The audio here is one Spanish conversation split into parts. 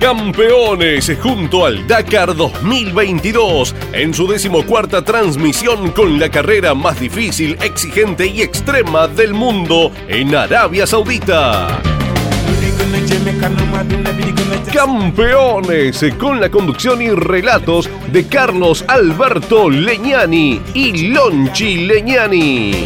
Campeones junto al Dakar 2022 en su decimocuarta transmisión con la carrera más difícil, exigente y extrema del mundo en Arabia Saudita. Campeones con la conducción y relatos de Carlos Alberto Leñani y Lonchi Leñani.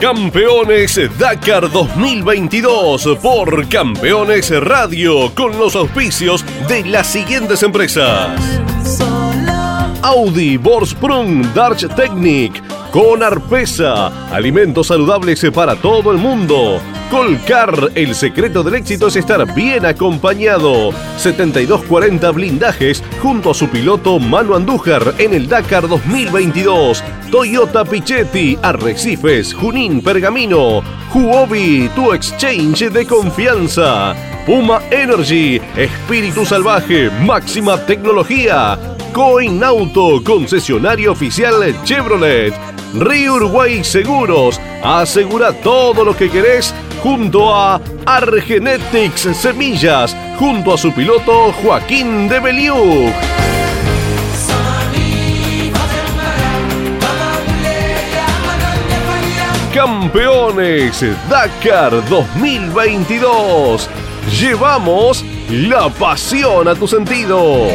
Campeones Dakar 2022 por Campeones Radio con los auspicios de las siguientes empresas. Audi, Borsprung, Darch Technic, con Arpesa, alimentos saludables para todo el mundo. Colcar, el secreto del éxito es estar bien acompañado. 7240 blindajes junto a su piloto Manu Andújar en el Dakar 2022. Toyota Pichetti, Arrecifes, Junín, Pergamino. Huobi, tu exchange de confianza. Puma Energy, espíritu salvaje, máxima tecnología. Coin Auto, concesionario oficial Chevrolet. Río Uruguay Seguros, asegura todo lo que querés junto a Argenetics Semillas, junto a su piloto Joaquín de Beliú. Campeones Dakar 2022. Llevamos la pasión a tus sentidos.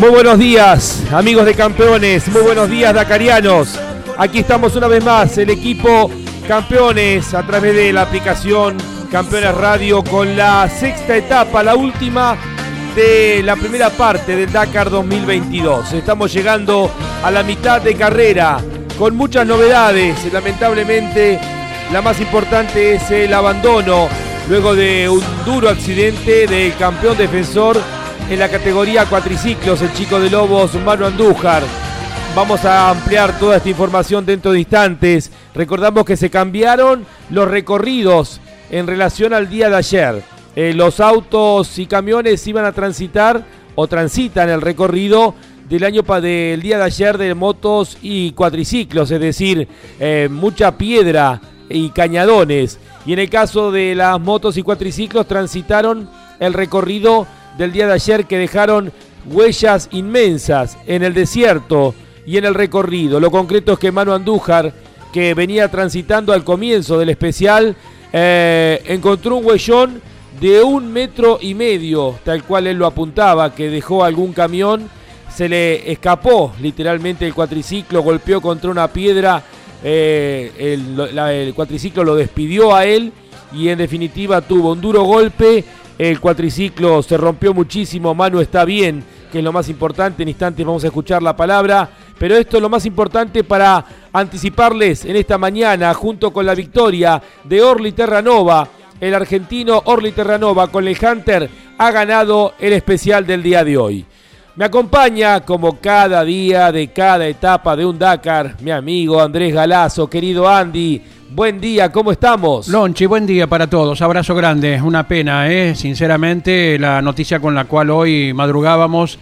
Muy buenos días, amigos de campeones. Muy buenos días, Dakarianos. Aquí estamos una vez más, el equipo campeones a través de la aplicación Campeones Radio con la sexta etapa, la última de la primera parte del Dakar 2022. Estamos llegando a la mitad de carrera con muchas novedades. Lamentablemente, la más importante es el abandono luego de un duro accidente del campeón defensor en la categoría cuatriciclos, el chico de Lobos, Manu Andújar. Vamos a ampliar toda esta información dentro de instantes. Recordamos que se cambiaron los recorridos en relación al día de ayer. Eh, los autos y camiones iban a transitar o transitan el recorrido del año del día de ayer de motos y cuatriciclos, es decir, eh, mucha piedra y cañadones. Y en el caso de las motos y cuatriciclos transitaron el recorrido del día de ayer que dejaron huellas inmensas en el desierto y en el recorrido. Lo concreto es que Manu Andújar, que venía transitando al comienzo del especial, eh, encontró un huellón de un metro y medio, tal cual él lo apuntaba, que dejó algún camión, se le escapó literalmente el cuatriciclo, golpeó contra una piedra, eh, el cuatriciclo lo despidió a él y en definitiva tuvo un duro golpe el cuatriciclo se rompió muchísimo, Manu está bien, que es lo más importante. En instantes vamos a escuchar la palabra. Pero esto es lo más importante para anticiparles en esta mañana, junto con la victoria de Orly Terranova. El argentino Orly Terranova con el Hunter ha ganado el especial del día de hoy. Me acompaña como cada día de cada etapa de un Dakar, mi amigo Andrés Galazo, querido Andy. Buen día, ¿cómo estamos? Lonchi, buen día para todos. Abrazo grande. Una pena, ¿eh? sinceramente, la noticia con la cual hoy madrugábamos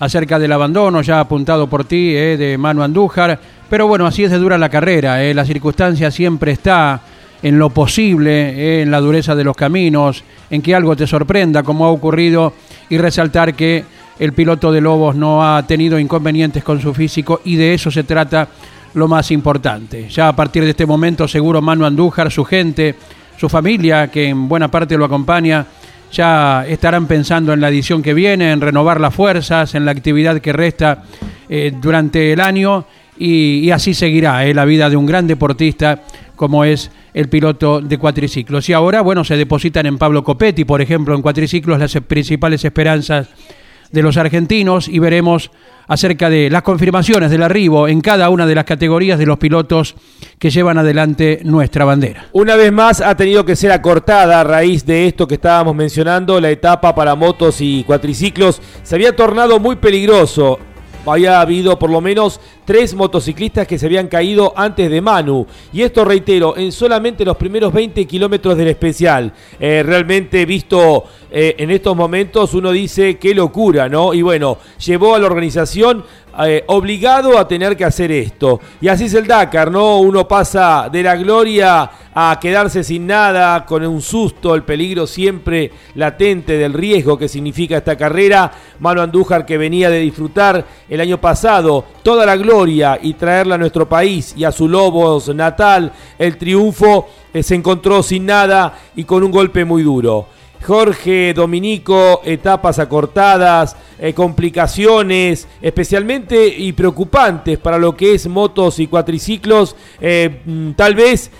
acerca del abandono, ya apuntado por ti, ¿eh? de Manu Andújar. Pero bueno, así es de dura la carrera. ¿eh? La circunstancia siempre está en lo posible, ¿eh? en la dureza de los caminos, en que algo te sorprenda, como ha ocurrido, y resaltar que el piloto de Lobos no ha tenido inconvenientes con su físico y de eso se trata lo más importante. Ya a partir de este momento seguro Manu Andújar, su gente, su familia, que en buena parte lo acompaña, ya estarán pensando en la edición que viene, en renovar las fuerzas, en la actividad que resta eh, durante el año y, así seguirá eh, la vida de un gran deportista como es el piloto de cuatriciclos. Y ahora, bueno, se depositan en Pablo Copetti, por ejemplo, en cuatriciclos las principales esperanzas de los argentinos y veremos acerca de las confirmaciones del arribo en cada una de las categorías de los pilotos que llevan adelante nuestra bandera. Una vez más ha tenido que ser acortada a raíz de esto que estábamos mencionando, la etapa para motos y cuatriciclos se había tornado muy peligroso había habido por lo menos tres motociclistas que se habían caído antes de Manu. Y esto, reitero, en solamente los primeros 20 kilómetros del especial. Eh, realmente visto eh, en estos momentos uno dice qué locura, ¿no? Y bueno, llevó a la organización eh, obligado a tener que hacer esto. Y así es el Dakar, ¿no? Uno pasa de la gloria a quedarse sin nada, con un susto, el peligro siempre latente del riesgo que significa esta carrera. Mano Andújar que venía de disfrutar el año pasado toda la gloria y traerla a nuestro país y a su Lobos natal, el triunfo, eh, se encontró sin nada y con un golpe muy duro. Jorge Dominico, etapas acortadas, eh, complicaciones, especialmente y preocupantes para lo que es motos y cuatriciclos, eh, mm, tal vez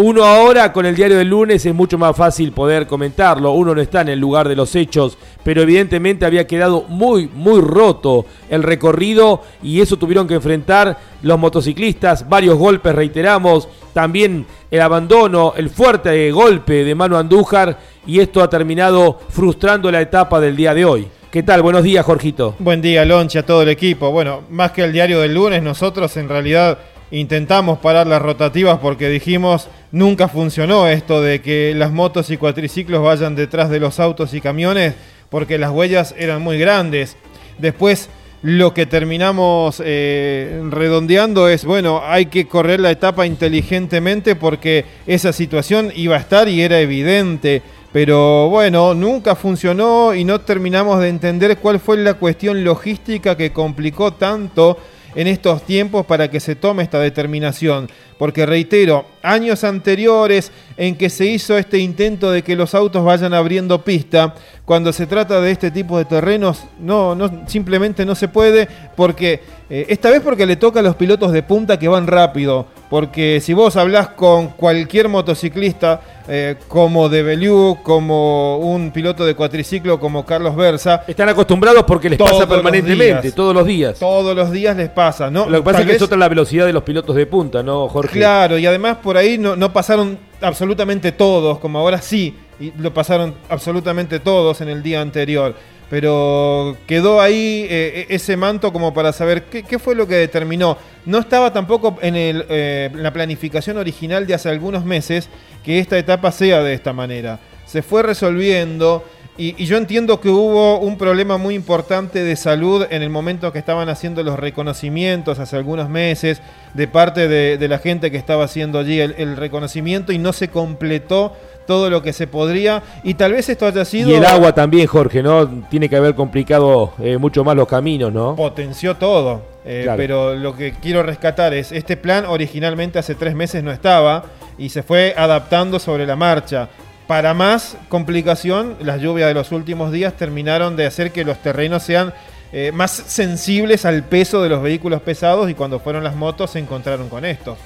uno ahora con el diario del lunes es mucho más fácil poder comentarlo, uno no está en el lugar de los hechos, pero evidentemente había quedado muy, muy roto el recorrido y eso tuvieron que enfrentar los motociclistas, varios golpes reiteramos, también el abandono, el fuerte golpe de Manu Andújar y esto ha terminado frustrando la etapa del día de hoy. ¿Qué tal? Buenos días, Jorgito. Buen día, Loncha, a todo el equipo. Bueno, más que el diario del lunes, nosotros en realidad intentamos parar las rotativas porque dijimos nunca funcionó esto de que las motos y cuatriciclos vayan detrás de los autos y camiones porque las huellas eran muy grandes. Después lo que terminamos eh, redondeando es, bueno, hay que correr la etapa inteligentemente porque esa situación iba a estar y era evidente. Pero bueno, nunca funcionó y no terminamos de entender cuál fue la cuestión logística que complicó tanto en estos tiempos para que se tome esta determinación. Porque reitero, años anteriores en que se hizo este intento de que los autos vayan abriendo pista, cuando se trata de este tipo de terrenos, no, no simplemente no se puede, porque eh, esta vez porque le toca a los pilotos de punta que van rápido. Porque si vos hablás con cualquier motociclista, eh, como De Beliu, como un piloto de cuatriciclo como Carlos Versa. Están acostumbrados porque les pasa permanentemente, todos los días. Todos los días les pasa, ¿no? Lo que pasa es que es otra la velocidad de los pilotos de punta, ¿no, Jorge? Claro, y además por ahí no, pasaron absolutamente todos, como ahora sí, y lo pasaron absolutamente todos en el día anterior pero quedó ahí eh, ese manto como para saber qué, fue lo que determinó. No estaba tampoco en, eh, la planificación original de hace algunos meses que esta etapa sea de esta manera. Se fue resolviendo y, yo entiendo que hubo un problema muy importante de salud en el momento que estaban haciendo los reconocimientos hace algunos meses de parte de, la gente que estaba haciendo allí el reconocimiento y no se completó todo lo que se podría. Y tal vez esto haya sido. Y el agua también, Jorge, ¿no? Tiene que haber complicado eh, mucho más los caminos, ¿no? Potenció todo. Eh, pero lo que quiero rescatar es: este plan originalmente hace tres meses no estaba y se fue adaptando sobre la marcha. Para más complicación, las lluvias de los últimos días terminaron de hacer que los terrenos sean eh, más sensibles al peso de los vehículos pesados y cuando fueron las motos se encontraron con esto.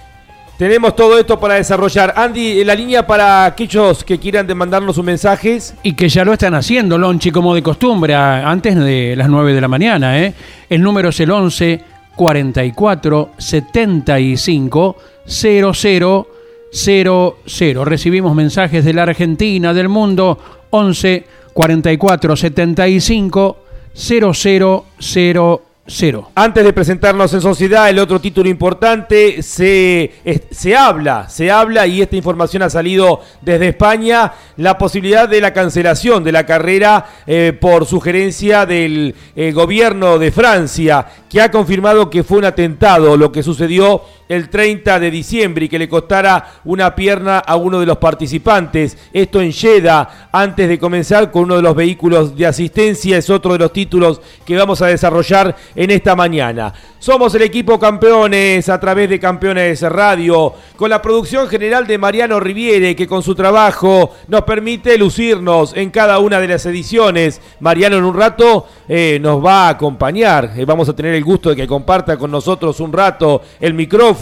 Tenemos todo esto para desarrollar. Andy, la línea para aquellos que quieran demandarnos sus mensajes. Y que ya lo están haciendo, Lonchi, como de costumbre, antes de las 9 de la mañana. ¿eh? El número es el 11 44 75 00 00. Recibimos mensajes de la Argentina, del mundo, 11 44 75 00 antes de presentarnos en sociedad, el otro título importante, se, se habla, se habla y esta información ha salido desde España, la posibilidad de la cancelación de la carrera eh, por sugerencia del eh, gobierno de Francia, que ha confirmado que fue un atentado lo que sucedió el 30 de diciembre y que le costara una pierna a uno de los participantes. Esto en Jeddah, antes de comenzar con uno de los vehículos de asistencia, es otro de los títulos que vamos a desarrollar en esta mañana. Somos el equipo campeones a través de Campeones Radio, con la producción general de Mariano Riviere, que con su trabajo nos permite lucirnos en cada una de las ediciones. Mariano en un rato eh, nos va a acompañar, eh, vamos a tener el gusto de que comparta con nosotros un rato el micrófono.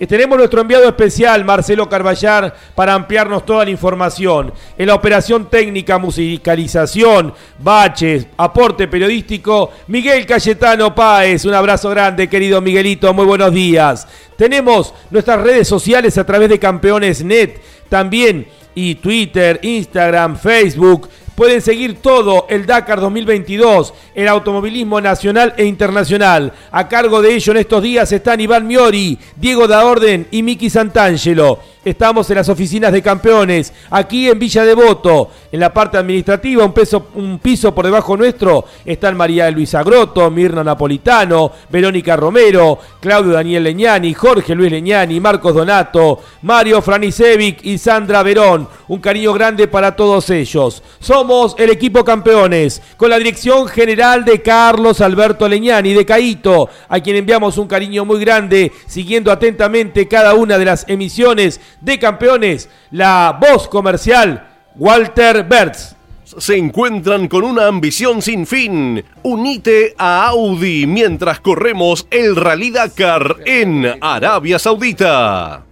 Eh, tenemos nuestro enviado especial, Marcelo Carballar, para ampliarnos toda la información. En la operación técnica, musicalización, baches, aporte periodístico, Miguel Cayetano Páez. Un abrazo grande, querido Miguelito. Muy buenos días. Tenemos nuestras redes sociales a través de Campeones Net. También y Twitter, Instagram, Facebook Pueden seguir todo el Dakar 2022, el automovilismo nacional e internacional. A cargo de ello en estos días están Iván Miori, Diego Da Orden y Miki Santangelo. Estamos en las oficinas de campeones, aquí en Villa Devoto. En la parte administrativa, un, un piso por debajo nuestro, están María Luisa Groto, Mirna Napolitano, Verónica Romero, Claudio Daniel Leñani, Jorge Luis Leñani, Marcos Donato, Mario Franisevic y Sandra Verón. Un cariño grande para todos ellos. Somos el equipo campeones, con la dirección general de Carlos Alberto Leñani de Caito, a quien enviamos un cariño muy grande, siguiendo atentamente cada una de las emisiones de campeones, la voz comercial, Walter Bertz. Se encuentran con una ambición sin fin. Unite a Audi mientras corremos el Rally Dakar en Arabia Saudita.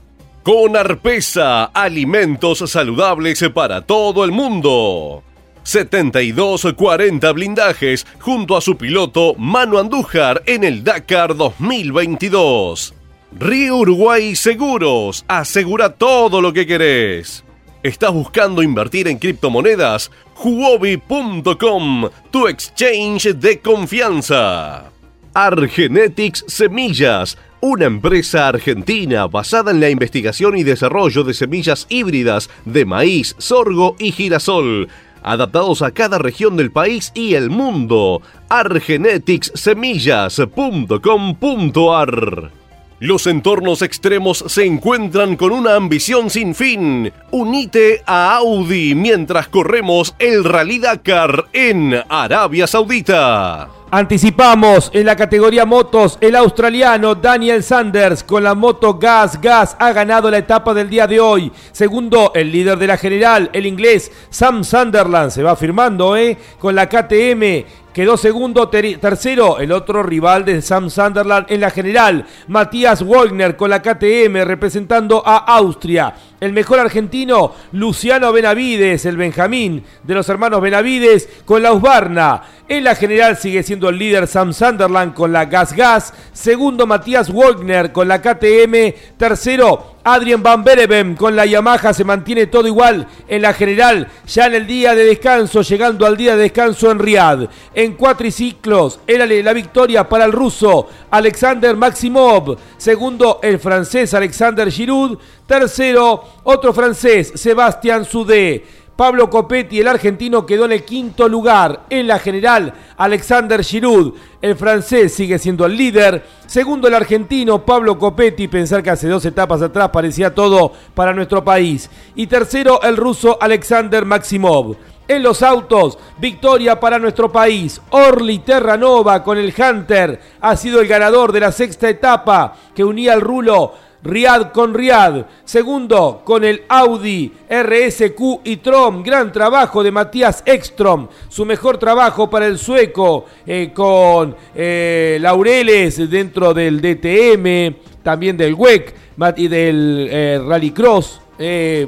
Con Arpesa, alimentos saludables para todo el mundo. 72-40 blindajes junto a su piloto Manu Andújar en el Dakar 2022. Río Uruguay Seguros, asegura todo lo que querés. ¿Estás buscando invertir en criptomonedas? Huobi.com, tu exchange de confianza. Argenetics Semillas, una empresa argentina basada en la investigación y desarrollo de semillas híbridas de maíz, sorgo y girasol, adaptados a cada región del país y el mundo. argeneticssemillas.com.ar los entornos extremos se encuentran con una ambición sin fin. Unite a Audi mientras corremos el Rally Dakar en Arabia Saudita. Anticipamos en la categoría motos, el australiano Daniel Sanders con la moto Gas Gas ha ganado la etapa del día de hoy. Segundo, el líder de la general, el inglés Sam Sunderland, se va firmando ¿eh? con la KTM Quedó segundo, tercero, el otro rival de Sam Sunderland en la general, Matías Wagner con la KTM representando a Austria. El mejor argentino, Luciano Benavides, el Benjamín de los hermanos Benavides con la Usbarna. En la general sigue siendo el líder Sam Sunderland con la Gas Gas. Segundo, Matías Wagner con la KTM. Tercero, Adrian Van Bereven con la Yamaha se mantiene todo igual en la general, ya en el día de descanso, llegando al día de descanso en Riad. En cuatriciclos, era la victoria para el ruso Alexander Maximov. Segundo, el francés Alexander Giroud. Tercero, otro francés, Sebastián Sudé. Pablo Copetti, el argentino, quedó en el quinto lugar. En la general, Alexander Giroud, el francés, sigue siendo el líder. Segundo, el argentino, Pablo Copetti. Pensar que hace dos etapas atrás parecía todo para nuestro país. Y tercero, el ruso Alexander Maximov. En los autos, victoria para nuestro país. Orly Terranova con el Hunter ha sido el ganador de la sexta etapa que unía al rulo Riad con Riad. Segundo, con el Audi RSQ y Trom. Gran trabajo de Matías Ekstrom. Su mejor trabajo para el sueco eh, con eh, Laureles dentro del DTM, también del WEC y del eh, Rallycross.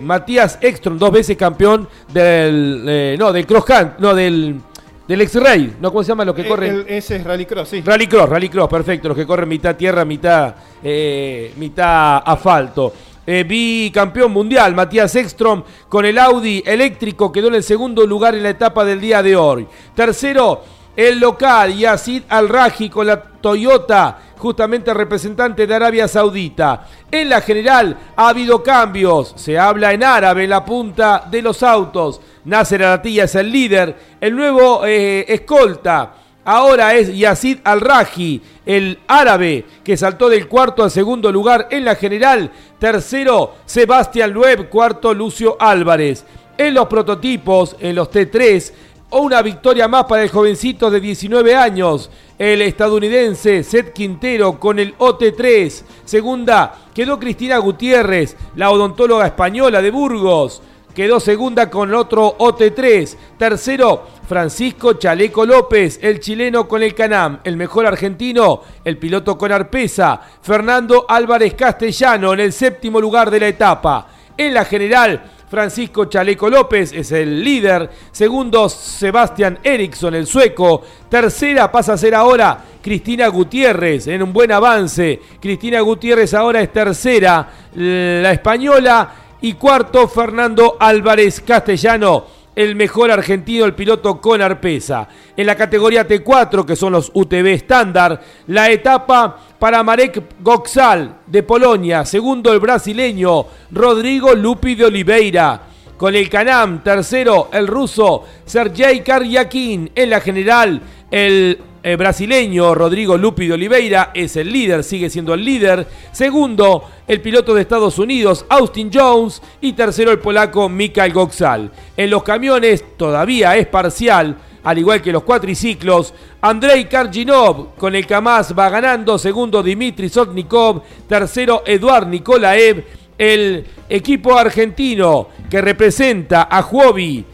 Matías Ekstrom, dos veces campeón del. no, del Cross no, del del X-Ray, ¿no? ¿Cómo se llama? Los que corren. ese es Rallycross, sí. Rallycross, Rallycross, perfecto. Los que corren mitad tierra, mitad, eh, mitad asfalto. Eh, bicampeón mundial, Matías Ekstrom con el Audi eléctrico quedó en el segundo lugar en la etapa del día de hoy. Tercero, el local Yacid Al-Raji con la Toyota, justamente representante de Arabia Saudita. En la general ha habido cambios, se habla en árabe la punta de los autos. Nasser Aratilla es el líder, el nuevo eh, escolta. Ahora es Yacid Al-Raji, el árabe, que saltó del cuarto al segundo lugar en la general. Tercero, Sebastián Lueb. Cuarto, Lucio Álvarez. En los prototipos, en los T3, una victoria más para el jovencito de 19 años, el estadounidense Seth Quintero con el OT3. Segunda, quedó Cristina Gutiérrez, la odontóloga española de Burgos quedó segunda con otro OT3. Tercero, Francisco Chaleco López, el chileno con el Canam. El mejor argentino, el piloto con Arpesa. Fernando Álvarez Castellano en el séptimo lugar de la etapa. En la general, Francisco Chaleco López es el líder. Segundo, Sebastián Eriksson, el sueco. Tercera pasa a ser ahora Cristina Gutiérrez en un buen avance. Cristina Gutiérrez ahora es tercera. La española y cuarto, Fernando Álvarez Castellano. el mejor argentino, el piloto con Arpesa. En la categoría T4, que son los UTV estándar, la etapa para Marek Goxal de Polonia, segundo el brasileño Rodrigo Lupi de Oliveira. Con el Canam, tercero el ruso Sergei Karyakin. En la general, el el brasileño Rodrigo Lupi de Oliveira es el líder, sigue siendo el líder. Segundo, el piloto de Estados Unidos, Austin Jones. Y tercero, el polaco Mikael Goxal. En los camiones todavía es parcial, al igual que los cuatriciclos. Andrei Karginov con el Kamaz va ganando. Segundo, Dimitri Sotnikov. Tercero, Eduard Nikolaev. El equipo argentino que representa a Huobi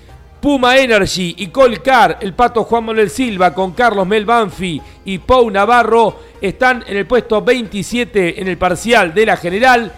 Puma Energy y Colcar, el pato Juan Manuel Silva con Carlos Mel Banfi y Pau Navarro están en el puesto 27 en el parcial de la general.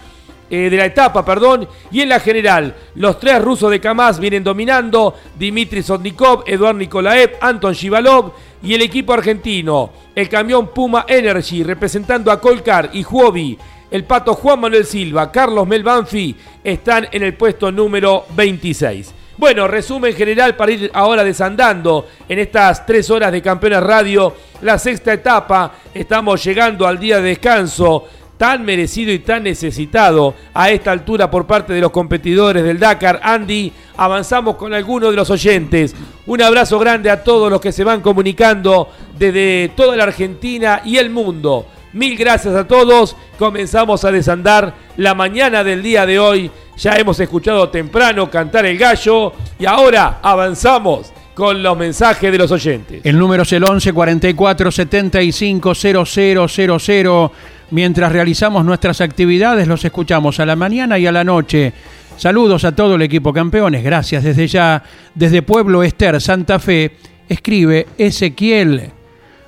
Eh, de la etapa, perdón, y en la general, los tres rusos de Kamaz vienen dominando, Dimitri Sotnikov, Eduard Nikolaev, Anton Shivalov y el equipo argentino, el camión Puma Energy, representando a Colcar y Juobi, el pato Juan Manuel Silva, Carlos Mel Banfi, están en el puesto número 26. Bueno, resumen general para ir ahora desandando. En estas tres horas de Campeones Radio, la sexta etapa. Estamos llegando al día de descanso tan merecido y tan necesitado a esta altura por parte de los competidores del Dakar. Andy, avanzamos con algunos de los oyentes. Un abrazo grande a todos los que se van comunicando desde toda la Argentina y el mundo. Mil gracias a todos. Comenzamos a desandar la mañana del día de hoy ya hemos escuchado temprano cantar el gallo y ahora avanzamos con los mensajes de los oyentes. El número es el 11 44 75 0000. Mientras realizamos nuestras actividades, los escuchamos a la mañana y a la noche. Saludos a todo el equipo campeones. Gracias desde ya. Desde Pueblo Ester, Santa Fe, escribe Ezequiel.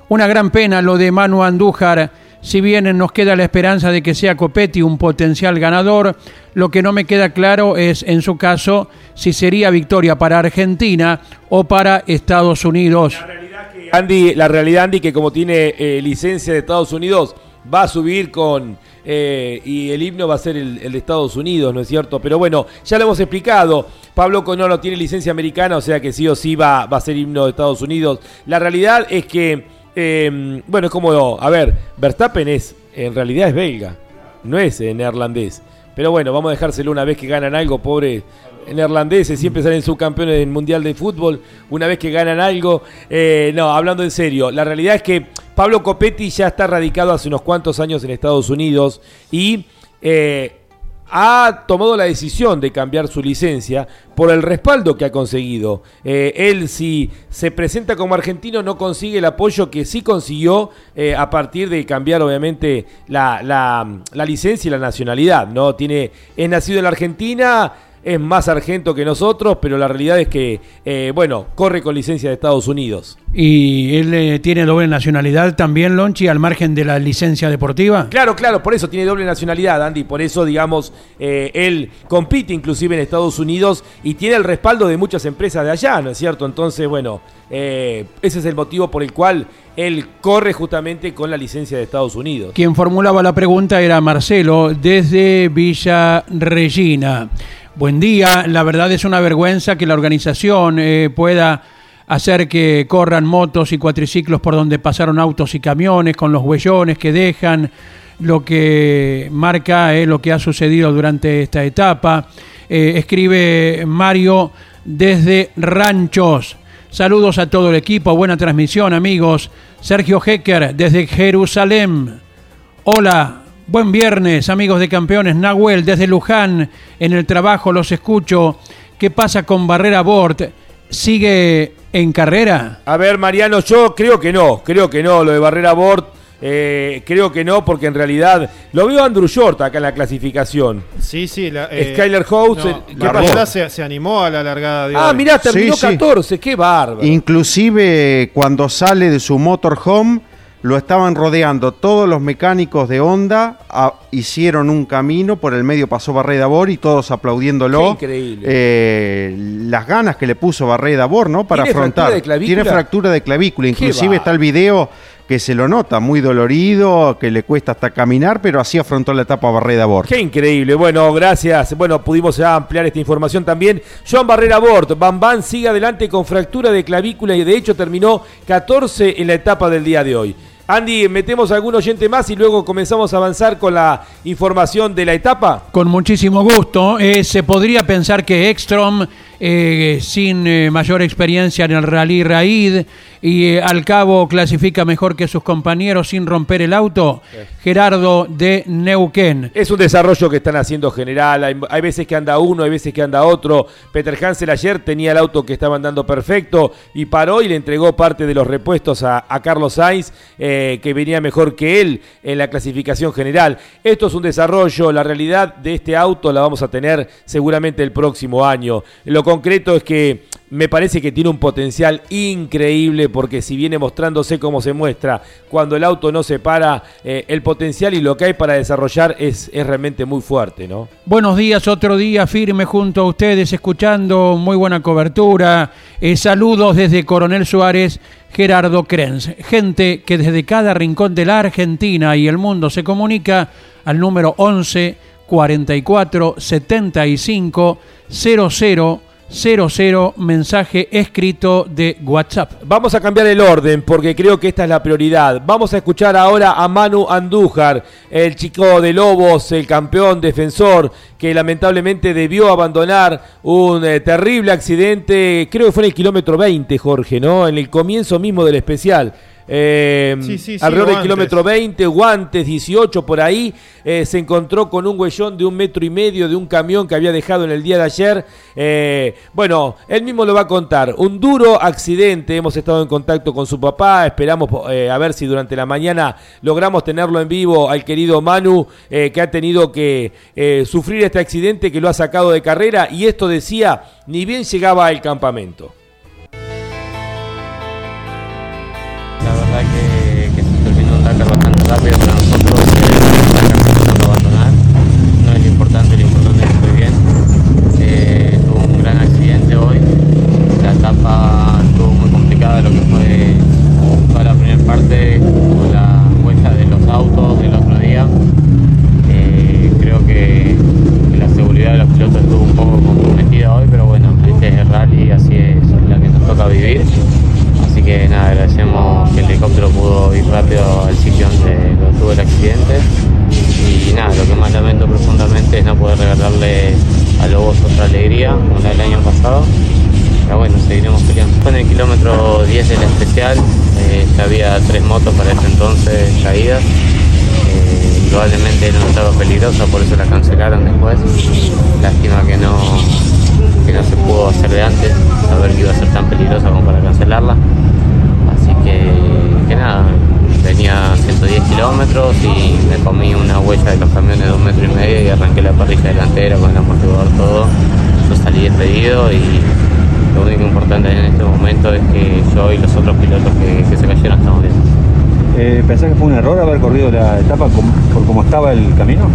Una gran pena lo de Manu Andújar si bien nos queda la esperanza de que sea Copetti un potencial ganador, lo que no me queda claro es, en su caso, si sería victoria para Argentina o para Estados Unidos. La realidad, que Andy, la realidad, Andy, que como tiene eh, licencia de Estados Unidos, va a subir con... Eh, y el himno va a ser el, de Estados Unidos, ¿no es cierto? Pero bueno, ya lo hemos explicado. Pablo Conolo tiene licencia americana, o sea que sí o sí va, va a ser himno de Estados Unidos. La realidad es que Em, bueno, es como, a ver, Verstappen es, en realidad es belga, no es neerlandés. Pero bueno, vamos a dejárselo una vez que ganan algo, pobre neerlandeses, siempre salen subcampeones del Mundial de Fútbol, una vez que ganan algo. Eh, no, hablando en serio, la realidad es que Pablo Copetti ya está radicado hace unos cuantos años en Estados Unidos y eh, ha tomado la decisión de cambiar su licencia por el respaldo que ha conseguido. Eh, él si se presenta como argentino no consigue el apoyo que sí consiguió eh, a partir de cambiar obviamente la, la, licencia y la nacionalidad. ¿no? Tiene, es nacido en la Argentina, es más argento que nosotros, pero la realidad es que, eh, bueno, corre con licencia de Estados Unidos. ¿Y él eh, tiene doble nacionalidad también, Lonchi, al margen de la licencia deportiva? Claro, claro, por eso tiene doble nacionalidad, Andy, por eso, digamos, eh, él compite inclusive en Estados Unidos y tiene el respaldo de muchas empresas de allá, ¿no es cierto? Entonces, bueno, ese es el motivo por el cual él corre justamente con la licencia de Estados Unidos. Quien formulaba la pregunta era Marcelo desde Villa Regina. Buen día, la verdad es una vergüenza que la organización eh, pueda hacer que corran motos y cuatriciclos por donde pasaron autos y camiones con los huellones que dejan, lo que marca eh, lo que ha sucedido durante esta etapa. Eh, escribe Mario desde Ranchos. Saludos a todo el equipo, buena transmisión amigos. Sergio Hecker desde Jerusalén. Hola, Buen viernes, amigos de campeones. Nahuel, desde Luján, en el trabajo los escucho. ¿Qué pasa con Barrera Bort? ¿Sigue en carrera? A ver, Mariano, yo creo que no, creo que no, lo de Barrera Bort. Eh, creo que no, porque en realidad lo veo Andrew Short acá en la clasificación. Sí, sí. La, eh, Skyler House. Se, se, animó a la largada de Ah, mirá, terminó 14, qué bárbaro. Inclusive cuando sale de su motorhome lo estaban rodeando todos los mecánicos de Honda, hicieron un camino, por el medio pasó Barré Dabor y todos aplaudiéndolo. increíble. Eh, las ganas que le puso Barré Dabor, ¿no? Para afrontar. Fractura de Tiene fractura de clavícula. Inclusive está el video que se lo nota, muy dolorido, que le cuesta hasta caminar, pero así afrontó la etapa Barrera Bort. Qué increíble. Bueno, gracias. Bueno, pudimos ya ampliar esta información también. Joan Barrera Bort, Bam sigue adelante con fractura de clavícula y de hecho terminó 14 en la etapa del día de hoy. Andy, metemos algún oyente más y luego comenzamos a avanzar con la información de la etapa. Con muchísimo gusto. Eh, se podría pensar que Ekstrom, eh, sin eh, mayor experiencia en el rally Raid, y eh, al cabo clasifica mejor que sus compañeros sin romper el auto, Gerardo de Neuquén. Es un desarrollo que están haciendo general, hay, veces que anda uno, hay veces que anda otro. Peter Hansel ayer tenía el auto que estaba andando perfecto y paró y le entregó parte de los repuestos a, Carlos Sainz, que venía mejor que él en la clasificación general. Esto es un desarrollo, la realidad de este auto la vamos a tener seguramente el próximo año. Lo concreto es que me parece que tiene un potencial increíble porque si viene mostrándose como se muestra, cuando el auto no se para, eh, el potencial y lo que hay para desarrollar es, es realmente muy fuerte, ¿no? Buenos días, otro día firme junto a ustedes, escuchando muy buena cobertura. Eh, saludos desde Coronel Suárez, Gerardo Krenz. Gente que desde cada rincón de la Argentina y el mundo se comunica al número 11 44 75 00 00 mensaje escrito de WhatsApp. Vamos a cambiar el orden porque creo que esta es la prioridad. Vamos a escuchar ahora a Manu Andújar, el chico de Lobos, el campeón defensor que lamentablemente debió abandonar un eh, terrible accidente, creo que fue en el kilómetro 20, Jorge, ¿no? En el comienzo mismo del especial. Eh, alrededor del kilómetro 20, guantes 18 por ahí, eh, se encontró con un huellón de un metro y medio de un camión que había dejado en el día de ayer. Eh, bueno, él mismo lo va a contar. Un duro accidente, hemos estado en contacto con su papá, esperamos a ver si durante la mañana logramos tenerlo en vivo al querido Manu, que ha tenido que sufrir este accidente que lo ha sacado de carrera y esto decía, ni bien llegaba al campamento. Rápido la etapa por cómo estaba el camino?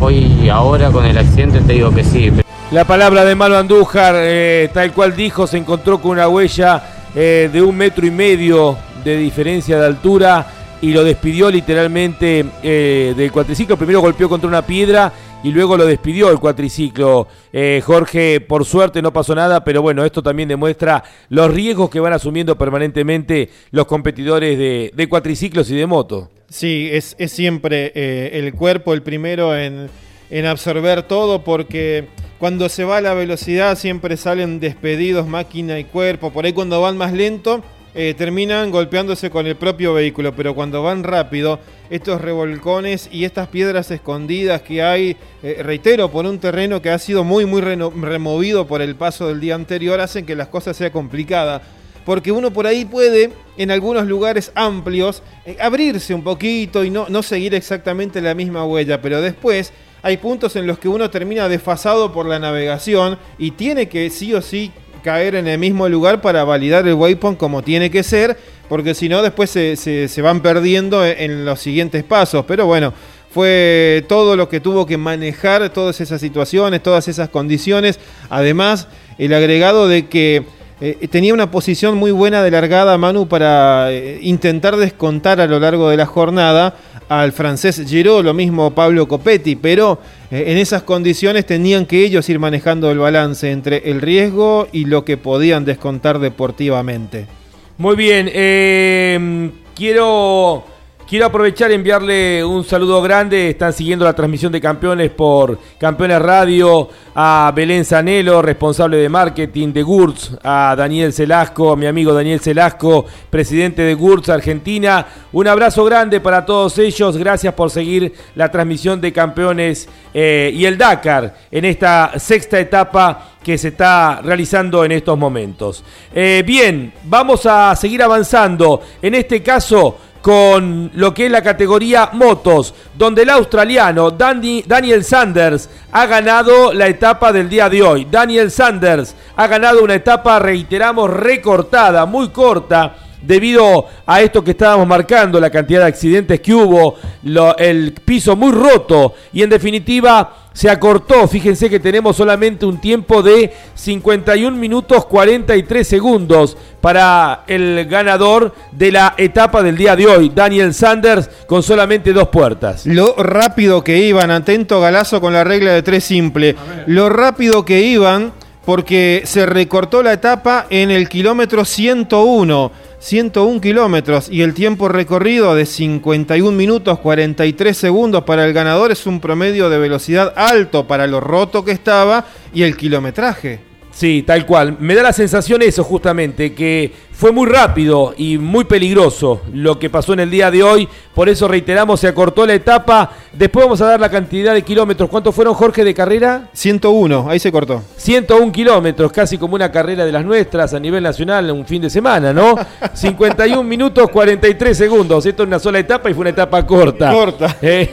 Hoy, ahora con el accidente te digo que sí. La palabra de Malo Andújar, eh, tal cual dijo, se encontró con una huella eh, de un metro y medio de diferencia de altura y lo despidió literalmente eh, del cuatriciclo. Primero golpeó contra una piedra y luego lo despidió el cuatriciclo. Eh, Jorge, por suerte no pasó nada, pero bueno, esto también demuestra los riesgos que van asumiendo permanentemente los competidores de, cuatriciclos y de moto. Sí, es, siempre eh, el cuerpo el primero en, en absorber todo porque cuando se va a la velocidad siempre salen despedidos máquina y cuerpo. Por ahí cuando van más lento eh, terminan golpeándose con el propio vehículo, pero cuando van rápido, estos revolcones y estas piedras escondidas que hay, eh, reitero, por un terreno que ha sido muy, muy removido por el paso del día anterior, hacen que las cosas sean complicadas. Porque uno por ahí puede, en algunos lugares amplios, eh, abrirse un poquito y no, no seguir exactamente la misma huella, pero después hay puntos en los que uno termina desfasado por la navegación y tiene que sí o sí caer en el mismo lugar para validar el waypoint como tiene que ser, porque si no después se, van perdiendo en, los siguientes pasos. Pero bueno, fue todo lo que tuvo que manejar todas esas situaciones, todas esas condiciones. Además, el agregado de que eh, tenía una posición muy buena de largada Manu para eh, intentar descontar a lo largo de la jornada al francés Giraud, lo mismo Pablo Copetti, pero eh, en esas condiciones tenían que ellos ir manejando el balance entre el riesgo y lo que podían descontar deportivamente. Muy bien, eh, quiero Quiero aprovechar y enviarle un saludo grande. Están siguiendo la transmisión de campeones por Campeones Radio. A Belén Zanelo, responsable de marketing de GURTS. A Daniel Celasco, a mi amigo Daniel Celasco, presidente de GURTS Argentina. Un abrazo grande para todos ellos. Gracias por seguir la transmisión de campeones eh, y el Dakar en esta sexta etapa que se está realizando en estos momentos. Eh, bien, vamos a seguir avanzando. En este caso con lo que es la categoría motos, donde el australiano Daniel Sanders ha ganado la etapa del día de hoy. Daniel Sanders ha ganado una etapa, reiteramos, recortada, muy corta debido a esto que estábamos marcando, la cantidad de accidentes que hubo, el piso muy roto y en definitiva se acortó. Fíjense que tenemos solamente un tiempo de 51 minutos 43 segundos para el ganador de la etapa del día de hoy, Daniel Sanders, con solamente dos puertas. Lo rápido que iban, atento Galazo con la regla de tres simple, lo rápido que iban porque se recortó la etapa en el kilómetro 101 101 kilómetros y el tiempo recorrido de 51 minutos 43 segundos para el ganador es un promedio de velocidad alto para lo roto que estaba y el kilometraje. Sí, tal cual. Me da la sensación eso justamente, que fue muy rápido y muy peligroso lo que pasó en el día de hoy. Por eso reiteramos, se acortó la etapa. Después vamos a dar la cantidad de kilómetros. ¿Cuántos fueron, Jorge, de carrera? 101, ahí se cortó. 101 kilómetros, casi como una carrera de las nuestras a nivel nacional, un fin de semana, ¿no? 51 minutos 43 segundos. Esto es una sola etapa y fue una etapa corta. Corta. Eh,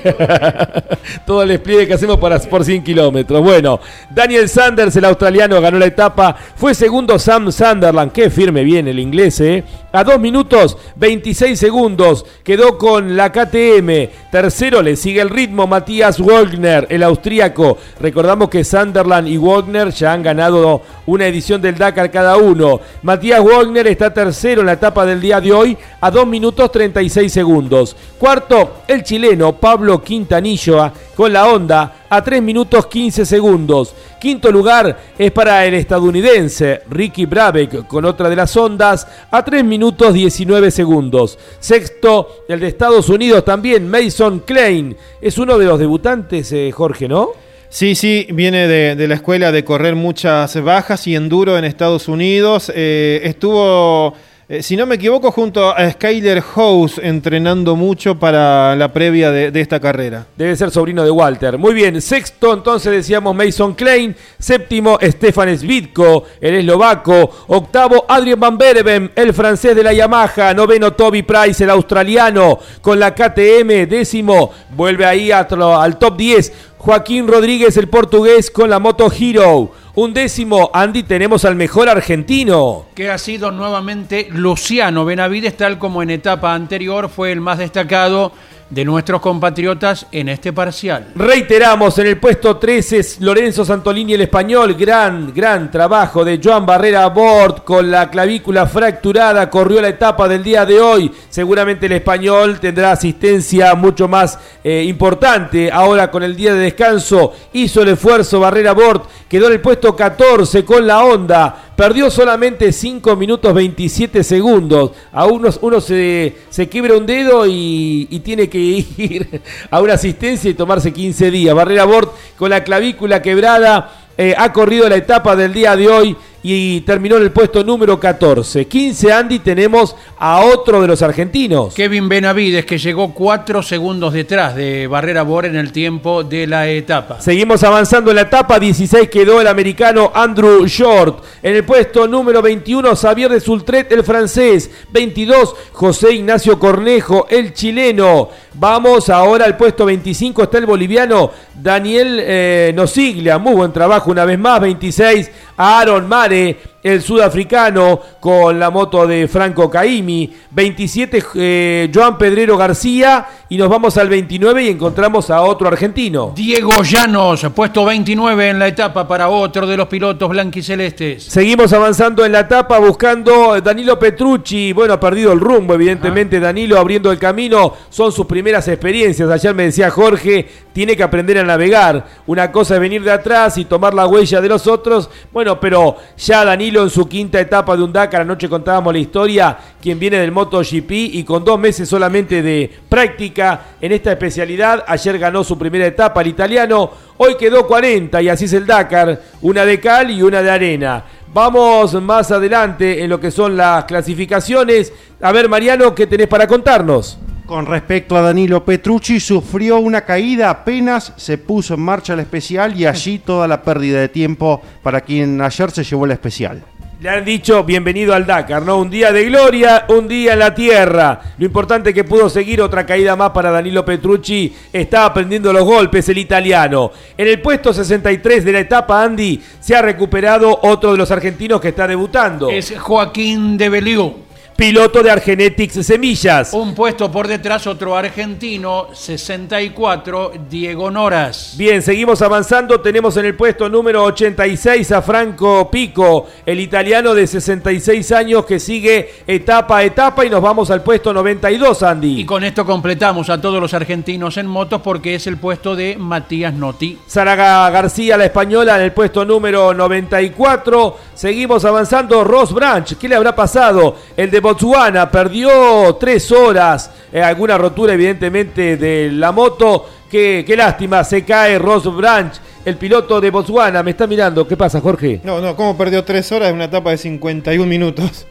todo el despliegue que hacemos para, por 100 kilómetros. Bueno, Daniel Sanders, el australiano, ganó la etapa. Fue segundo Sam Sunderland. Qué firme viene el inglés ¿eh? A 2 minutos 26 segundos quedó con la KTM. Tercero le sigue el ritmo Matías Wagner, el austríaco. Recordamos que Sunderland y Wagner ya han ganado una edición del Dakar cada uno. Matías Wagner está tercero en la etapa del día de hoy a 2 minutos 36 segundos. Cuarto, el chileno Pablo Quintanillo con la Honda a 3 minutos 15 segundos. Quinto lugar es para el estadounidense Ricky Brabeck con otra de las ondas a 3 minutos 19 segundos. Sexto, el de Estados Unidos también, Mason Klein. Es uno de los debutantes, eh, Jorge, ¿no? Sí, sí, viene de, la escuela de correr muchas bajas y enduro en Estados Unidos. Eh, estuvo eh, si no me equivoco, junto a Skyler House entrenando mucho para la previa de, esta carrera. Debe ser sobrino de Walter. Muy bien, sexto entonces decíamos Mason Klein, séptimo Stefan Svitko, el eslovaco, octavo Adrian Van Bereven, el francés de la Yamaha, noveno Toby Price, el australiano, con la KTM, décimo, vuelve ahí al top 10, Joaquín Rodríguez, el portugués, con la Moto Hero. Un décimo, Andy, tenemos al mejor argentino. Que ha sido nuevamente Luciano Benavides, tal como en etapa anterior fue el más destacado de nuestros compatriotas en este parcial. Reiteramos, en el puesto 13 es Lorenzo Santolini el español, gran, gran trabajo de Joan Barrera Bord con la clavícula fracturada, corrió la etapa del día de hoy, seguramente el español tendrá asistencia mucho más eh, importante, ahora con el día de descanso hizo el esfuerzo Barrera Bord, quedó en el puesto 14 con la onda, perdió solamente 5 minutos 27 segundos. A uno, uno se, se quiebra un dedo y, tiene que ir a una asistencia y tomarse 15 días. Barrera Bord con la clavícula quebrada. Eh, ha corrido la etapa del día de hoy y terminó en el puesto número 14. 15 Andy tenemos a otro de los argentinos. Kevin Benavides que llegó 4 segundos detrás de Barrera Bor en el tiempo de la etapa. Seguimos avanzando en la etapa, 16 quedó el americano Andrew Short. En el puesto número 21 Xavier de Sultret el francés. 22 José Ignacio Cornejo el chileno. Vamos ahora al puesto 25 está el boliviano Daniel eh, Nosiglia. Muy buen trabajo una vez más. 26 Aaron Mare el sudafricano con la moto de Franco Caimi, 27 eh, Joan Pedrero García y nos vamos al 29 y encontramos a otro argentino. Diego Llanos, puesto 29 en la etapa para otro de los pilotos blanquicelestes. Seguimos avanzando en la etapa buscando Danilo Petrucci. Bueno, ha perdido el rumbo, evidentemente. Danilo abriendo el camino. Son sus primeras experiencias. Ayer me decía Jorge, tiene que aprender a navegar. Una cosa es venir de atrás y tomar la huella de los otros. Bueno, pero ya Danilo en su quinta etapa de un Dakar, anoche contábamos la historia, quien viene del MotoGP y con dos meses solamente de práctica en esta especialidad. Ayer ganó su primera etapa el italiano. Hoy quedó 40 y así es el Dakar. Una de cal y una de arena. Vamos más adelante en lo que son las clasificaciones. A ver, Mariano, ¿qué tenés para contarnos? Con respecto a Danilo Petrucci, sufrió una caída apenas se puso en marcha el especial y allí toda la pérdida de tiempo para quien ayer se llevó el especial. Le han dicho bienvenido al Dakar, ¿no? Un día de gloria, un día en la tierra. Lo importante es que pudo seguir otra caída más para Danilo Petrucci. Está aprendiendo los golpes el italiano. En el puesto 63 de la etapa, Andy, se ha recuperado otro de los argentinos que está debutando. Es Joaquín de Beliú. Piloto de Argenetics Semillas. Un puesto por detrás, otro argentino, 64, Diego Noras. Bien, seguimos avanzando. Tenemos en el puesto número 86 a Franco Pico, el italiano de 66 años que sigue etapa a etapa y nos vamos al puesto 92, Andy. Y con esto completamos a todos los argentinos en motos porque es el puesto de Matías Noti. Zaraga García, la española, en el puesto número 94. Seguimos avanzando. Ross Branch, ¿qué le habrá pasado? El de Botswana perdió tres horas. Eh, alguna rotura, evidentemente, de la moto. Qué, qué lástima, se cae Ross Branch, el piloto de Botswana. Me está mirando. ¿Qué pasa, Jorge? No, no, ¿cómo perdió tres horas en una etapa de 51 minutos?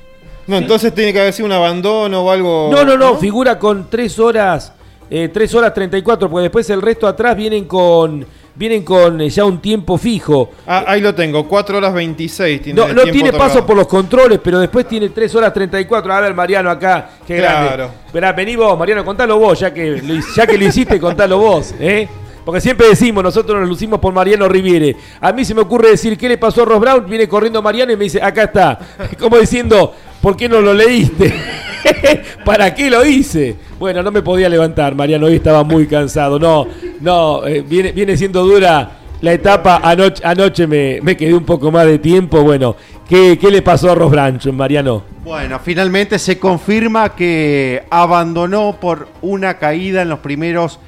No, entonces tiene que haber sido un abandono o algo. No, no, no, figura con tres horas, eh, 3 horas 34, porque después el resto atrás vienen con vienen con eh, ya un tiempo fijo. Ah, ahí lo tengo, 4 horas 26 tiene No, el no tiempo tiene otorgado. paso por los controles, pero después tiene 3 horas 34. A ver, Mariano, acá, qué Claro. grande. Esperá, vení vos, Mariano, contalo vos, ya que ya que lo hiciste, contalo vos, ¿eh? Porque siempre decimos, nosotros nos lucimos por Mariano Riviere. A mí se me ocurre decir, ¿qué le pasó a Ross Brown? Viene corriendo Mariano y me dice, acá está. Como diciendo, ¿por qué no lo leíste? ¿Para qué lo hice? Bueno, no me podía levantar, Mariano, hoy estaba muy cansado. No, no, eh, viene, viene siendo dura la etapa. Anoche, anoche me, me quedé un poco más de tiempo. Bueno, ¿qué, qué le pasó a Ross Branch, Mariano? Bueno, finalmente se confirma que abandonó por una caída en los primeros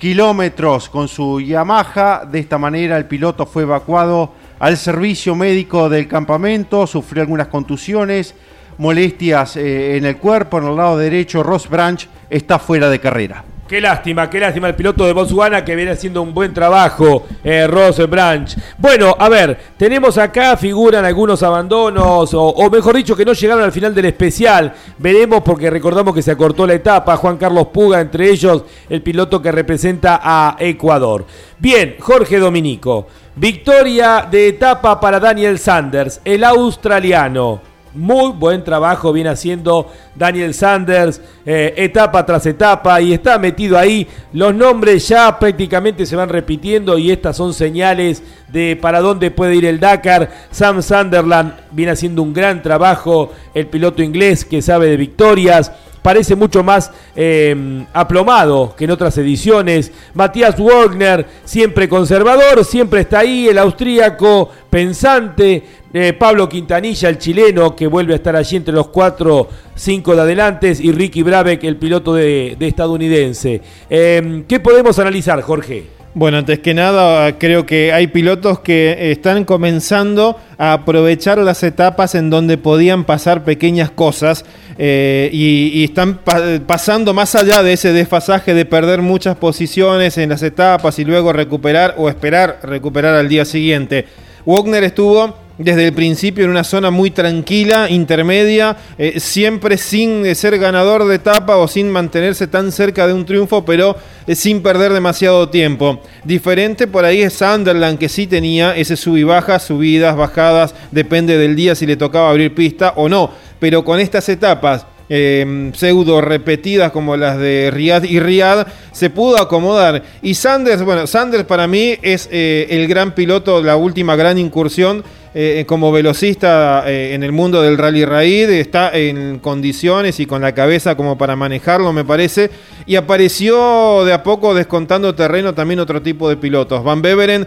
kilómetros con su Yamaha. De esta manera el piloto fue evacuado al servicio médico del campamento, sufrió algunas contusiones, molestias eh, en el cuerpo, en el lado derecho. Ross Branch está fuera de carrera. Qué lástima, qué lástima el piloto de Botswana que viene haciendo un buen trabajo, eh, Ross Branch. Bueno, a ver, tenemos acá, figuran algunos abandonos, o, o mejor dicho, que no llegaron al final del especial. Veremos porque recordamos que se acortó la etapa. Juan Carlos Puga, entre ellos, el piloto que representa a Ecuador. Bien, Jorge Dominico. Victoria de etapa para Daniel Sanders, el australiano. Muy buen trabajo viene haciendo Daniel Sanders, eh, etapa tras etapa, y está metido ahí. Los nombres ya prácticamente se van repitiendo y estas son señales de para dónde puede ir el Dakar. Sam Sunderland viene haciendo un gran trabajo, el piloto inglés que sabe de victorias. Parece mucho más eh, aplomado que en otras ediciones. Matías Wagner, siempre conservador, siempre está ahí. El austríaco pensante. Eh, Pablo Quintanilla, el chileno, que vuelve a estar allí entre los cuatro, cinco de adelantes. Y Ricky Brabeck, el piloto de, de estadounidense. Eh, ¿Qué podemos analizar, Jorge? Bueno, antes que nada, creo que hay pilotos que están comenzando a aprovechar las etapas en donde podían pasar pequeñas cosas eh, y, están pa- pasando más allá de ese desfasaje de perder muchas posiciones en las etapas y luego recuperar o esperar recuperar al día siguiente. Wagner estuvo desde el principio en una zona muy tranquila, intermedia, eh, siempre sin eh, ser ganador de etapa o sin mantenerse tan cerca de un triunfo, pero eh, sin perder demasiado tiempo. Diferente por ahí es Sunderland, que sí tenía ese sub y baja, subidas, bajadas, depende del día si le tocaba abrir pista o no. Pero con estas etapas eh, pseudo repetidas como las de Riyad y Riyad, se pudo acomodar. Y Sanders, bueno, Sanders para mí es eh, el gran piloto, la última gran incursión eh, como velocista eh, en el mundo del rally raid, está en condiciones y con la cabeza como para manejarlo, me parece. Y apareció de a poco descontando terreno también otro tipo de pilotos. Van Beveren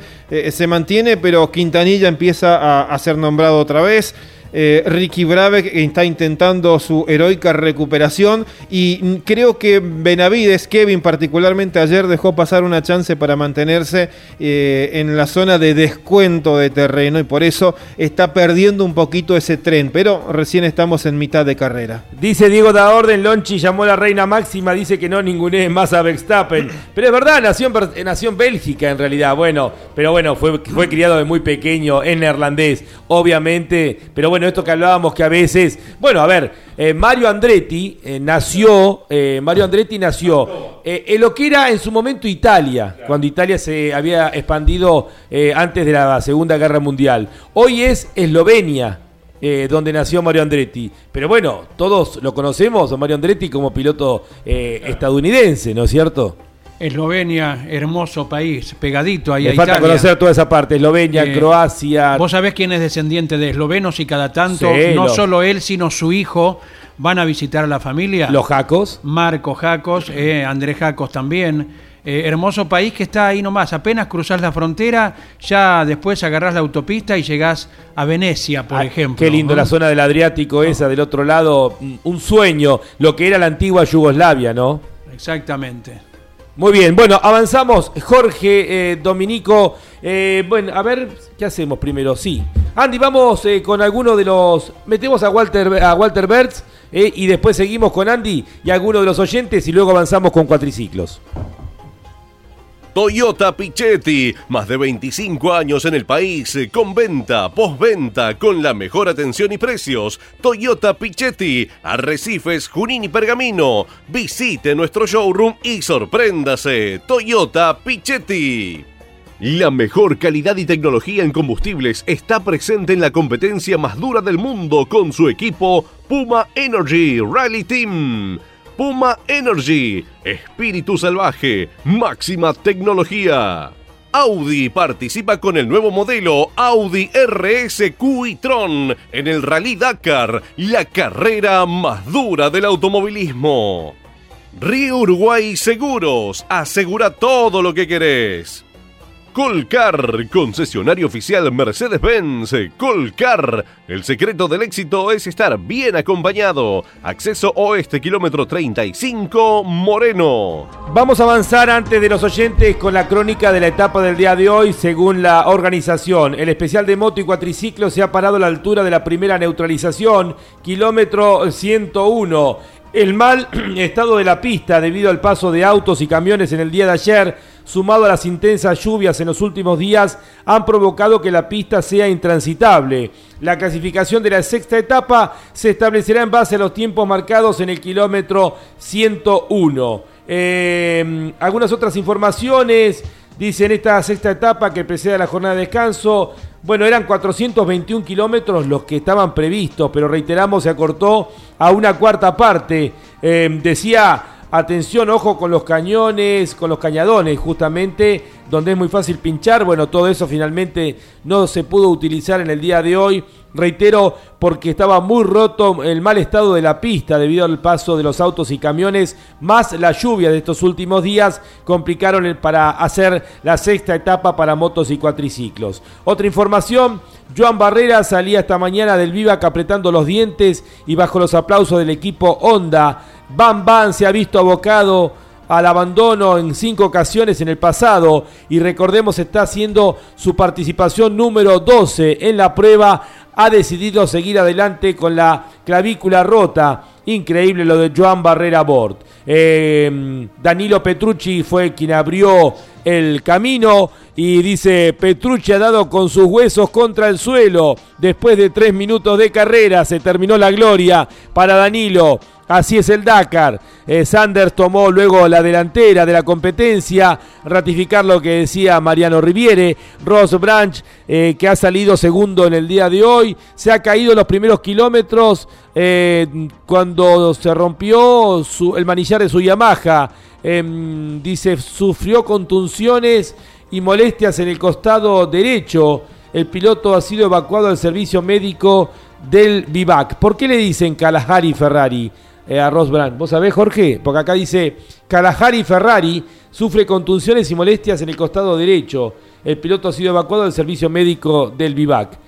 se mantiene, pero Quintanilla empieza a ser nombrado otra vez. Eh, Ricky Brabeck está intentando su heroica recuperación y creo que Benavides, Kevin particularmente ayer dejó pasar una chance para mantenerse eh, en la zona de descuento de terreno y por eso está perdiendo un poquito ese tren, pero recién estamos en mitad de carrera. Dice Diego da Orden, Lonchi llamó a la reina máxima, dice que no ningune más a Verstappen. Pero es verdad, nació en, nació en Bélgica en realidad, bueno, pero bueno, fue, fue criado de muy pequeño en neerlandés, obviamente. Pero bueno, esto que hablábamos que a veces, bueno, a ver, eh, Mario Andretti eh, nació, eh, Mario Andretti nació eh, en lo que era en su momento Italia, cuando Italia se había expandido antes de la Segunda Guerra Mundial. Hoy es Eslovenia eh, donde nació Mario Andretti. Pero bueno, todos lo conocemos a Mario Andretti como piloto eh, estadounidense, ¿no es cierto? Eslovenia, hermoso país, pegadito ahí Me a falta Italia. conocer toda esa parte, Eslovenia, Eh, Croacia. Vos sabés quién es descendiente de eslovenos y cada tanto, Sí, no lo- solo él, sino su hijo van a visitar a la familia. Los Jacos. Marco Jacos, eh, Andrés Jacos también. Eh, hermoso país que está ahí nomás. Apenas cruzás la frontera, ya después agarrás la autopista y llegás a Venecia, por Ah, ejemplo. Qué lindo ¿no? la zona del Adriático esa, del otro lado, un sueño, lo que era la antigua Yugoslavia, ¿no? Exactamente. Muy bien, bueno, avanzamos. Jorge, eh, Dominico, eh, bueno, a ver, ¿qué hacemos primero? Sí. Andy, vamos eh, con alguno de los... Metemos a Walter, a Walter Bertz eh, y después seguimos con Andy y alguno de los oyentes y luego avanzamos con cuatriciclos. Toyota Pichetti, más de 25 años en el país, con venta, postventa, con la mejor atención y precios. Toyota Pichetti, Arrecifes, Junín y Pergamino. Visite nuestro showroom y sorpréndase. Toyota Pichetti. La mejor calidad y tecnología en combustibles está presente en la competencia más dura del mundo con su equipo Puma Energy Rally Team. Puma Energy, espíritu salvaje, máxima tecnología. Audi participa con el nuevo modelo Audi RS Q e-tron en el Rally Dakar, la carrera más dura del automovilismo. Río Uruguay Seguros, asegura todo lo que querés. Colcar, concesionario oficial Mercedes-Benz. Colcar, el secreto del éxito es estar bien acompañado. Acceso oeste, kilómetro 35, Moreno. Vamos a avanzar antes de los oyentes con la crónica de la etapa del día de hoy según la organización. El especial de moto y cuatriciclo se ha parado a la altura de la primera neutralización, kilómetro 101. El mal estado de la pista debido al paso de autos y camiones en el día de ayer, sumado a las intensas lluvias en los últimos días, han provocado que la pista sea intransitable. La clasificación de la sexta etapa se establecerá en base a los tiempos marcados en el kilómetro 101. Eh, algunas otras informaciones. Dice en esta sexta etapa que precede a la jornada de descanso, bueno, eran 421 kilómetros los que estaban previstos, pero reiteramos, se acortó a una cuarta parte. Eh, decía, atención, ojo con los cañones, con los cañadones, justamente, donde es muy fácil pinchar. Bueno, todo eso finalmente no se pudo utilizar en el día de hoy. Reitero, porque estaba muy roto el mal estado de la pista debido al paso de los autos y camiones, más la lluvia de estos últimos días complicaron el para hacer la sexta etapa para motos y cuatriciclos. Otra información, Joan Barrera salía esta mañana del Vivac apretando los dientes y bajo los aplausos del equipo Honda. Bam Bam se ha visto abocado al abandono en cinco ocasiones en el pasado y recordemos está haciendo su participación número 12 en la prueba ha decidido seguir adelante con la clavícula rota. Increíble lo de Joan Barrera Bord. Eh, Danilo Petrucci fue quien abrió el camino y dice Petrucci ha dado con sus huesos contra el suelo. Después de tres minutos de carrera se terminó la gloria para Danilo. Así es el Dakar. Eh, Sanders tomó luego la delantera de la competencia, ratificar lo que decía Mariano Riviere. Ross Branch, eh, que ha salido segundo en el día de hoy, se ha caído los primeros kilómetros eh, cuando se rompió el manillar de su Yamaha. Em, dice, sufrió contunciones y molestias en el costado derecho. El piloto ha sido evacuado al servicio médico del Vivac. ¿Por qué le dicen Kalahari Ferrari? Eh, a Brand. ¿Vos sabés, Jorge? Porque acá dice, Kalahari Ferrari sufre contunciones y molestias en el costado derecho. El piloto ha sido evacuado del servicio médico del Vivac.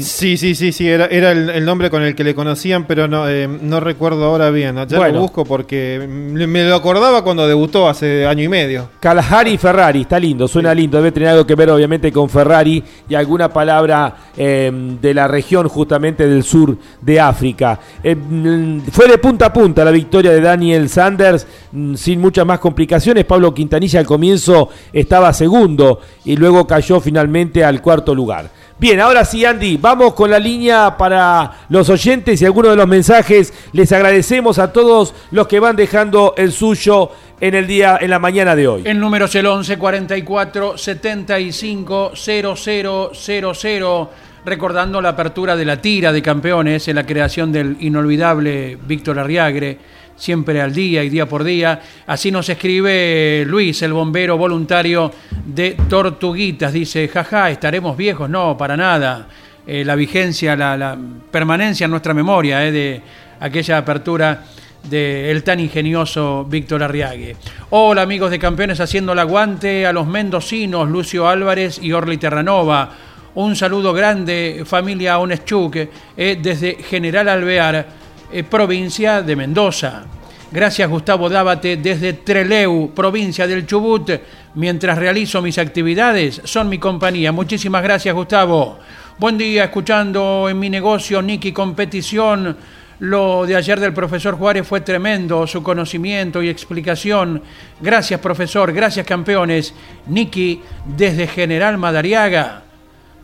Sí, sí, sí, sí, era, era el, nombre con el que le conocían, pero no, eh, no recuerdo ahora bien. Ya lo busco porque me lo acordaba cuando debutó hace año y medio. Kalahari Ferrari, está lindo, suena lindo. Debe tener algo que ver, obviamente, con Ferrari y alguna palabra em, de la región, justamente del sur de África. Em, fue de punta a punta la victoria de Daniel Sanders, mm, sin muchas más complicaciones. Pablo Quintanilla al comienzo estaba segundo y luego cayó finalmente al cuarto lugar. Bien, ahora sí, Andy, vamos con la línea para los oyentes y algunos de los mensajes. Les agradecemos a todos los que van dejando el suyo en el día, en la mañana de hoy. El número es el 11 44 75 0000. Recordando la apertura de la tira de campeones en la creación del inolvidable Víctor Arriagre siempre al día y día por día. Así nos escribe Luis, el bombero voluntario de Tortuguitas. Dice, jaja, estaremos viejos. No, para nada. Eh, la vigencia, la, permanencia en nuestra memoria eh, de aquella apertura del tan ingenioso Víctor Arriague. Hola amigos de Campeones haciendo el aguante a los mendocinos Lucio Álvarez y Orly Terranova. Un saludo grande, familia Oneschuk, eh, desde General Alvear eh, provincia de Mendoza. Gracias Gustavo Dábate desde Treleu, provincia del Chubut. Mientras realizo mis actividades, son mi compañía. Muchísimas gracias Gustavo. Buen día, escuchando en mi negocio Niki Competición. Lo de ayer del profesor Juárez fue tremendo, su conocimiento y explicación. Gracias profesor, gracias campeones. Niki desde General Madariaga.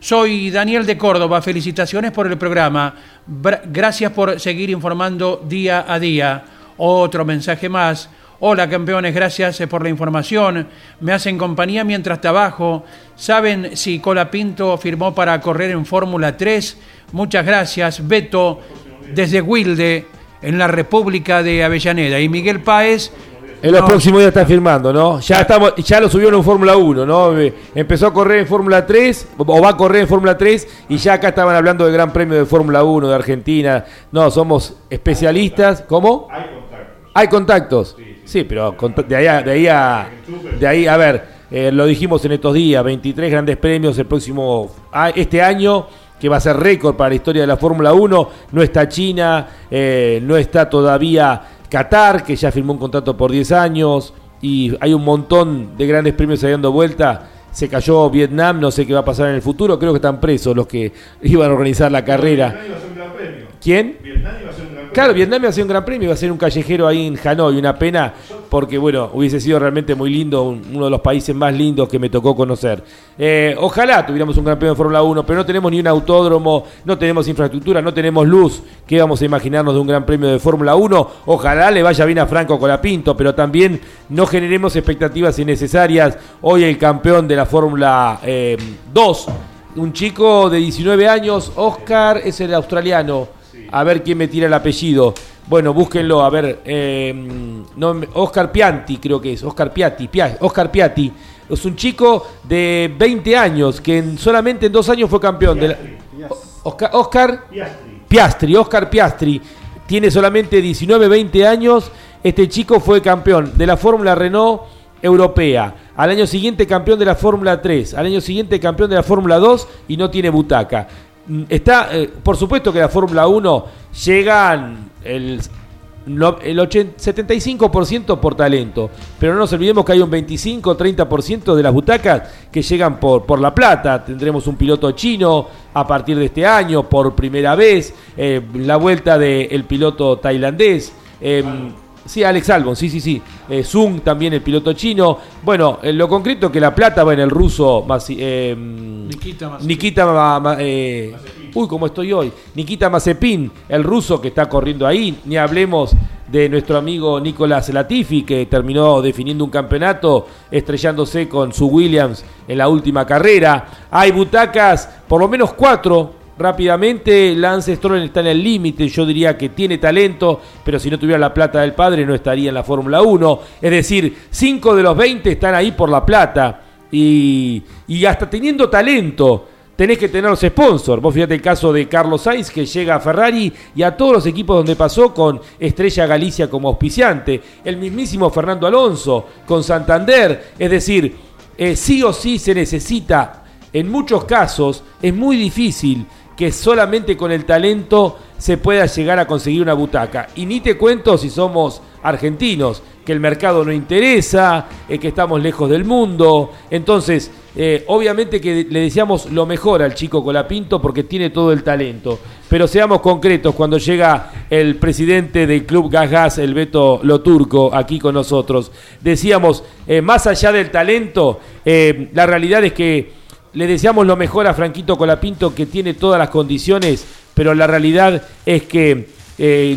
Soy Daniel de Córdoba, felicitaciones por el programa. Gracias por seguir informando día a día. Otro mensaje más. Hola campeones, gracias eh, por la información. Me hacen compañía mientras trabajo. ¿Saben si Colapinto firmó para correr en Fórmula 3? Muchas gracias. Beto, desde Wilde, en la República de Avellaneda. Y Miguel Páez en los próximos días está firmando, ¿no? Ya estamos, ya lo subieron en Fórmula 1, ¿no? Empezó a correr en Fórmula 3, o va a correr en Fórmula 3, y ya acá estaban hablando del Gran Premio de Fórmula 1 de Argentina. No, somos especialistas. ¿Cómo? Hay contactos. Hay contactos. Sí, pero de ahí de ahí a, de ahí, a ver, eh, lo dijimos en estos días, 23 grandes premios el próximo, este año que va a ser récord para la historia de la Fórmula 1. No está China, eh, no está todavía Qatar, que ya firmó un contrato por 10 años, y hay un montón de grandes premios ahí dando vuelta. Se cayó Vietnam, no sé qué va a pasar en el futuro. Creo que están presos los que iban a organizar la carrera. ¿Quién? Vietnam iba a ser un gran premio. Claro, Vietnam iba a ser un gran premio, iba a ser un callejero ahí en Hanoi. Una pena porque, bueno, hubiese sido realmente muy lindo, uno de los países más lindos que me tocó conocer. Eh, ojalá tuviéramos un premio de Fórmula 1, pero no tenemos ni un autódromo, no tenemos infraestructura, no tenemos luz. ¿Qué vamos a imaginarnos de un gran premio de Fórmula 1? Ojalá le vaya bien a Franco Colapinto, pero también no generemos expectativas innecesarias. Hoy el campeón de la Fórmula 2, eh, un chico de 19 años, Oscar, es el australiano a ver quién me tira el apellido. Bueno, búsquenlo, a ver, eh, no, Oscar Pianti creo que es, Oscar Piatti, Oscar Piatti. Es un chico de 20 años que solamente en dos años fue campeón. de Oscar, Oscar Piastri. Piastri, Oscar Piastri. Tiene solamente 19, 20 años. Este chico fue campeón de la Fórmula Renault europea. Al año siguiente campeón de la Fórmula 3. Al año siguiente campeón de la Fórmula 2 y no tiene butaca. Mm, está, eh, por supuesto que la Fórmula 1 llegan el, el 75% por talento, pero no nos olvidemos que hay un 25-30% de las butacas que llegan por, por la plata. Tendremos un piloto chino a partir de este año por primera vez, eh, la vuelta del piloto tailandés. Em, Sí, Alex Albon, sí, sí, sí. Eh, Zung también, el piloto chino. Bueno, en lo concreto que la plata va en el ruso. Eh, Nikita Nikita eh, Uy, cómo estoy hoy. Nikita Mazepin, el ruso que está corriendo ahí. Ni hablemos de nuestro amigo Nicolás Latifi, que terminó definiendo un campeonato estrellándose con su Williams en la última carrera. Hay butacas, por lo menos cuatro. Rápidamente, Lance Stroll está en el límite, yo diría que tiene talento, pero si no tuviera la plata del padre no estaría en la Fórmula 1. Es decir, cinco de los 20 están ahí por la plata. Y, y hasta teniendo talento, tenés que tener los sponsors. Vos fíjate el caso de Carlos Sainz que llega a Ferrari y a todos los equipos donde pasó con Estrella Galicia como auspiciante. El mismísimo Fernando Alonso con Santander. Es decir, eh, sí o sí se necesita, en muchos casos es muy difícil que solamente con el talento se pueda llegar a conseguir una butaca. Y ni te cuento si somos argentinos, que el mercado no interesa, eh, que estamos lejos del mundo. Entonces, eh, obviamente que le deseamos lo mejor al chico Colapinto porque tiene todo el talento. Pero seamos concretos, cuando llega el presidente del Club Gas Gas, el Beto Loturco, aquí con nosotros, decíamos, eh, más allá del talento, la realidad es que le deseamos lo mejor a Franquito Colapinto, que tiene todas las condiciones, pero la realidad es que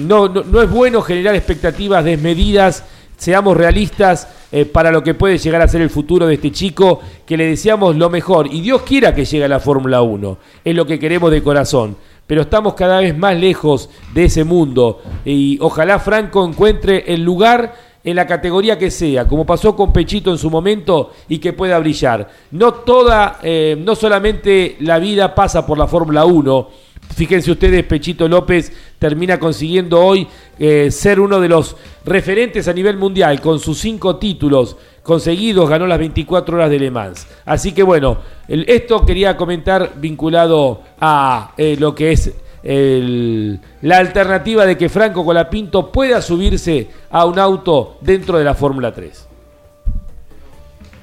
no, no es bueno generar expectativas desmedidas seamos realistas eh, para lo que puede llegar a ser el futuro de este chico, que le deseamos lo mejor. Y Dios quiera que llegue a la Fórmula 1, es lo que queremos de corazón. Pero estamos cada vez más lejos de ese mundo y ojalá Franco encuentre el lugar en la categoría que sea, como pasó con Pechito en su momento y que pueda brillar. No toda, eh, no solamente la vida pasa por la Fórmula 1, Fíjense ustedes, Pechito López termina consiguiendo hoy eh, ser uno de los referentes a nivel mundial con sus cinco títulos conseguidos, ganó las 24 horas de Le Mans. Así que bueno, esto quería comentar vinculado a eh, lo que es la alternativa de que Franco Colapinto pueda subirse a un auto dentro de la Fórmula 3.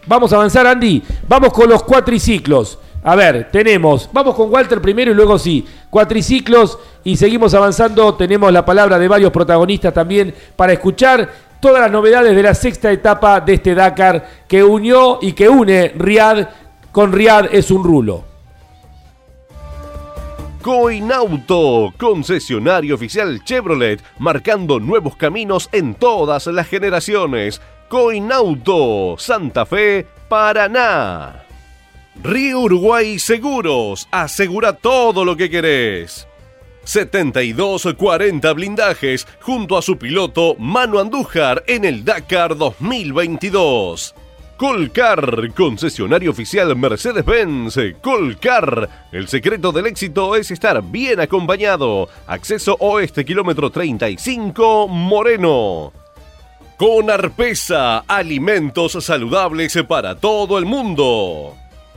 Vamos a avanzar, Andy. Vamos con los cuatriciclos. A ver, tenemos, vamos con Walter primero y luego sí, cuatriciclos y seguimos avanzando. Tenemos la palabra de varios protagonistas también para escuchar todas las novedades de la sexta etapa de este Dakar que unió y que une Riad con Riad es un rulo. Coinauto, concesionario oficial Chevrolet, marcando nuevos caminos en todas las generaciones. Coinauto, Santa Fe, Paraná. Río Uruguay Seguros, asegura todo lo que querés. 72-40 blindajes junto a su piloto Manu Andújar en el Dakar 2022. Colcar, concesionario oficial Mercedes-Benz. Colcar, el secreto del éxito es estar bien acompañado. Acceso oeste, kilómetro 35, Moreno. Con Arpesa, alimentos saludables para todo el mundo.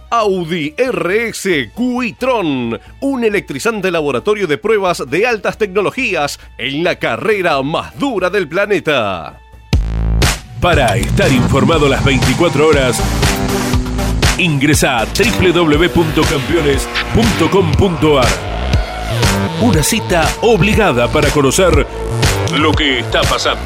Audi RS Quitron, un electrizante laboratorio de pruebas de altas tecnologías en la carrera más dura del planeta. Para estar informado las 24 horas, ingresa a www.campeones.com.ar. Una cita obligada para conocer lo que está pasando.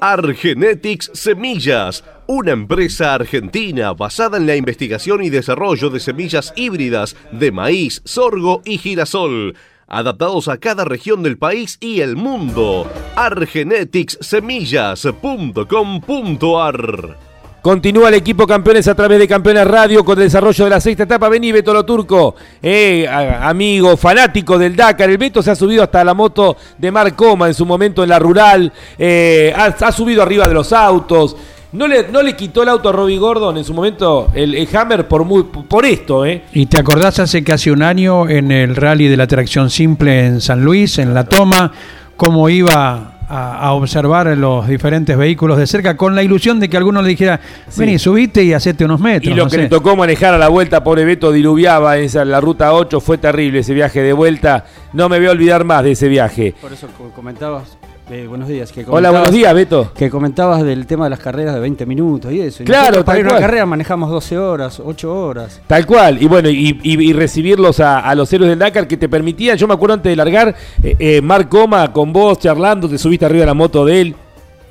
Argenetics Semillas, una empresa argentina basada en la investigación y desarrollo de semillas híbridas de maíz, sorgo y girasol, adaptados a cada región del país y el mundo. argeneticssemillas.com.ar Continúa el equipo campeones a través de Campeones Radio con el desarrollo de la sexta etapa. Vení, Beto Lo Turco, eh, amigo, fanático del Dakar. El Beto se ha subido hasta la moto de Marcoma en su momento en la rural. Eh, ha, subido arriba de los autos. No le, no le quitó el auto a Robbie Gordon en su momento el, Hammer por, muy, por esto, ¿eh? ¿Y te acordás hace casi un año en el rally de la tracción simple en San Luis, en La Toma, cómo iba a, observar los diferentes vehículos de cerca con la ilusión de que alguno le dijera, vení, subite y hacete unos metros. Y lo que le tocó manejar a la vuelta, pobre Beto, diluviaba esa, la ruta 8, fue terrible ese viaje de vuelta. No me voy a olvidar más de ese viaje. Por eso comentabas eh, buenos días. Que Hola, buenos días, Beto. Que comentabas del tema de las carreras de 20 minutos y eso. claro, para ir a una carrera manejamos 12 horas, 8 horas. Tal cual. Y bueno, y, recibirlos a, los héroes del Dakar que te permitían, yo me acuerdo antes de largar, eh, eh, Marc Coma con vos charlando, te subiste arriba de la moto de él.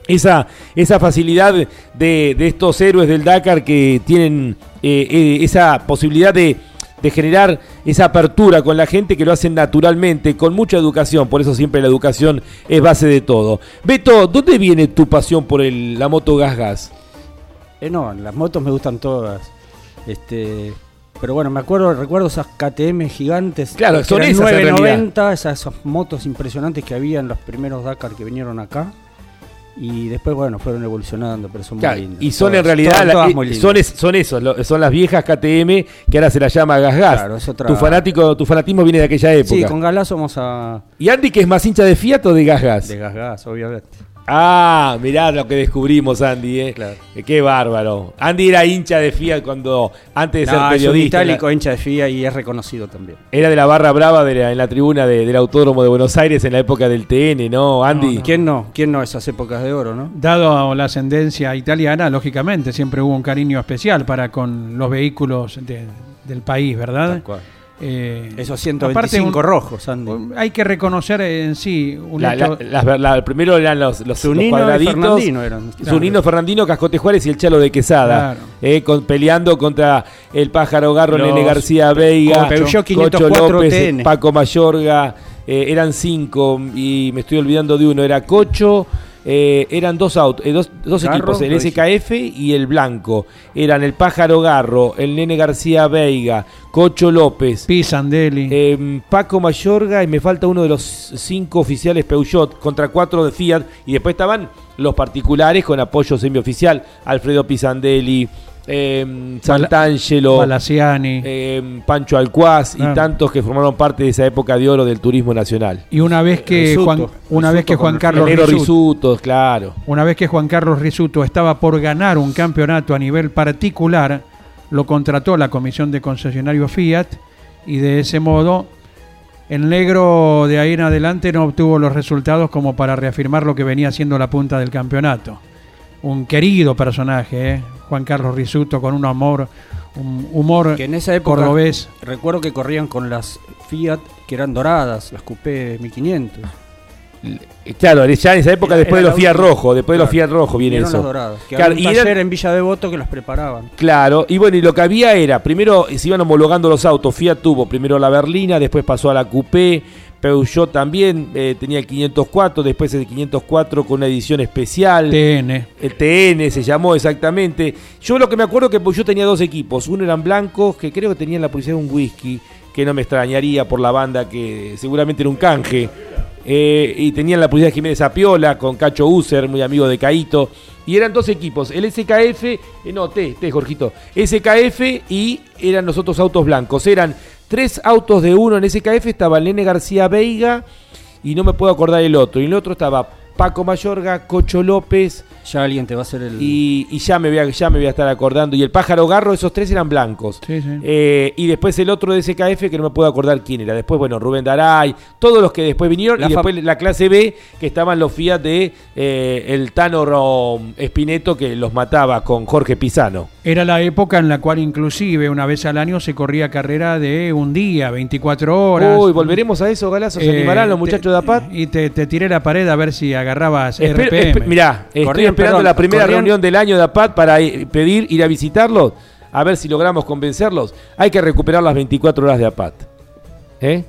Esa, esa facilidad de, estos héroes del Dakar que tienen esa posibilidad de de generar esa apertura con la gente que lo hacen naturalmente, con mucha educación, por eso siempre la educación es base de todo. Beto, ¿dónde viene tu pasión por el- la moto gas gas? Eh, no, las motos me gustan todas. Este, pero bueno, me acuerdo, recuerdo esas KTM gigantes. Claro, son eran esas en 990, esas, esas motos impresionantes que había en los primeros Dakar que vinieron acá. Y después, bueno, fueron evolucionando, pero son Claro, muy lindas. y son Todas, en realidad todas- todas eh, muy son, es- son esos, lo- son las viejas KTM que ahora se las llama gas gas. Claro, es otra- Tu fanático, tu fanatismo viene de aquella época. Sí, con Galá somos a, ¿Y Andy que es más hincha de Fiat o de gas gas? de Gas Gas, obviamente. Ah, mirá lo que descubrimos, Andy, eh. Eh, Qué bárbaro. Andy era hincha de Fiat cuando, antes de No, ser es un periodista, itálico hincha de FIA y es reconocido también. era de la barra brava de la- en la tribuna de- del Autódromo de Buenos Aires en la época del TN, ¿no, Andy? ¿Quién no? ¿Quién no esas épocas de oro, no? Dado la ascendencia italiana, lógicamente siempre hubo un cariño especial para con los vehículos de- del país, ¿verdad? Tal cual. Eh, Esos 125 aparte un- rojos, Andy. Hay que reconocer en sí un La- hecho- la- las- la- primero eran los, los, los Zunino y cuadraditos. Fernandino eran. Zunino, Fernandino, Cascote Juárez y el Chalo de Quesada. Claro. eh, con- peleando contra el Pájaro Garro, Los- Nene García Veiga, Cocho 504 López, TN. Paco Mayorga. eh, eran cinco y me estoy olvidando de uno. Era Cocho. Eh, eran dos autos, eh, dos, dos equipos, el. SKF y el Blanco. Eran el Pájaro Garro, el Nene García Veiga, Cocho López, Pisandelli. eh, Paco Mayorga y me falta uno de los cinco oficiales Peugeot contra cuatro de Fiat y después estaban los particulares con apoyo semioficial Alfredo Pisandelli, eh, Santangelo, eh, Pancho Alcuaz y Claro. tantos que formaron parte de esa época de oro del turismo nacional. y una vez que Risuto. Juan, una vez que Risuto Juan Carlos Risuto- Risutos, claro. Una vez que Juan Carlos Risuto estaba por ganar un campeonato a nivel particular, lo contrató la comisión de concesionario Fiat y de ese modo el negro de ahí en adelante no obtuvo los resultados como para reafirmar lo que venía siendo la punta del campeonato. Un querido personaje, ¿eh? Juan Carlos Risuto, con un amor, un humor Que en esa época cordobés. recuerdo que corrían con las Fiat que eran doradas, las Coupé 1500. Eh, Claro, ya en esa época Era- después de los Fiat. Rojo, después de los. Fiat Rojo viene eso. las doradas. Que Claro, había y un eran- taller en Villa Devoto que las preparaban. Claro, y bueno, y lo que había era, primero se iban homologando los autos, Fiat tuvo primero la berlina, después pasó a la coupé, Peugeot también eh, tenía el 504, después el 504 con una edición especial. TN. El TN se llamó exactamente. Yo lo que me acuerdo que Peugeot tenía dos equipos, uno eran blancos, que creo que tenían la publicidad de un whisky, que no me extrañaría por la banda que seguramente era un canje. Eh, y tenían la publicidad de Jiménez Apiola con Cacho User, muy amigo de Caito. Y eran dos equipos, el SKF, eh, no, T, T, Jorgito, SKF y eran los otros autos blancos. Eran tres autos de uno en SKF, estaba el Nene García Veiga y no me puedo acordar el otro. Y el otro estaba Paco Mayorga, Cocho López, Ya alguien te va a hacer el. y, y ya, me voy a, ya me voy a estar acordando. Y el pájaro garro, esos tres eran blancos. Sí, sí. Eh, y después el otro de SKF que no me puedo acordar quién era. Después, bueno, Rubén Daray, todos los que después vinieron. La y después la clase B, que estaban los Fiat de eh, el Tano Espineto que los mataba con Jorge Pisano. Era la época en la cual inclusive una vez al año se corría carrera de un día, 24 horas. Uy, volveremos a eso, Galazo. ¿Se Eh, animarán los te- muchachos de APAT? Y te, te tiré la pared a ver si agarrabas Espe- RPM. mirá, estoy Corrían, esperando perdón, la primera corrían- reunión del año de APAT para pedir ir a visitarlos, a ver si logramos convencerlos. Hay que recuperar las 24 horas de APAT. ¿Eh?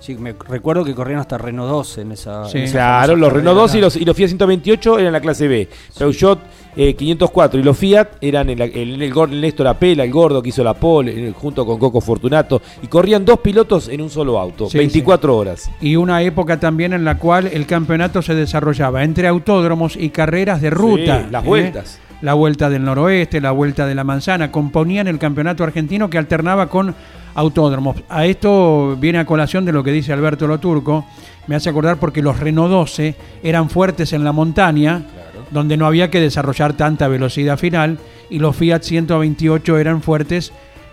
Sí, me recuerdo que corrían hasta Renault 12 en esa. Sí. en esa Claro, los. Renault 2 y los, y los Fiat 128 eran la clase B. Peugeot eh, 504 y los Fiat eran el, el, el, Néstor Apela, el gordo que hizo la pole, eh, junto con Coco Fortunato. Y corrían dos pilotos en un solo auto, Sí, 24 horas. Y una época también en la cual el campeonato se desarrollaba entre autódromos y carreras de ruta. Sí, las ¿eh? vueltas. La vuelta del noroeste, la vuelta de la manzana, componían el campeonato argentino que alternaba con autódromos. A esto viene a colación de lo que dice Alberto Loturco, me hace acordar porque los Renault 12 eran fuertes en la montaña, donde no había que desarrollar tanta velocidad final, y los Fiat 128 eran fuertes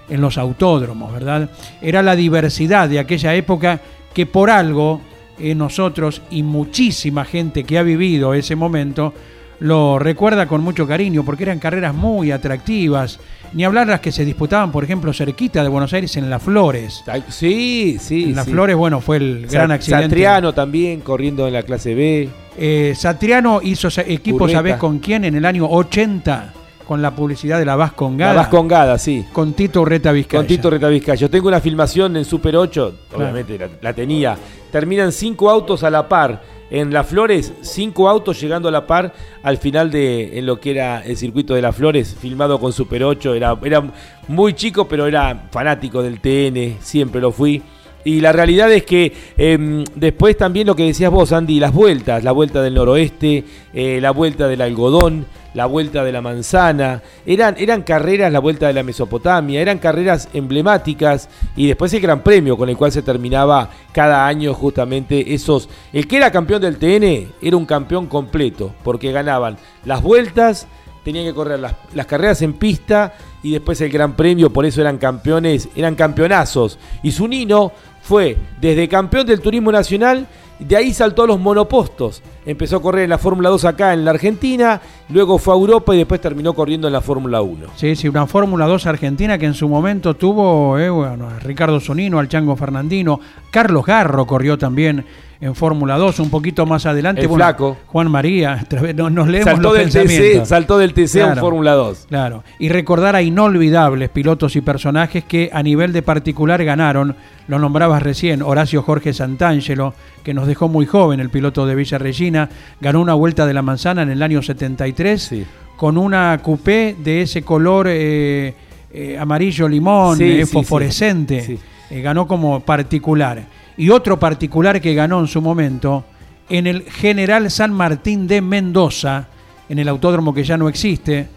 en los autódromos, ¿verdad? Era la diversidad de aquella época que por algo eh, nosotros y muchísima gente que ha vivido ese momento lo recuerda con mucho cariño porque eran carreras muy atractivas. Ni hablar las que se disputaban, por ejemplo, cerquita de Buenos Aires en Las Flores. Ay, Sí, sí. En Las sí. Flores, bueno, fue el gran accidente. Satriano también corriendo en la clase B. Eh, Satriano hizo equipo, Urreta. ¿sabés con quién? En el año 80. Con la publicidad de la Vascongada. La Vascongada, sí. Con Tito Urreta Vizcaya. Con Tito Urreta Vizcaya. Yo tengo una filmación en Super 8, obviamente la, la, tenía. Terminan cinco autos a la par. En Las Flores, cinco autos llegando a la par al final de en lo que era el circuito de Las Flores, filmado con Super 8. Era, era muy chico, pero era fanático del TN, siempre lo fui. Y la realidad es que eh, después también lo que decías vos, Andy, las vueltas, la vuelta del noroeste, eh, la vuelta del algodón, la vuelta de la manzana, eran, eran carreras, la vuelta de la Mesopotamia, eran carreras emblemáticas y después el Gran Premio con el cual se terminaba cada año justamente esos... El que era campeón del TN era un campeón completo, porque ganaban las vueltas, tenían que correr las, las carreras en pista y después el Gran Premio, por eso eran campeones, eran campeonazos. Y Zunino fue desde campeón del turismo nacional, de ahí saltó a los monopostos. Empezó a correr en la Fórmula 2 acá en la Argentina, luego fue a Europa y después terminó corriendo en la Fórmula 1. Sí, sí, una Fórmula 2 argentina que en su momento tuvo eh, bueno, a Ricardo Sonino, al Chango Fernandino, Carlos Garro corrió también en Fórmula 2, un poquito más adelante. El bueno, flaco. Juan María, nos, nos leemos saltó los del TC, saltó del TC Claro. en Fórmula 2. Claro, y recordar a inolvidables pilotos y personajes que a nivel de particular ganaron, lo nombrabas recién, Horacio Jorge Santangelo, que nos dejó muy joven, el piloto de Villa Regina, ganó una vuelta de la manzana en el año 73 Sí. con una coupé de ese color eh, eh, amarillo limón, Sí, eh, fosforescente, ganó como particular. Y otro particular que ganó en su momento en el General San Martín de Mendoza, en el autódromo que ya no existe,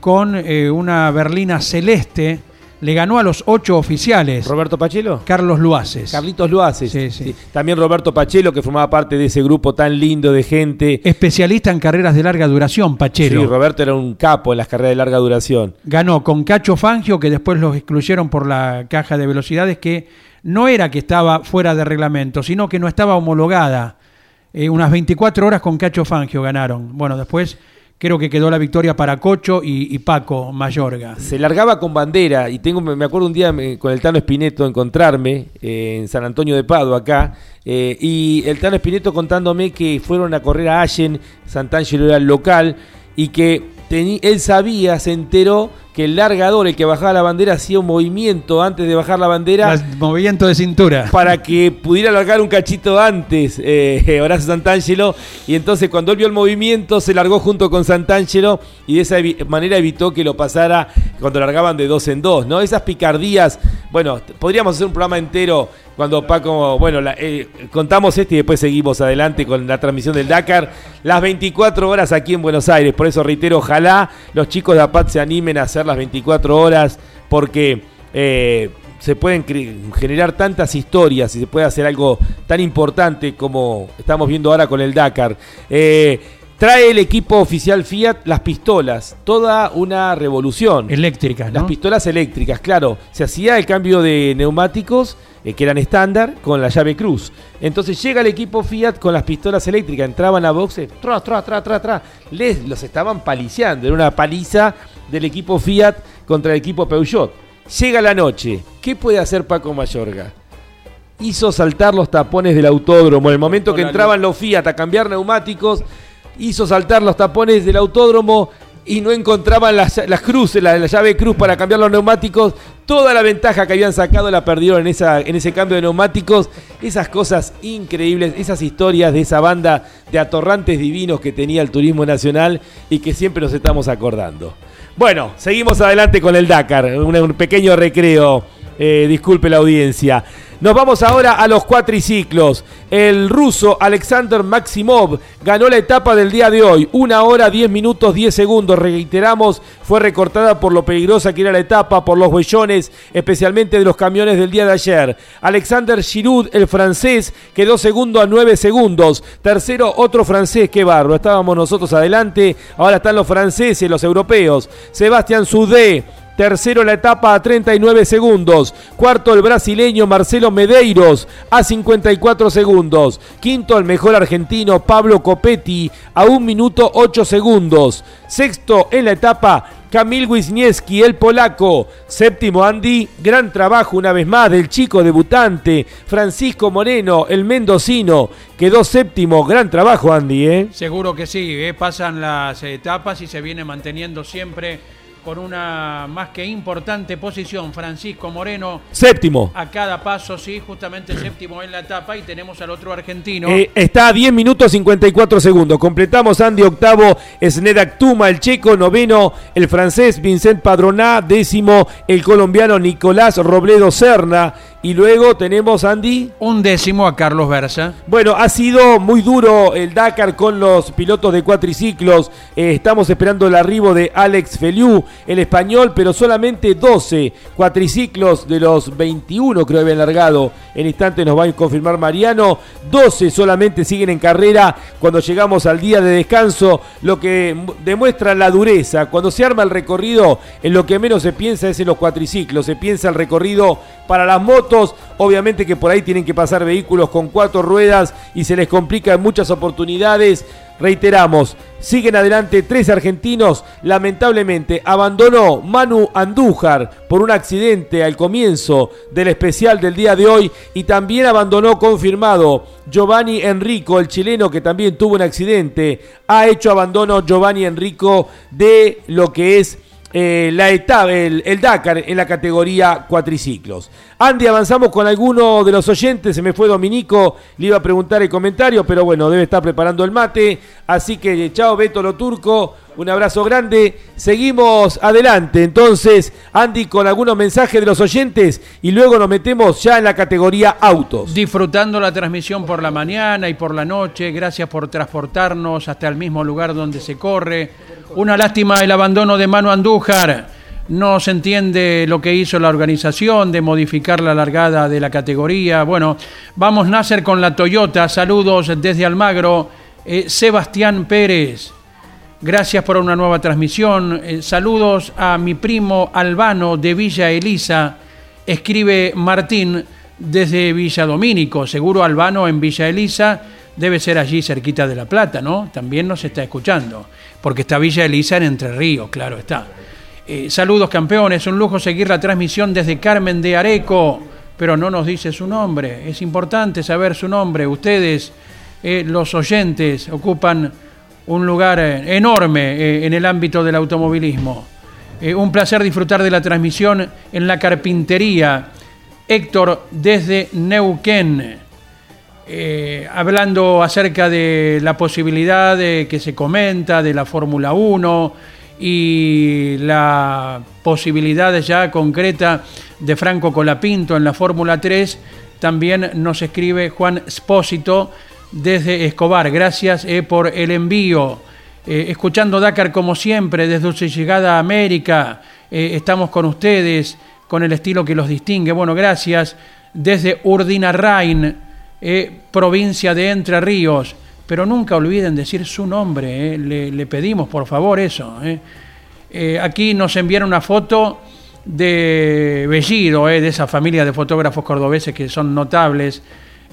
con una berlina celeste, le ganó a los ocho oficiales. ¿Roberto Pachelo? Carlos Luaces. Carlitos Luaces. Sí, sí. También Roberto Pachelo, que formaba parte de ese grupo tan lindo de gente. Especialista en carreras de larga duración, Pachero. Sí, Roberto era un capo en las carreras de larga duración. ganó con Cacho Fangio, que después los excluyeron por la caja de velocidades, que no era que estaba fuera de reglamento, sino que no estaba homologada. Eh, unas 24 horas con Cacho Fangio ganaron. Bueno, después creo que quedó la victoria para Cocho y, Paco Mayorga. Se largaba con bandera y tengo, me acuerdo un día con el Tano Espineto encontrarme eh, en San Antonio de Pado acá eh, y el Tano Espineto contándome que fueron a correr a Allen, Sant'Angelo era el local y que teni- él sabía, se enteró que el largador, el que bajaba la bandera, hacía un movimiento antes de bajar la bandera movimiento de cintura. para que pudiera largar un cachito antes eh, Horacio Santangelo y entonces cuando él vio el movimiento se largó junto con Santangelo y de esa manera evitó que lo pasara cuando largaban de dos en dos, ¿no? Esas picardías, bueno, podríamos hacer un programa entero cuando Paco, bueno, la- eh, contamos este y después seguimos adelante con la transmisión del Dakar, las 24 horas aquí en Buenos Aires, por eso reitero, ojalá los chicos de APAT se animen a hacer las 24 horas porque... eh, se pueden generar tantas historias y se puede hacer algo tan importante como estamos viendo ahora con el Dakar. Eh, trae el equipo oficial Fiat las pistolas, toda una revolución. Eléctricas, Las pistolas eléctricas, claro. Se hacía el cambio de neumáticos, eh, que eran estándar, con la llave cruz. Entonces llega el equipo Fiat con las pistolas eléctricas, entraban a boxe, tra, tra, tra, tra, tra. Les los estaban paliciando. Era una paliza del equipo Fiat contra el equipo Peugeot. Llega la noche. ¿Qué puede hacer Paco Mayorga? Hizo saltar los tapones del autódromo. En el momento que entraban los Fiat a cambiar neumáticos, hizo saltar los tapones del autódromo y no encontraban las, las cruces, la, la llave cruz para cambiar los neumáticos. Toda la ventaja que habían sacado la perdieron en, esa, en ese cambio de neumáticos. Esas cosas increíbles, esas historias de esa banda de atorrantes divinos que tenía el turismo nacional y que siempre nos estamos acordando. Bueno, seguimos adelante con el Dakar, un, pequeño recreo. Eh, disculpe la audiencia. Nos vamos ahora a los cuatriciclos. El ruso Alexander Maximov ganó la etapa del día de hoy. Una hora, 10 minutos, 10 segundos. Reiteramos, fue recortada por lo peligrosa que era la etapa, por los huellones, especialmente de los camiones del día de ayer. Alexander Giroud, el francés, quedó segundo a 9 segundos. Tercero, otro francés, qué barro. Estábamos nosotros adelante. Ahora están los franceses, los europeos. Sebastián Sudé. Tercero la etapa a 39 segundos. Cuarto el brasileño Marcelo Medeiros a 54 segundos. Quinto el mejor argentino Pablo Copetti a 1 minuto 8 segundos. Sexto en la etapa Kamil Wisniewski, el polaco. Séptimo, Andy. Gran trabajo una vez más del chico debutante. Francisco Moreno, el mendocino. Quedó séptimo. Gran trabajo, Andy, ¿eh? Seguro que sí, ¿eh? pasan las etapas y se viene manteniendo siempre con una más que importante posición. Francisco Moreno Séptimo. a cada paso, sí, justamente séptimo en la etapa y tenemos al otro argentino. Eh, está a 10 minutos 54 segundos. Completamos Andy octavo, Snedak Tuma, el checo, noveno, el francés Vincent Padroná, décimo, el colombiano Nicolás Robledo Serna. Y luego tenemos, Andy. Un décimo a Carlos Versa. Bueno, ha sido muy duro el Dakar con los pilotos de cuatriciclos. Eh, estamos esperando el arribo de Alex Feliu, el español, pero solamente 12 cuatriciclos de los 21 creo que habían largado. En instante nos va a confirmar Mariano. 12 solamente siguen en carrera cuando llegamos al día de descanso, lo que demuestra la dureza. Cuando se arma el recorrido, en lo que menos se piensa es en los cuatriciclos. Se piensa el recorrido para las motos. Obviamente que por ahí tienen que pasar vehículos con cuatro ruedas y se les complica en muchas oportunidades. Reiteramos, siguen adelante tres argentinos. Lamentablemente abandonó Manu Andújar por un accidente al comienzo del especial del día de hoy y también abandonó confirmado Giovanni Enrico, el chileno que también tuvo un accidente. Ha hecho abandono Giovanni Enrico de lo que es eh, la etapa, el, el Dakar en la categoría cuatriciclos. Andy, avanzamos con alguno de los oyentes. Se me fue Dominico, le iba a preguntar el comentario, pero bueno, debe estar preparando el mate. Así que chao, Beto Lo Turco. Un abrazo grande. Seguimos adelante. Entonces, Andy, con algunos mensajes de los oyentes y luego nos metemos ya en la categoría autos. Disfrutando la transmisión por la mañana y por la noche. Gracias por transportarnos hasta el mismo lugar donde se corre. Una lástima el abandono de Manu Andújar. No se entiende lo que hizo la organización de modificar la largada de la categoría. Bueno, vamos Nasser con la Toyota. Saludos desde Almagro. Eh, Sebastián Pérez. Gracias por una nueva transmisión. Eh, saludos a mi primo Albano de Villa Elisa. Escribe Martín desde Villa Domínico. Seguro Albano en Villa Elisa debe ser allí cerquita de La Plata, ¿no? También nos está escuchando. Porque está Villa Elisa en Entre Ríos, claro está. Eh, saludos campeones, un lujo seguir la transmisión desde Carmen de Areco, pero no nos dice su nombre. Es importante saber su nombre. Ustedes, eh, los oyentes, ocupan un lugar eh, enorme en el ámbito del automovilismo. Un placer disfrutar de la transmisión en la carpintería. Héctor desde Neuquén, eh, hablando acerca de la posibilidad de que se comenta de la Fórmula 1 y la posibilidad ya concreta de Franco Colapinto en la Fórmula 3, también nos escribe Juan Spósito desde Escobar. Gracias eh, por el envío. Eh, escuchando Dakar como siempre, desde su llegada a América, estamos con ustedes, con el estilo que los distingue. Bueno, gracias. Desde Urdinarrain, eh, provincia de Entre Ríos. Pero nunca olviden decir su nombre, eh. le, le pedimos por favor eso. eh. Aquí nos enviaron una foto de Bellido, de esa familia de fotógrafos cordobeses que son notables.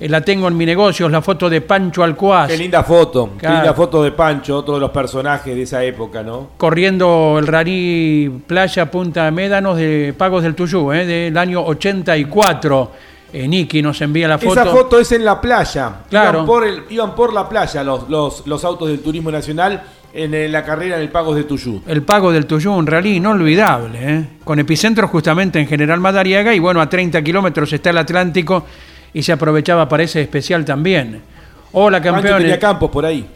La tengo en mi negocio, es la foto de Pancho Alcuaz. Qué linda foto, qué Claro. linda foto de Pancho, otro de los personajes de esa época, ¿no? corriendo el Raní Playa Punta Médanos de Pagos del Tuyú, eh, del año 84. Eh, Niki nos envía la foto. Esa foto es en la playa. Claro. Iban por, el- iban por la playa los, los, los autos del turismo nacional en, la carrera en el Pagos de Tuyú. El pago del Tuyú, un rally inolvidable, ¿eh? con epicentro justamente en General Madariaga y bueno, a 30 kilómetros está el Atlántico y se aprovechaba para ese especial también. Hola campeones. tenía campos por ahí.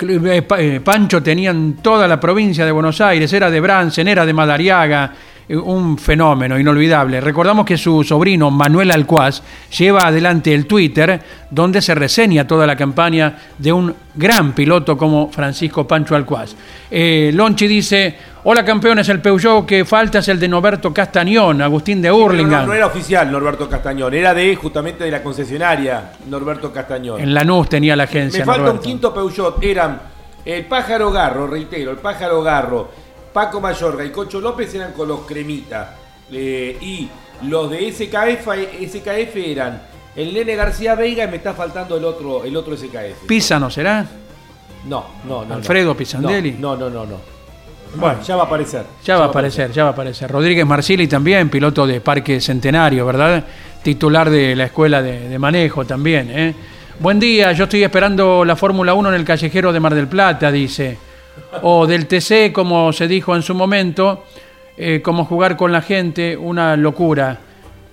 Eh, eh, Pancho tenían toda la provincia de Buenos Aires, era de Bransen, era de Madariaga, un fenómeno inolvidable. Recordamos que su sobrino Manuel Alcuaz lleva adelante el Twitter donde se reseña toda la campaña de un gran piloto como Francisco Pancho Alcuaz. Eh, Lonchi dice, hola campeones, el Peugeot que falta es el de Norberto Castañón, Agustín de Hurlingham. no, no era oficial Norberto Castañón, era de justamente de la concesionaria Norberto Castañón. En Lanús tenía la agencia. Me falta un quinto Peugeot. Eran el Pájaro Garro, reitero, el Pájaro Garro, Paco Mayorga y Cocho López eran con los cremita. Eh, y los de SKF, SKF eran el Nene García Veiga y me está faltando el otro, el otro SKF. Pisa, ¿no será? No, no, no. no. Alfredo Pisandelli. No, no, no, no. Bueno, ya va a aparecer. Ya va a aparecer, ya va a aparecer. Rodríguez Marcili también, piloto de Parque Centenario, ¿verdad? Titular de la escuela de, de manejo también. ¿eh? Buen día, yo estoy esperando la Fórmula 1 en el callejero de Mar del Plata, dice. O del TC, como se dijo en su momento, eh, como jugar con la gente, una locura.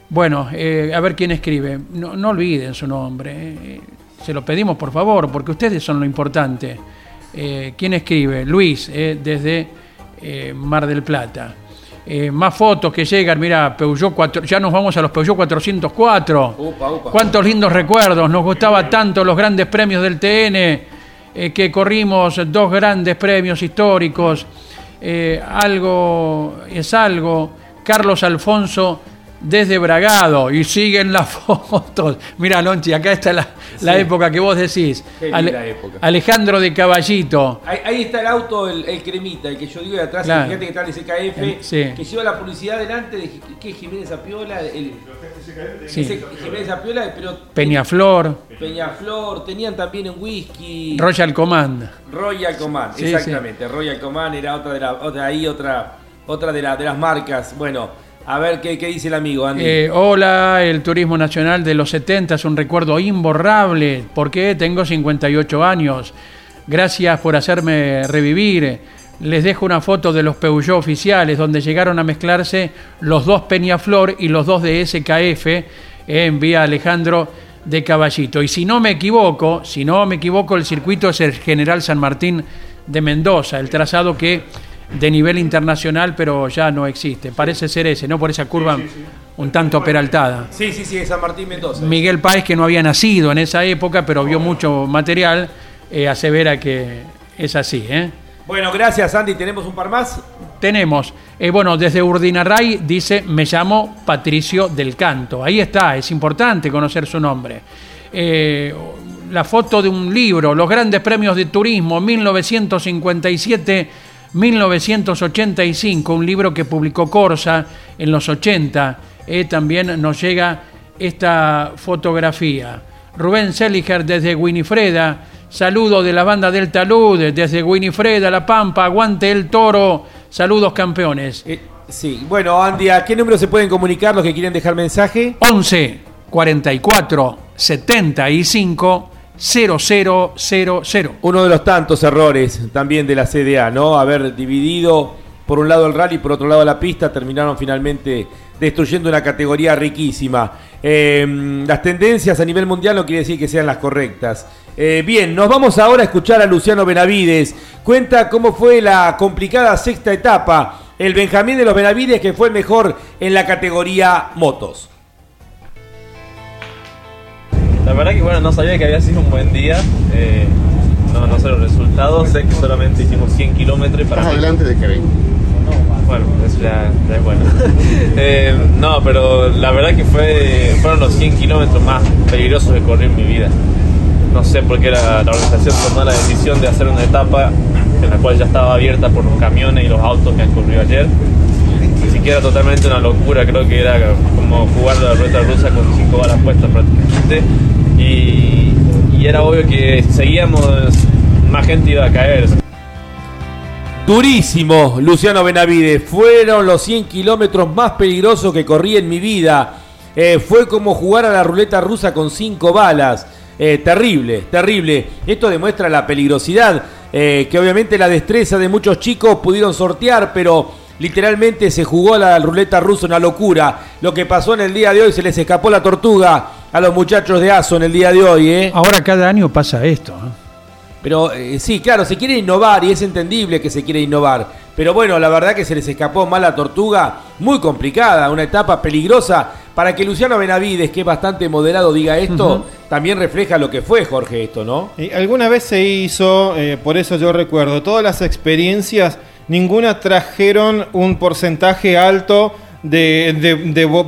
Bueno, eh, a ver quién escribe. No, no olviden su nombre. eh. Se lo pedimos por favor, porque ustedes son lo importante. Eh, ¿Quién escribe? Luis, eh, desde eh, Mar del Plata. Eh, más fotos que llegan, mira, Peugeot 4, ya nos vamos a los Peugeot 404. Cuántos lindos recuerdos, nos gustaba tanto los grandes premios del TN, eh, que corrimos dos grandes premios históricos. Eh, algo es algo. Carlos Alfonso desde Bragado y siguen las fotos. Mira, Lonchi, acá está la, la Sí. época que vos decís. Qué linda época. Alejandro de Caballito. Ahí, ahí está el auto, el, el cremita, el que yo digo de atrás, Claro. gigante que está en el SKF, El- sí. que lleva la publicidad delante de ¿qué, Jiménez Apiola, el, Sí. Jiménez Apiola, pero Peñaflor, Peñaflor, tenían también en whisky. Royal Command. Royal Command, Sí, exactamente. Royal Command era otra de la, otra ahí otra, otra de, la- de las marcas. Bueno, a ver qué, dice el amigo Andy. Eh, hola, el turismo nacional de los 70 es un recuerdo imborrable. porque Tengo 58 años. Gracias por hacerme revivir. Les dejo una foto de los Peugeot oficiales donde llegaron a mezclarse los dos Peñaflor y los dos de SKF. eh, envía Alejandro de Caballito. Y si no me equivoco, si no me equivoco, el circuito es el General San Martín de Mendoza, el trazado que de nivel internacional, pero ya no existe. Parece ser ese, ¿no? Por esa curva un tanto peraltada. sí, sí, sí, de San Martín Mendoza. Miguel Páez, que no había nacido en esa época, pero vio mucho material, eh, asevera que es así. ¿eh? Bueno, gracias Andy. ¿Tenemos un par más? Tenemos, eh, bueno, desde Urdinarray dice, me llamo Patricio del Canto. Ahí está, es importante conocer su nombre. Eh, la foto de un libro, Los grandes premios de turismo, 1957-1985, un libro que publicó Corsa en los 80. Eh, también nos llega esta fotografía. Rubén Seliger desde Winifreda, saludo de la banda del Talud, desde Winifreda, La Pampa, aguante el toro, saludos campeones. Eh, sí, bueno Andy, ¿a qué número se pueden comunicar los que quieren dejar mensaje? 11 44 75 0000. Uno de los tantos errores también de la CDA, ¿no? Haber dividido por un lado el rally, por otro lado la pista, terminaron finalmente destruyendo una categoría riquísima. Eh, las tendencias a nivel mundial no quiere decir que sean las correctas. Eh, bien, nos vamos ahora a escuchar a Luciano Benavides. Cuenta cómo fue la complicada sexta etapa. El Benjamín de los Benavides que fue mejor en la categoría motos. La verdad que bueno, no sabía que había sido un buen día. eh, no, no sé los resultados, sé que solamente hicimos 100 kilómetros para... Adelante de Kevin. Bueno, eso ya, ya es bueno. Eh, no, pero la verdad que fue, fueron los 100 kilómetros más peligrosos que corrí en mi vida. No sé por qué la, la organización tomó la decisión de hacer una etapa en la cual ya estaba abierta por los camiones y los autos que han corrido ayer. Ni siquiera totalmente una locura, creo que era como jugar la ruleta rusa con cinco balas puestas prácticamente. Y, era obvio que seguíamos, más gente iba a caer. Durísimo, Luciano Benavides. Fueron los 100 kilómetros más peligrosos que corrí en mi vida. Eh, fue como jugar a la ruleta rusa con cinco balas. Eh, terrible, terrible. Esto demuestra la peligrosidad eh, que obviamente la destreza de muchos chicos pudieron sortear, pero literalmente se jugó a la ruleta rusa una locura. Lo que pasó en el día de hoy se les escapó la tortuga a los muchachos de ASO en el día de hoy. ¿eh? Ahora cada año pasa esto. ¿eh? Pero eh, sí, claro, se quiere innovar y es entendible que se quiere innovar. Pero bueno, la verdad que se les escapó mal la tortuga, muy complicada, una etapa peligrosa. Para que Luciano Benavides, que es bastante moderado, diga esto, también refleja lo que fue Jorge esto, ¿no? Y alguna vez se hizo, eh, por eso yo recuerdo, todas las experiencias, ninguna trajeron un porcentaje alto de,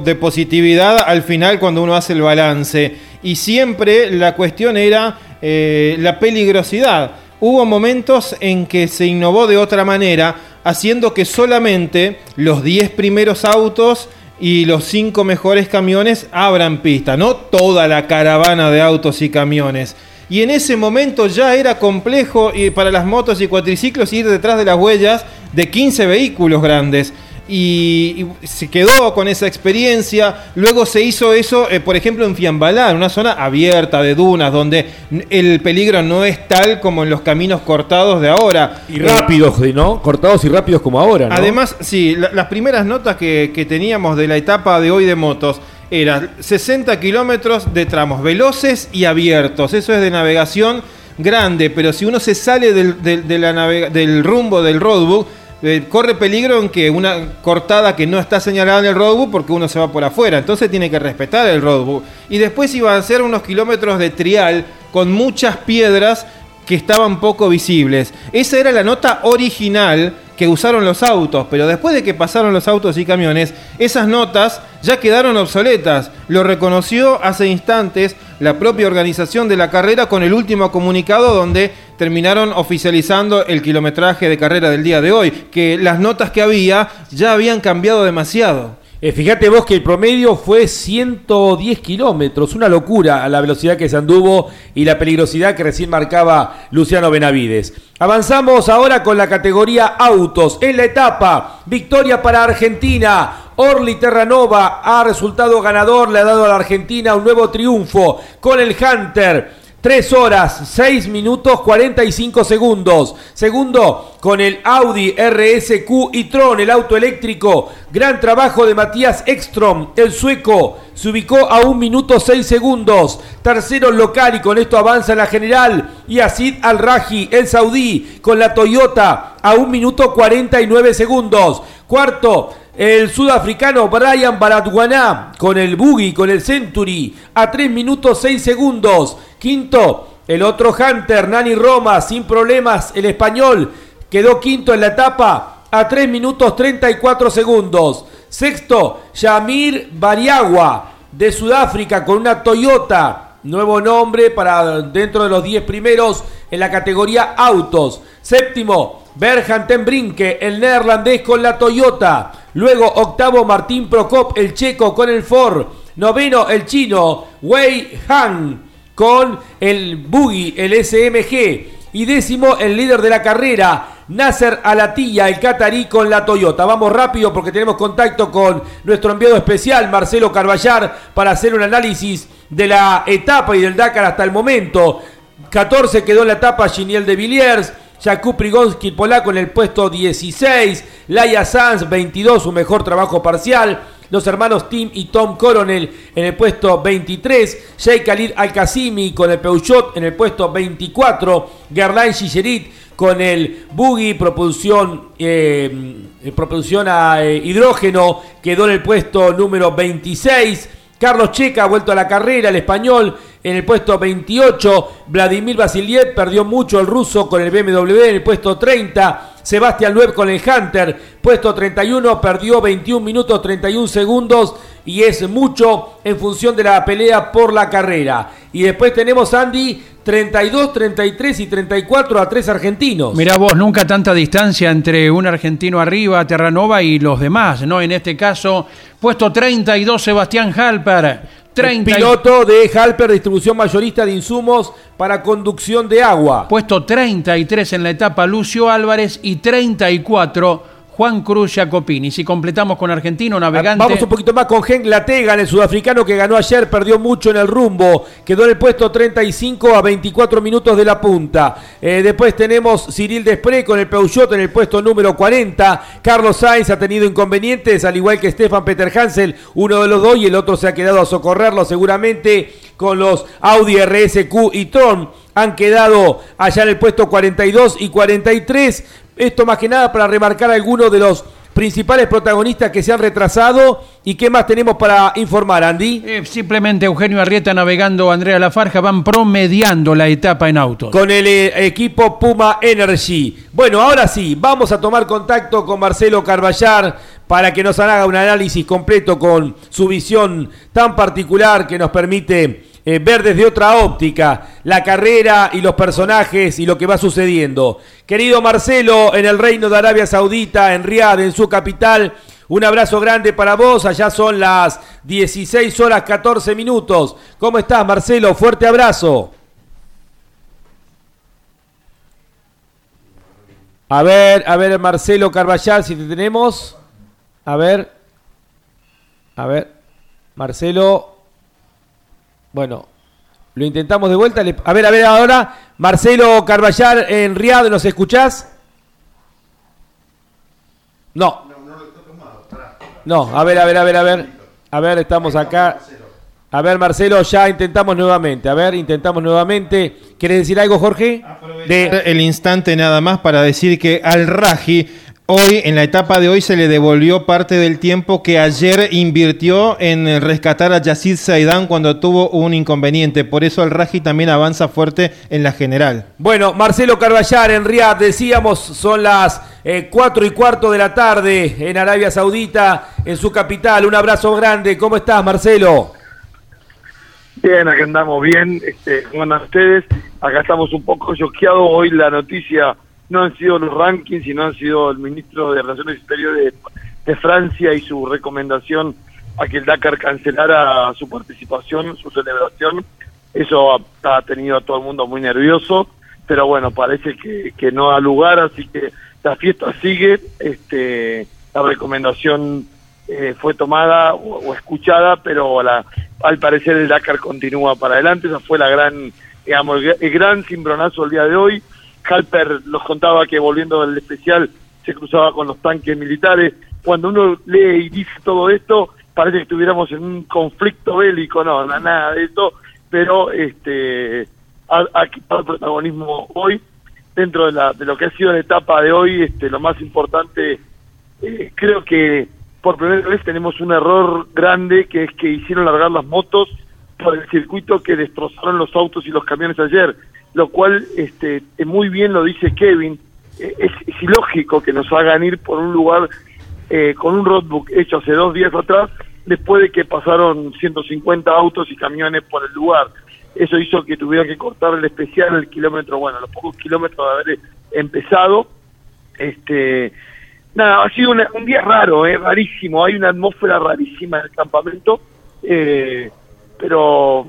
de- positividad al final cuando uno hace el balance. Y siempre la cuestión era eh, la peligrosidad. Hubo momentos en que se innovó de otra manera, haciendo que solamente los 10 primeros autos y los 5 mejores camiones abran pista, no toda la caravana de autos y camiones. y en ese momento ya era complejo para las motos y cuatriciclos ir detrás de las huellas de 15 vehículos grandes. Y, y se quedó con esa experiencia. Luego se hizo eso, eh, por ejemplo, en Fiambalá, en una zona abierta de dunas, donde el peligro no es tal como en los caminos cortados de ahora. Y rápidos, ¿no? Cortados y rápidos como ahora, ¿no? Además, sí, la- las primeras notas que, que teníamos de la etapa de hoy de motos eran 60 kilómetros de tramos veloces y abiertos. Eso es de navegación grande, pero si uno se sale del, del- de la navega- del rumbo del roadbook, eh, corre peligro en que una cortada que no está señalada en el roadbook porque uno se va por afuera. Entonces tiene que respetar el roadbook. Y después iba a ser unos kilómetros de trial con muchas piedras que estaban poco visibles. Esa era la nota original que usaron los autos, pero después de que pasaron los autos y camiones, esas notas ya quedaron obsoletas. Lo reconoció hace instantes la propia organización de la carrera con el último comunicado donde terminaron oficializando el kilometraje de carrera del día de hoy, que las notas que había ya habían cambiado demasiado. Eh, fíjate vos que el promedio fue 110 kilómetros, una locura a la velocidad que se anduvo y la peligrosidad que recién marcaba Luciano Benavides. Avanzamos ahora con la categoría autos. En la etapa, victoria para Argentina. Orly Terranova ha resultado ganador, le ha dado a la Argentina un nuevo triunfo con el Hunter. 3 horas, 6 minutos, 45 segundos. Segundo, con el Audi RSQ y Tron, el auto eléctrico. Gran trabajo de Matías Ekstrom, el sueco. Se ubicó a 1 minuto 6 segundos. Tercero local y con esto avanza la general. Y Asid Al-Raji, el saudí, con la Toyota a 1 minuto 49 segundos. Cuarto, el sudafricano Brian Baratguaná con el Buggy, con el Century, a 3 minutos 6 segundos. Quinto, el otro Hunter, Nani Roma, sin problemas, el español, quedó quinto en la etapa a 3 minutos 34 segundos. Sexto, Yamir Bariagua, de Sudáfrica, con una Toyota. Nuevo nombre para dentro de los 10 primeros en la categoría autos. Séptimo, Berhan Brinke, el neerlandés con la Toyota. Luego octavo, Martín Prokop, el checo con el Ford. Noveno, el chino, Wei Han con el Buggy, el SMG. Y décimo, el líder de la carrera, Nasser Alatilla, el catarí con la Toyota. Vamos rápido porque tenemos contacto con nuestro enviado especial, Marcelo Carballar, para hacer un análisis de la etapa y del Dakar hasta el momento. 14 quedó en la etapa Giniel de Villiers. Jakub Prigonski, polaco, en el puesto 16. Laia Sanz, 22, su mejor trabajo parcial. Los hermanos Tim y Tom Coronel en el puesto 23. Sheikh Khalid Al-Qasimi con el Peugeot en el puesto 24. Gerlain Gigerit con el Buggy, propulsión, eh, propulsión a eh, hidrógeno, quedó en el puesto número 26. Carlos Checa ha vuelto a la carrera, el español en el puesto 28. Vladimir Vasiliev perdió mucho el ruso con el BMW en el puesto 30. Sebastián Loeb con el Hunter, puesto 31, perdió 21 minutos 31 segundos y es mucho en función de la pelea por la carrera. Y después tenemos Andy 32, 33 y 34 a tres argentinos. Mirá vos, nunca tanta distancia entre un argentino arriba, Terranova, y los demás, ¿no? En este caso, puesto 32, Sebastián Halper. 30 y- Piloto de Halper, distribución mayorista de insumos para conducción de agua. Puesto 33 en la etapa Lucio Álvarez y 34 Juan Cruz Jacopini. Si completamos con argentino, navegante. Vamos un poquito más con Henk Latega, el sudafricano que ganó ayer, perdió mucho en el rumbo, quedó en el puesto 35 a 24 minutos de la punta. Eh, después tenemos Cyril Desprez con el Peugeot en el puesto número 40. Carlos Sainz ha tenido inconvenientes, al igual que Stefan Peter Hansel, uno de los dos y el otro se ha quedado a socorrerlo seguramente con los Audi RSQ y Tron. Han quedado allá en el puesto 42 y 43. Esto más que nada para remarcar algunos de los principales protagonistas que se han retrasado y qué más tenemos para informar, Andy. Eh, simplemente Eugenio Arrieta navegando, Andrea Lafarja van promediando la etapa en autos. Con el eh, equipo Puma Energy. Bueno, ahora sí, vamos a tomar contacto con Marcelo Carballar para que nos haga un análisis completo con su visión tan particular que nos permite eh, ver desde otra óptica la carrera y los personajes y lo que va sucediendo. Querido Marcelo, en el Reino de Arabia Saudita, en Riad, en su capital, un abrazo grande para vos. Allá son las 16 horas 14 minutos. ¿Cómo estás, Marcelo? Fuerte abrazo. A ver, a ver, Marcelo Carballal, si te tenemos. A ver. A ver. Marcelo. Bueno, lo intentamos de vuelta. A ver, a ver ahora. Marcelo Carballal en Riad, ¿nos escuchás? No. No, a ver, a ver, a ver, a ver. A ver, estamos acá. A ver, Marcelo, ya intentamos nuevamente. A ver, intentamos nuevamente. ¿Quieres decir algo, Jorge? De, El instante nada más para decir que al Raji hoy, en la etapa de hoy, se le devolvió parte del tiempo que ayer invirtió en rescatar a Yacid Zaidan cuando tuvo un inconveniente. Por eso el Raji también avanza fuerte en la general. Bueno, Marcelo Carballar en Riyadh, decíamos, son las eh, 4 y cuarto de la tarde en Arabia Saudita, en su capital. Un abrazo grande. ¿Cómo estás, Marcelo? Bien, acá andamos bien. Este, ¿Cómo andan ustedes? Acá estamos un poco choqueados. Hoy la noticia no han sido los rankings, sino han sido el ministro de Relaciones Exteriores de, Francia y su recomendación a que el Dakar cancelara su participación, su celebración. Eso ha, tenido a todo el mundo muy nervioso, pero bueno, parece que, que no da lugar, así que la fiesta sigue. Este, la recomendación eh, fue tomada o, escuchada, pero al parecer el Dakar continúa para adelante. Esa fue la gran, digamos, el, el gran cimbronazo el día de hoy. Halper nos contaba que volviendo del especial se cruzaba con los tanques militares. Cuando uno lee y dice todo esto, parece que estuviéramos en un conflicto bélico, no, na- nada de eso, pero este ha, quitado protagonismo hoy. Dentro de, la, de lo que ha sido la etapa de hoy, este, lo más importante eh, creo que por primera vez tenemos un error grande que es que hicieron largar las motos por el circuito que destrozaron los autos y los camiones ayer, lo cual este eh, muy bien lo dice Kevin, eh, es, ilógico que nos hagan ir por un lugar eh, con un roadbook hecho hace dos días atrás, después de que pasaron 150 autos y camiones por el lugar. Eso hizo que tuvieran que cortar el especial, el kilómetro, bueno, los pocos kilómetros de haber empezado. Este, nada, ha sido una- un día raro, eh, rarísimo. Hay una atmósfera rarísima en el campamento, eh, pero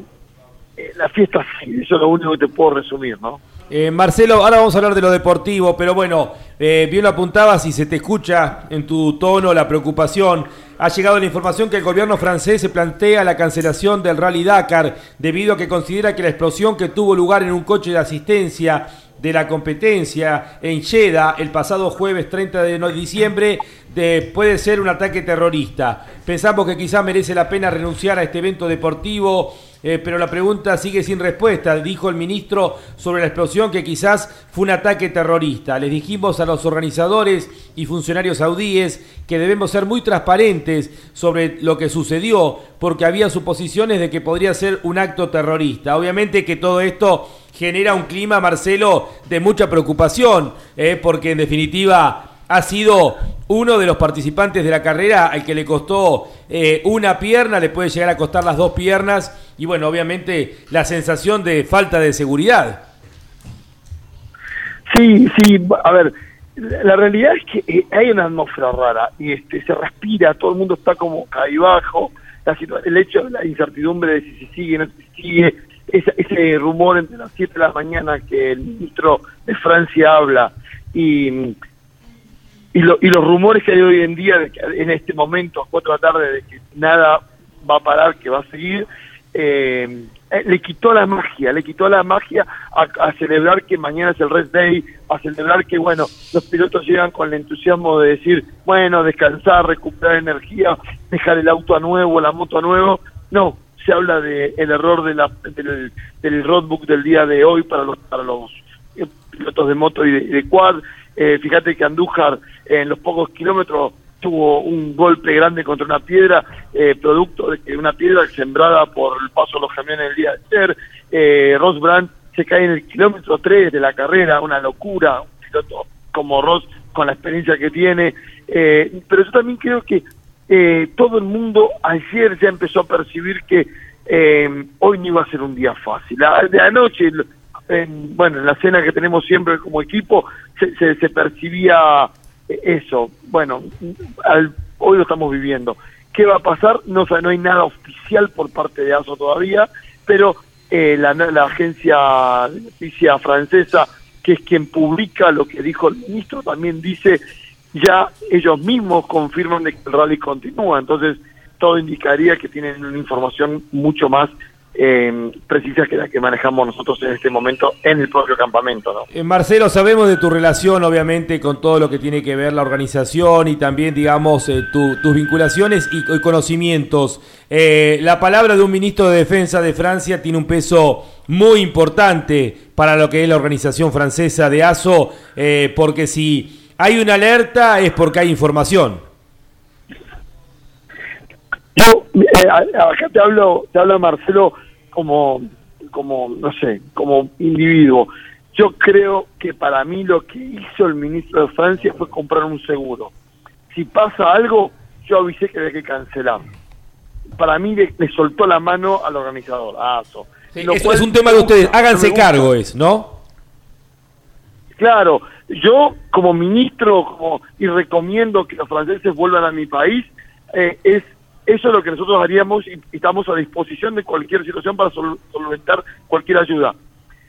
eh, la fiesta. Eso es lo único que te puedo resumir, ¿no? Eh, Marcelo, ahora vamos a hablar de lo deportivo, pero bueno, eh, bien lo apuntabas y se te escucha en tu tono la preocupación. Ha llegado la información que el gobierno francés se plantea la cancelación del Rally Dakar debido a que considera que la explosión que tuvo lugar en un coche de asistencia de la competencia en Jeddah el pasado jueves 30 de diciembre de- puede ser un ataque terrorista. Pensamos que quizá merece la pena renunciar a este evento deportivo, eh, pero la pregunta sigue sin respuesta. Dijo el ministro sobre la explosión que quizás fue un ataque terrorista. Les dijimos a los organizadores y funcionarios saudíes que debemos ser muy transparentes sobre lo que sucedió, porque había suposiciones de que podría ser un acto terrorista. Obviamente que todo esto genera un clima, Marcelo, de mucha preocupación, eh, porque en definitiva ha sido uno de los participantes de la carrera al que le costó eh, una pierna, le puede llegar a costar las dos piernas y bueno, obviamente la sensación de falta de seguridad. Sí, sí, a ver, la realidad es que eh, hay una atmósfera rara y este se respira, todo el mundo está como bajo, la el hecho de la incertidumbre de si se sigue, no se sigue, ese, ese rumor entre las 7 de la mañana que el ministro de Francia habla y, y, lo- y los rumores que hay hoy en día, de que en este momento, a 4 de la tarde, de que nada va a parar, que va a seguir, eh, eh, le quitó la magia, le quitó la magia a, a celebrar que mañana es el Red Day, a celebrar que, bueno, los pilotos llegan con el entusiasmo de decir, bueno, descansar, recuperar energía, dejar el auto a nuevo, la moto a nuevo. No, se habla de el error de la, del, del roadbook del día de hoy para los, para los eh, pilotos de moto y de, quad. Eh, fíjate que Andújar en los pocos kilómetros tuvo un golpe grande contra una piedra, eh, producto de que una piedra sembrada por el paso de los camiones el día de ayer. Eh, Ross Brandt se cae en el kilómetro 3 de la carrera, una locura, un piloto como Ross con la experiencia que tiene. Eh, pero yo también creo que eh, todo el mundo ayer ya empezó a percibir que eh, hoy no iba a ser un día fácil. De anoche, en, bueno, en la cena que tenemos siempre como equipo, se, se, percibía eh, eso. Bueno, al- hoy lo estamos viviendo. ¿Qué va a pasar? No, no hay nada oficial por parte de ASO todavía, pero eh, la, la agencia de noticia francesa que es quien publica lo que dijo el ministro, también dice ya ellos mismos confirman de que el rally continúa, entonces todo indicaría que tienen una información mucho más eh, precisa que la que manejamos nosotros en este momento en el propio campamento. ¿no? Eh, Marcelo, sabemos de tu relación, obviamente, con todo lo que tiene que ver la organización y también, digamos, eh, tu- tus vinculaciones y, conocimientos. Eh, la palabra de un ministro de Defensa de Francia tiene un peso muy importante para lo que es la organización francesa de ASO, porque si hay una alerta es porque hay información. Yo, eh, acá te hablo, te habla Marcelo como, como, no sé, como individuo. Yo creo que para mí lo que hizo el ministro de Francia fue comprar un seguro. Si pasa algo, yo avisé que había que cancelar. Para mí le, le soltó la mano al organizador, a ASO. Lo Eso cual es un tema de ustedes. Háganse cargo, es, ¿no? Claro, yo como ministro como, y recomiendo que los franceses vuelvan a mi país, eh, es eso es lo que nosotros haríamos y, estamos a disposición de cualquier situación para sol- solventar cualquier ayuda.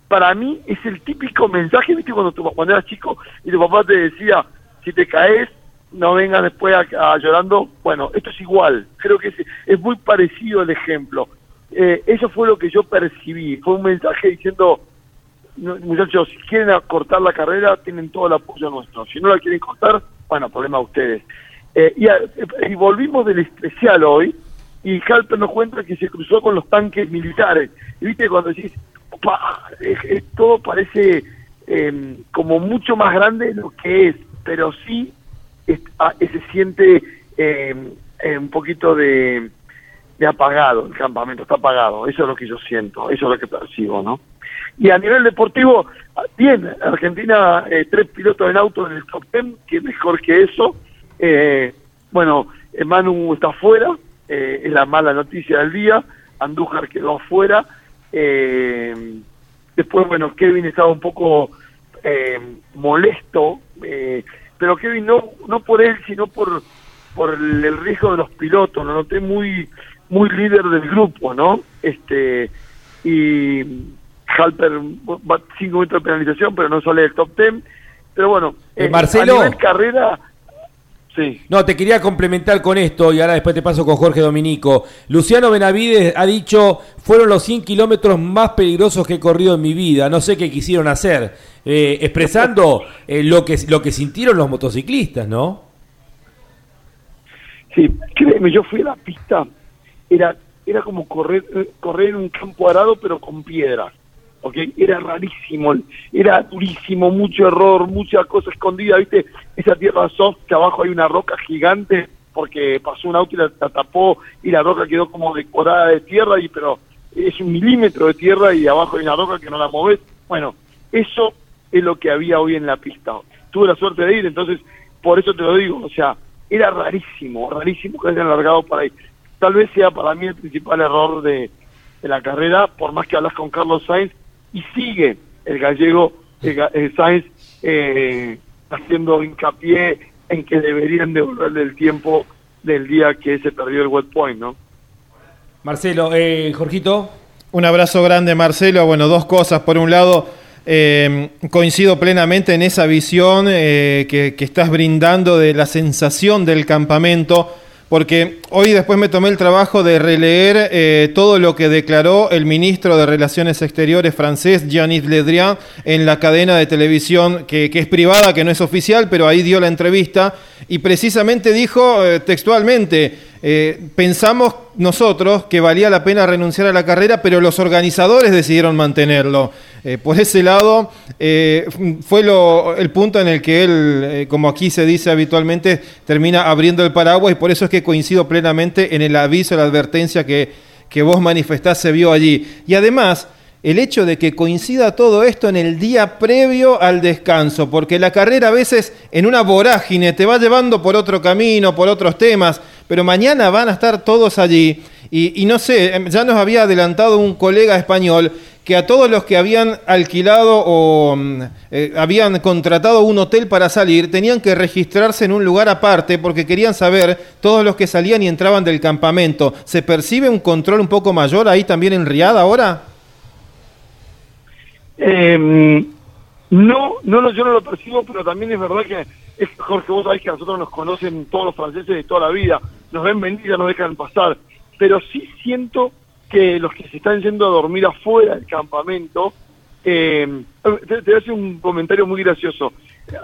Para mí es el típico mensaje, viste, cuando, tu, cuando eras chico y tu papá te decía, si te caes, no vengas después a llorando. Bueno, esto es igual, creo que es, es muy parecido el ejemplo. Eh, eso fue lo que yo percibí, fue un mensaje diciendo, muchachos, si quieren cortar la carrera, tienen todo el apoyo nuestro. Si no la quieren cortar, bueno, problema de ustedes. Eh, y, a- y volvimos del especial hoy, y Halper nos cuenta que se cruzó con los tanques militares. Y viste, cuando decís, "Opa", todo parece eh, como mucho más grande de lo que es, pero sí es- ah, eh, se siente eh, eh, un poquito de apagado el campamento, está apagado, eso es lo que yo siento, eso es lo que percibo, ¿no? Y a nivel deportivo, bien, Argentina, eh, tres pilotos en auto en el top ten, que mejor que eso. Eh, bueno, eh, Manu está afuera, eh, es la mala noticia del día, Andújar quedó afuera. Eh, después, bueno, Kevin estaba un poco molesto, pero Kevin no, no por él, sino por, por el, el riesgo de los pilotos, lo noté muy, muy líder del grupo, ¿no? Este, y Halper va cinco minutos de penalización, pero no sale del top ten. Pero bueno, Eh, eh, Marcelo. a nivel carrera, sí. No, te quería complementar con esto y ahora después te paso con Jorge Dominico. Luciano Benavides ha dicho, fueron los 100 kilómetros más peligrosos que he corrido en mi vida. No sé qué quisieron hacer, eh, expresando eh, lo, que, lo que sintieron los motociclistas, ¿no? Sí, créeme, yo fui a la pista, era era como correr eh, correr en un campo arado pero con piedras, ¿ok? Era rarísimo, era durísimo, mucho error, mucha cosa escondida, ¿viste? Esa tierra soft que abajo hay una roca gigante porque pasó un auto y la, tapó y la roca quedó como decorada de tierra, y pero es un milímetro de tierra y abajo hay una roca que no la moves. Bueno, eso es lo que había hoy en la pista. Tuve la suerte de ir, entonces por eso te lo digo, o sea, era rarísimo, rarísimo que hayan largado para ahí. Tal vez sea para mí el principal error de la carrera, por más que hablas con Carlos Sainz, y sigue el gallego el Sainz eh, haciendo hincapié en que deberían devolverle el tiempo del día que se perdió el wet point, ¿no? Marcelo, eh, Jorgito. Un abrazo grande, Marcelo. Bueno, dos cosas. Por un lado, eh, coincido plenamente en esa visión eh, que, que estás brindando de la sensación del campamento, porque hoy después me tomé el trabajo de releer eh, todo lo que declaró el ministro de Relaciones Exteriores francés, Jean-Yves Le Drian, en la cadena de televisión que, que es privada, que no es oficial, pero ahí dio la entrevista, y precisamente dijo eh, textualmente, eh, pensamos nosotros que valía la pena renunciar a la carrera, pero los organizadores decidieron mantenerlo. Eh, por ese lado, eh, fue el punto en el que él, como aquí se dice habitualmente, termina abriendo el paraguas y por eso es que coincido plenamente en el aviso, la advertencia que, que vos manifestás se vio allí. Y además, el hecho de que coincida todo esto en el día previo al descanso, porque la carrera a veces en una vorágine te va llevando por otro camino, por otros temas, pero mañana van a estar todos allí. Y, y no sé, em, ya nos había adelantado un colega español que a todos los que habían alquilado o mm, eh, habían contratado un hotel para salir, tenían que registrarse en un lugar aparte porque querían saber todos los que salían y entraban del campamento. ¿Se percibe un control un poco mayor ahí también en Riad ahora? Eh, No, no, no, yo no lo percibo, pero también es verdad que, es, Jorge, vos sabés que a nosotros nos conocen todos los franceses de toda la vida, nos ven ya nos dejan pasar, pero sí siento que los que se están yendo a dormir afuera del campamento, eh, te, te voy a hacer un comentario muy gracioso,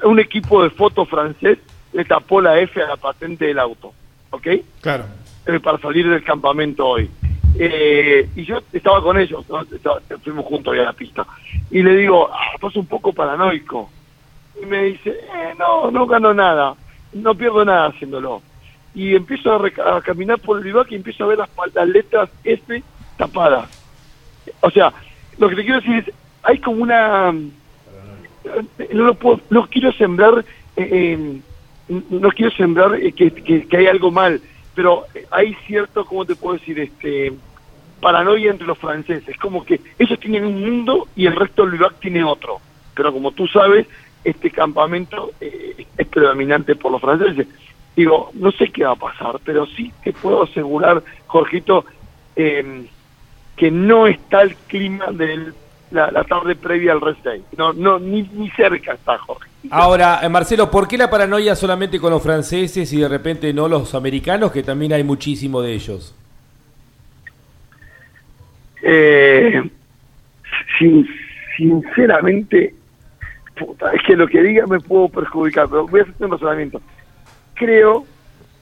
un equipo de foto francés le tapó la F a la patente del auto, ¿ok? Claro. Eh, para salir del campamento hoy. Eh, y yo estaba con ellos, ¿no? Estaba- fuimos juntos ahí a la pista. Y le digo, ah, sos un poco paranoico. Y me dice, eh, no, no gano nada, no pierdo nada haciéndolo. Y empiezo a, a caminar por el vivac y empiezo a ver las, las letras F tapadas. O sea, lo que te quiero decir es, hay como una... No, lo puedo- no quiero sembrar... eh, eh, no quiero sembrar eh, que, que, hay algo mal, pero hay cierto, ¿cómo te puedo decir? este paranoia entre los franceses. Es como que ellos tienen un mundo y el resto del Irak tiene otro. Pero como tú sabes, este campamento eh, es predominante por los franceses. Digo, no sé qué va a pasar, pero sí te puedo asegurar, Jorgito, eh, que no está el clima de la, la tarde previa al rest day. No, no, ni, ni cerca está, Jorge. Ahora, eh, Marcelo, ¿por qué la paranoia solamente con los franceses y de repente no los americanos, que también hay muchísimo de ellos? Eh, sin- sinceramente, puta, es que lo que diga me puedo perjudicar, pero voy a hacer un razonamiento. Creo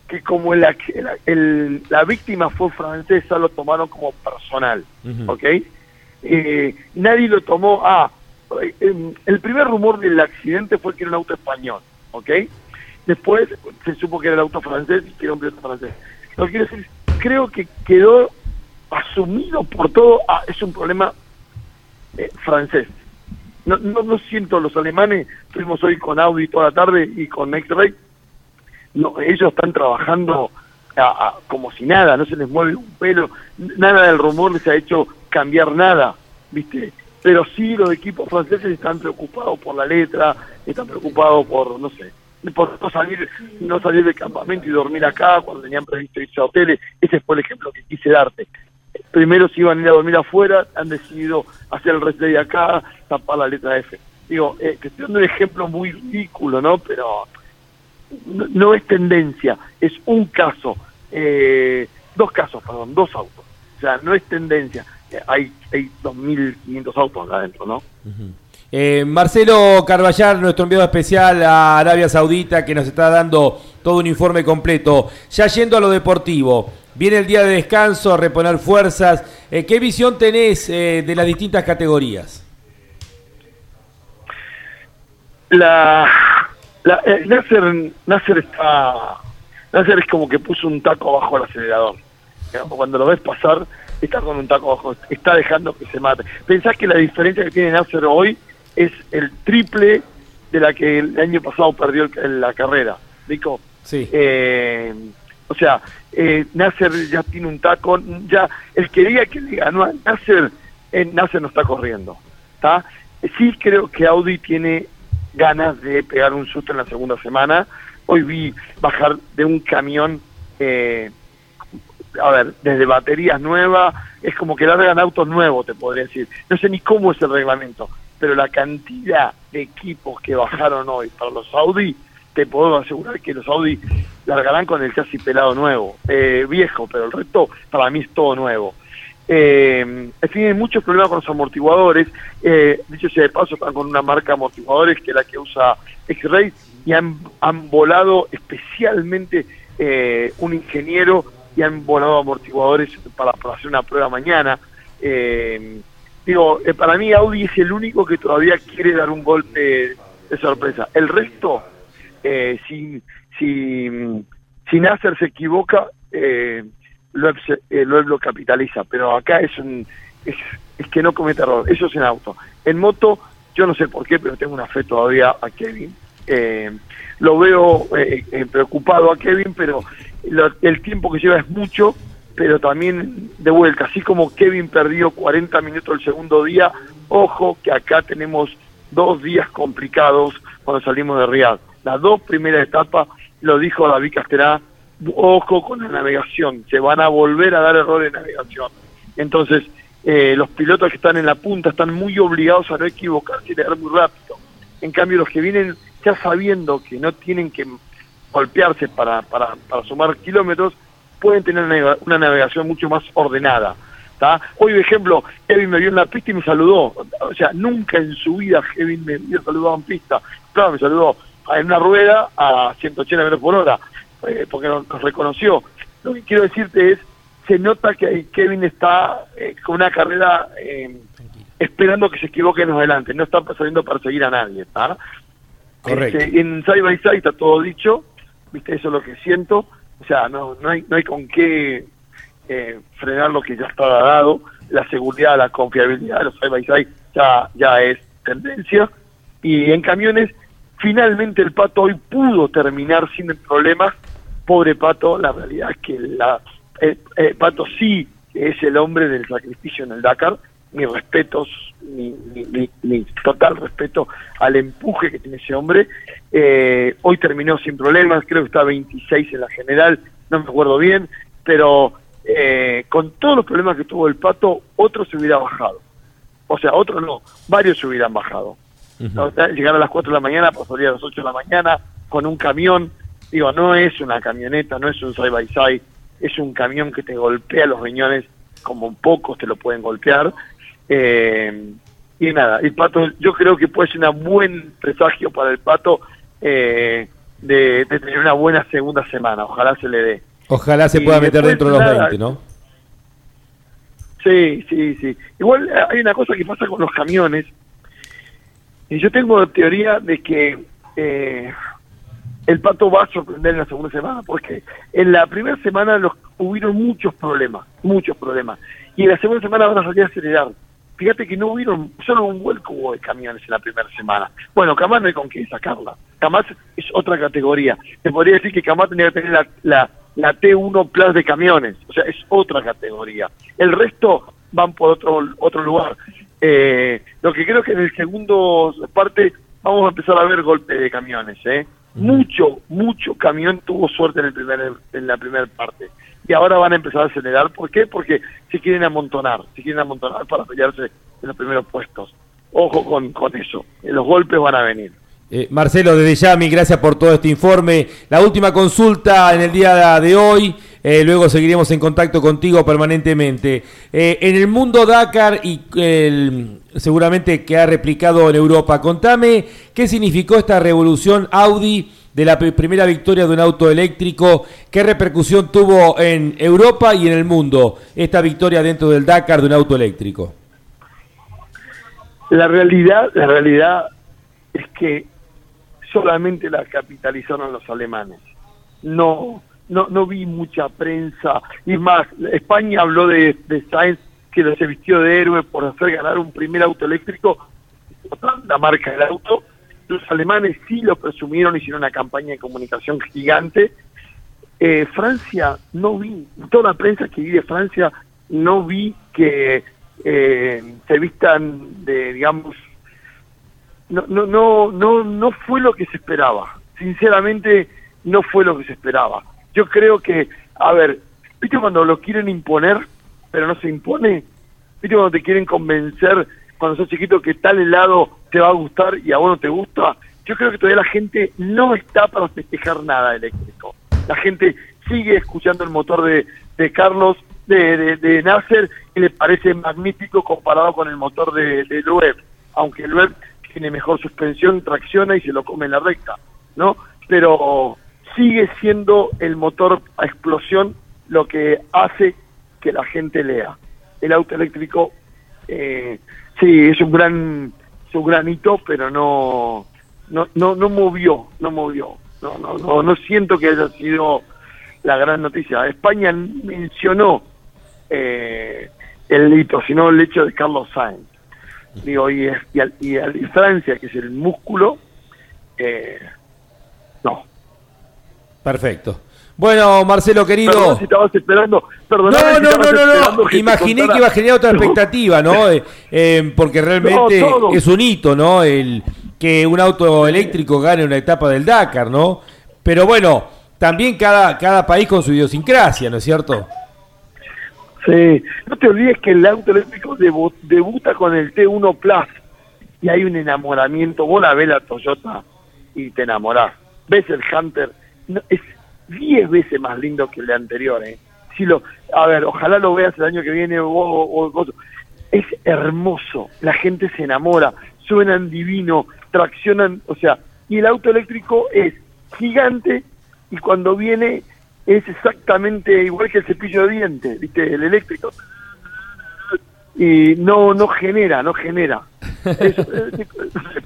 que como el, el- el- la víctima fue francesa, lo tomaron como personal, ¿ok? Eh, nadie lo tomó, ah, eh, el primer rumor del accidente fue que era un auto español, ¿ok? Después se supo que era el auto francés y que era un piloto francés. Lo que quiero decir, creo que quedó asumido por todo, ah, es un problema eh, francés. No, no, no siento los alemanes, fuimos hoy con Audi toda la tarde y con X-Ray, no, ellos están trabajando a- como si nada, no se les mueve un pelo, nada del rumor les ha hecho cambiar nada, ¿viste? Pero sí los equipos franceses están preocupados por la letra, están preocupados por, no sé, por no salir, no salir del campamento y dormir acá cuando tenían previsto irse a hoteles. Ese fue el ejemplo que quise darte. Primero se iban a ir a dormir afuera, han decidido hacer el rest day acá, tapar la letra F. Digo, eh, que estoy dando un ejemplo muy ridículo, ¿no? Pero no, es tendencia, es un caso, eh, dos casos, perdón, dos autos. O sea, no es tendencia. Eh, hay, hay 2.500 autos adentro, ¿no? Eh, Marcelo Carballar, nuestro enviado especial a Arabia Saudita, que nos está dando todo un informe completo. Ya yendo a lo deportivo, viene el día de descanso, a reponer fuerzas. Eh, ¿Qué visión tenés eh, de las distintas categorías? La, la eh, Nasser, Nasser está Nasser es como que puso un taco bajo el acelerador. Cuando lo ves pasar, está con un taco bajo, está dejando que se mate. Pensás que la diferencia que tiene Nasser hoy es el triple de la que el año pasado perdió el- en la carrera. Rico. Sí. Eh, sea, eh, Nasser ya tiene un taco, ya el que diga que Nasser, eh, Nasser no está corriendo. ¿está? Sí creo que Audi tiene ganas de pegar un susto en la segunda semana. Hoy vi bajar de un camión, eh, a ver, desde baterías nuevas, es como que largan autos nuevos, te podría decir. No sé ni cómo es el reglamento, pero la cantidad de equipos que bajaron hoy para los Audi, te puedo asegurar que los Audi largarán con el chasis pelado nuevo, eh, viejo, pero el resto para mí es todo nuevo. Eh, tienen muchos problemas con los amortiguadores. Eh, dicho sea de paso, están con una marca de amortiguadores que es la que usa X-Ray y han, volado especialmente eh, un ingeniero y han volado amortiguadores para, para hacer una prueba mañana. Eh, digo, eh, para mí Audi es el único que todavía quiere dar un golpe de sorpresa. El resto, eh, si, si, si Nasser se equivoca, eh, se- eh, lo capitaliza, pero acá es un es, es que no comete error, eso es en auto. En moto, yo no sé por qué, pero tengo una fe todavía a Kevin. Eh, lo veo eh, eh, preocupado a Kevin, pero lo- el tiempo que lleva es mucho, pero también de vuelta, así como Kevin perdió 40 minutos el segundo día, ojo que acá tenemos dos días complicados cuando salimos de Riyadh. Las dos primeras etapas, lo dijo David Casterá, ojo con la navegación, se van a volver a dar errores de navegación. Entonces, eh, los pilotos que están en la punta están muy obligados a no equivocarse y leer muy rápido. En cambio, los que vienen ya sabiendo que no tienen que golpearse para, para, para sumar kilómetros, pueden tener una, navega- una navegación mucho más ordenada. ¿tá? Hoy, por ejemplo, Kevin me vio en la pista y me saludó. O sea, nunca en su vida Kevin me había saludado en pista. Claro, me saludó en una rueda a 180 metros por hora, eh, porque nos, nos reconoció. Lo que quiero decirte es, se nota que Kevin está eh, con una carrera eh, esperando que se equivoquen adelante, no está saliendo a perseguir a nadie. ¿tá? Correcto. Este, en Side by Side está todo dicho, viste, eso es lo que siento. O sea, no, no, hay, no hay con qué eh, frenar lo que ya está dado. La seguridad, la confiabilidad de los Side by Side ya, ya es tendencia. Y en camiones, finalmente el Pato hoy pudo terminar sin problemas. Pobre Pato, la realidad es que la, eh, eh, Pato sí es el hombre del sacrificio en el Dakar. Mis respetos, mi, total respeto al empuje que tiene ese hombre. Eh, hoy terminó sin problemas, creo que está 26 en la general, no me acuerdo bien, pero eh, con todos los problemas que tuvo el Pato, otro se hubiera bajado. O sea, otro no, varios se hubieran bajado. O sea, Llegar a las 4 de la mañana, pasaría a las 8 de la mañana con un camión. Digo, no es una camioneta, no es un side by side, es un camión que te golpea los riñones como pocos te lo pueden golpear. Eh, y nada, el pato, yo creo que puede ser un buen presagio para el pato eh, de, de tener una buena segunda semana. Ojalá se le dé. Ojalá se Y pueda meter dentro de los nada, 20, ¿no? Sí, sí, sí. Igual eh, hay una cosa que pasa con los camiones. Y yo tengo la teoría de que eh, el pato va a sorprender en la segunda semana, porque en la primera semana los, hubieron muchos problemas, muchos problemas. Y en la segunda semana van a salir a acelerar. Fíjate que no hubieron, solo un vuelco hubo de camiones en la primera semana. Bueno, Camás no hay con qué sacarla. Camás es otra categoría. Te podría decir que Camás tenía que tener la, la, la T1 Plus de camiones. O sea, es otra categoría. El resto van por otro, otro lugar. Eh, lo que creo que en el segundo parte vamos a empezar a ver golpe de camiones. ¿eh? Mucho, mucho camión tuvo suerte en, el primer, en la primera parte. Y ahora van a empezar a acelerar. ¿Por qué? Porque se quieren amontonar. Se quieren amontonar para pelearse en los primeros puestos. Ojo con, con eso. Eh, Los golpes van a venir. Eh, Marcelo, desde ya, mil gracias por todo este informe. La última consulta en el día de hoy, eh, luego seguiremos en contacto contigo permanentemente. Eh, en el mundo Dakar y el- seguramente que ha replicado en Europa, contame qué significó esta revolución Audi de la pri- primera victoria de un auto eléctrico, qué repercusión tuvo en Europa y en el mundo esta victoria dentro del Dakar de un auto eléctrico. La realidad, la realidad es que solamente la capitalizaron los alemanes. No, no, no vi mucha prensa. Y más, España habló de, de Sainz que se vistió de héroe por hacer ganar un primer auto eléctrico, la marca del auto. Los alemanes sí lo presumieron, hicieron una campaña de comunicación gigante. Eh, Francia, no vi, toda la prensa que vi de Francia, no vi que eh, se vistan de, digamos, no, no, no, no, no fue lo que se esperaba. Sinceramente, no fue lo que se esperaba. Yo creo que, a ver, ¿viste cuando lo quieren imponer, pero no se impone? ¿Viste cuando te quieren convencer cuando sos chiquito que tal helado te va a gustar y a vos no te gusta? Yo creo que todavía la gente no está para festejar nada eléctrico. La gente sigue escuchando el motor de, de Carlos, de, de, Nasser, y le parece magnífico comparado con el motor de, de aunque Loeb tiene mejor suspensión, tracciona y se lo come en la recta, ¿no? Pero sigue siendo el motor a explosión lo que hace que la gente lea. El auto eléctrico, eh, sí, es un gran, es un gran hito, pero no, no, no, no movió, no movió. No, no, no, no siento que haya sido la gran noticia. España mencionó eh, el hito, sino el hecho de Carlos Sainz. Digo, y, y, y y Francia, que es el músculo, eh. Perfecto. Bueno, Marcelo querido. Perdón si estabas esperando. Perdón, No, no, no, no, no. Imaginé que iba a generar otra expectativa, ¿no? Eh, eh, porque realmente No, es un hito, ¿no? El que un auto eléctrico gane una etapa del Dakar, ¿no? Pero bueno, también cada, cada país con su idiosincrasia, ¿no es cierto? Sí, no te olvides que el auto eléctrico debu- debuta con el T1 Plus. y hay un enamoramiento. Vos la ves la Toyota y te enamorás. Ves el Hunter, no, es 10 veces más lindo que el anterior. ¿eh? Si lo, a ver, ojalá lo veas el año que viene. es hermoso, la gente se enamora, suenan divino, traccionan, o sea, y el auto eléctrico es gigante y cuando viene es exactamente igual que el cepillo de dientes, ¿viste? El eléctrico. Y no no genera, no genera. Es- eh,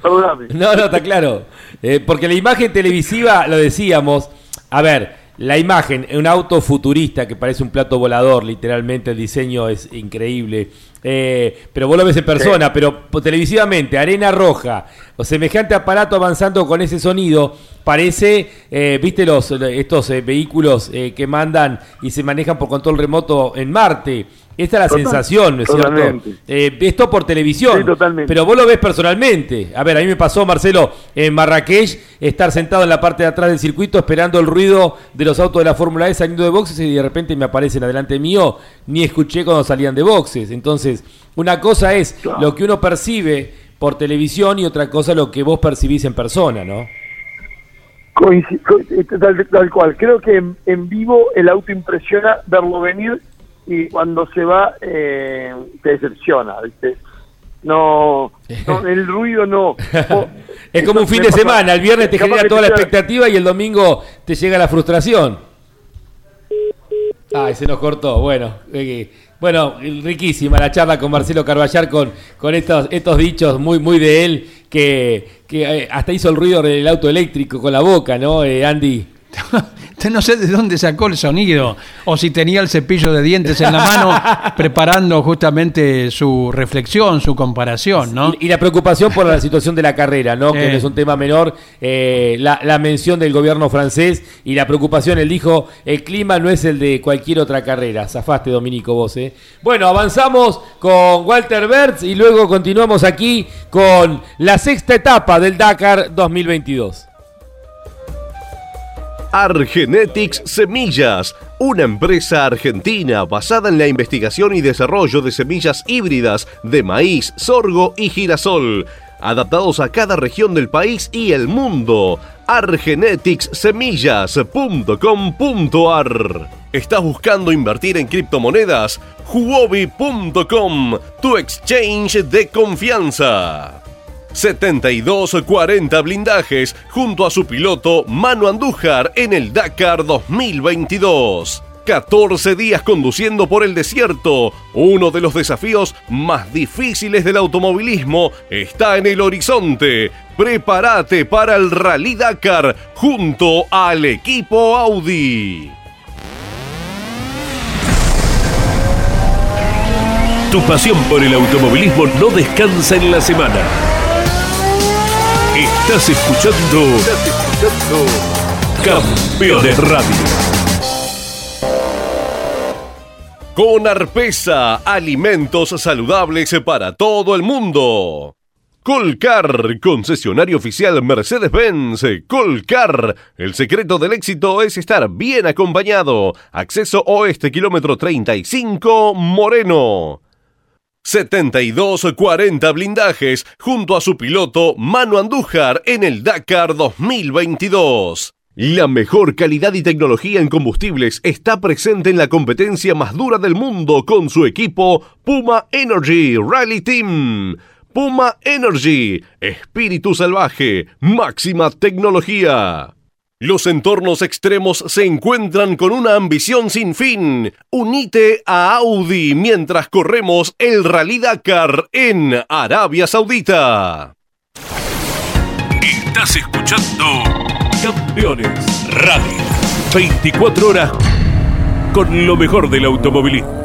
perdóname. No, no, está claro. Eh, porque la imagen televisiva, lo decíamos, a ver, la imagen, un auto futurista que parece un plato volador, literalmente el diseño es increíble. Eh, pero vos lo ves en persona, pero po- televisivamente, arena roja, o semejante aparato avanzando con ese sonido, parece, eh, viste los estos eh, vehículos eh, que mandan y se manejan por control remoto en Marte. Esta es la Total- sensación, ¿no es cierto? totalmente. Eh, esto por televisión. Sí, totalmente. Pero vos lo ves personalmente. A ver, a mí me pasó, Marcelo, en Marrakech, estar sentado en la parte de atrás del circuito esperando el ruido de los autos de la Fórmula E saliendo de boxes y de repente me aparecen adelante mío, ni escuché cuando salían de boxes. Entonces, una cosa es lo que uno percibe por televisión y otra cosa lo que vos percibís en persona, ¿no? Eh, tal, tal cual. Creo que en, en vivo el auto impresiona verlo venir y cuando se va eh, te decepciona, ¿viste? No, no, el ruido no. O- Es como un fin de pasa- semana, el viernes te genera toda la te expectativa y el domingo te llega la frustración. Ay, se nos cortó. Bueno, eh, bueno, riquísima la charla con Marcelo Carballar con, con estos, estos dichos muy, muy de él que, que eh, hasta hizo el ruido del auto eléctrico con la boca, ¿no, eh, Andy? No sé de dónde sacó el sonido, o si tenía el cepillo de dientes en la mano preparando justamente su reflexión, su comparación, ¿no? Y, y la preocupación por la situación de la carrera, ¿no? Que no es un tema menor. eh, la, la mención del gobierno francés y la preocupación, él dijo, el clima no es el de cualquier otra carrera. Zafaste, Dominico, vos, ¿eh? Bueno, avanzamos con Walter Bertz y luego continuamos aquí con la sexta etapa del Dakar 2022. Argenetics Semillas, una empresa argentina basada en la investigación y desarrollo de semillas híbridas de maíz, sorgo y girasol, adaptados a cada región del país y el mundo. argeneticssemillas.com.ar ¿Estás buscando invertir en criptomonedas? Huobi.com, tu exchange de confianza. 7240 blindajes junto a su piloto Manu Andújar en el Dakar 2022. 14 días conduciendo por el desierto. Uno de los desafíos más difíciles del automovilismo está en el horizonte. Prepárate para el Rally Dakar junto al equipo Audi. Tu pasión por el automovilismo no descansa en la semana. Estás escuchando. Campeones Radio. Con Arpesa, alimentos saludables para todo el mundo. Colcar, concesionario oficial Mercedes-Benz. Colcar, el secreto del éxito es estar bien acompañado. Acceso oeste, kilómetro 35, Moreno. 7240 blindajes junto a su piloto Manu Andújar en el Dakar 2022. La mejor calidad y tecnología en combustibles está presente en la competencia más dura del mundo con su equipo Puma Energy Rally Team. Puma Energy, espíritu salvaje, máxima tecnología. Los entornos extremos se encuentran con una ambición sin fin. Unite a Audi mientras corremos el Rally Dakar en Arabia Saudita. Estás escuchando Campeones Radio. 24 horas con lo mejor del automovilismo.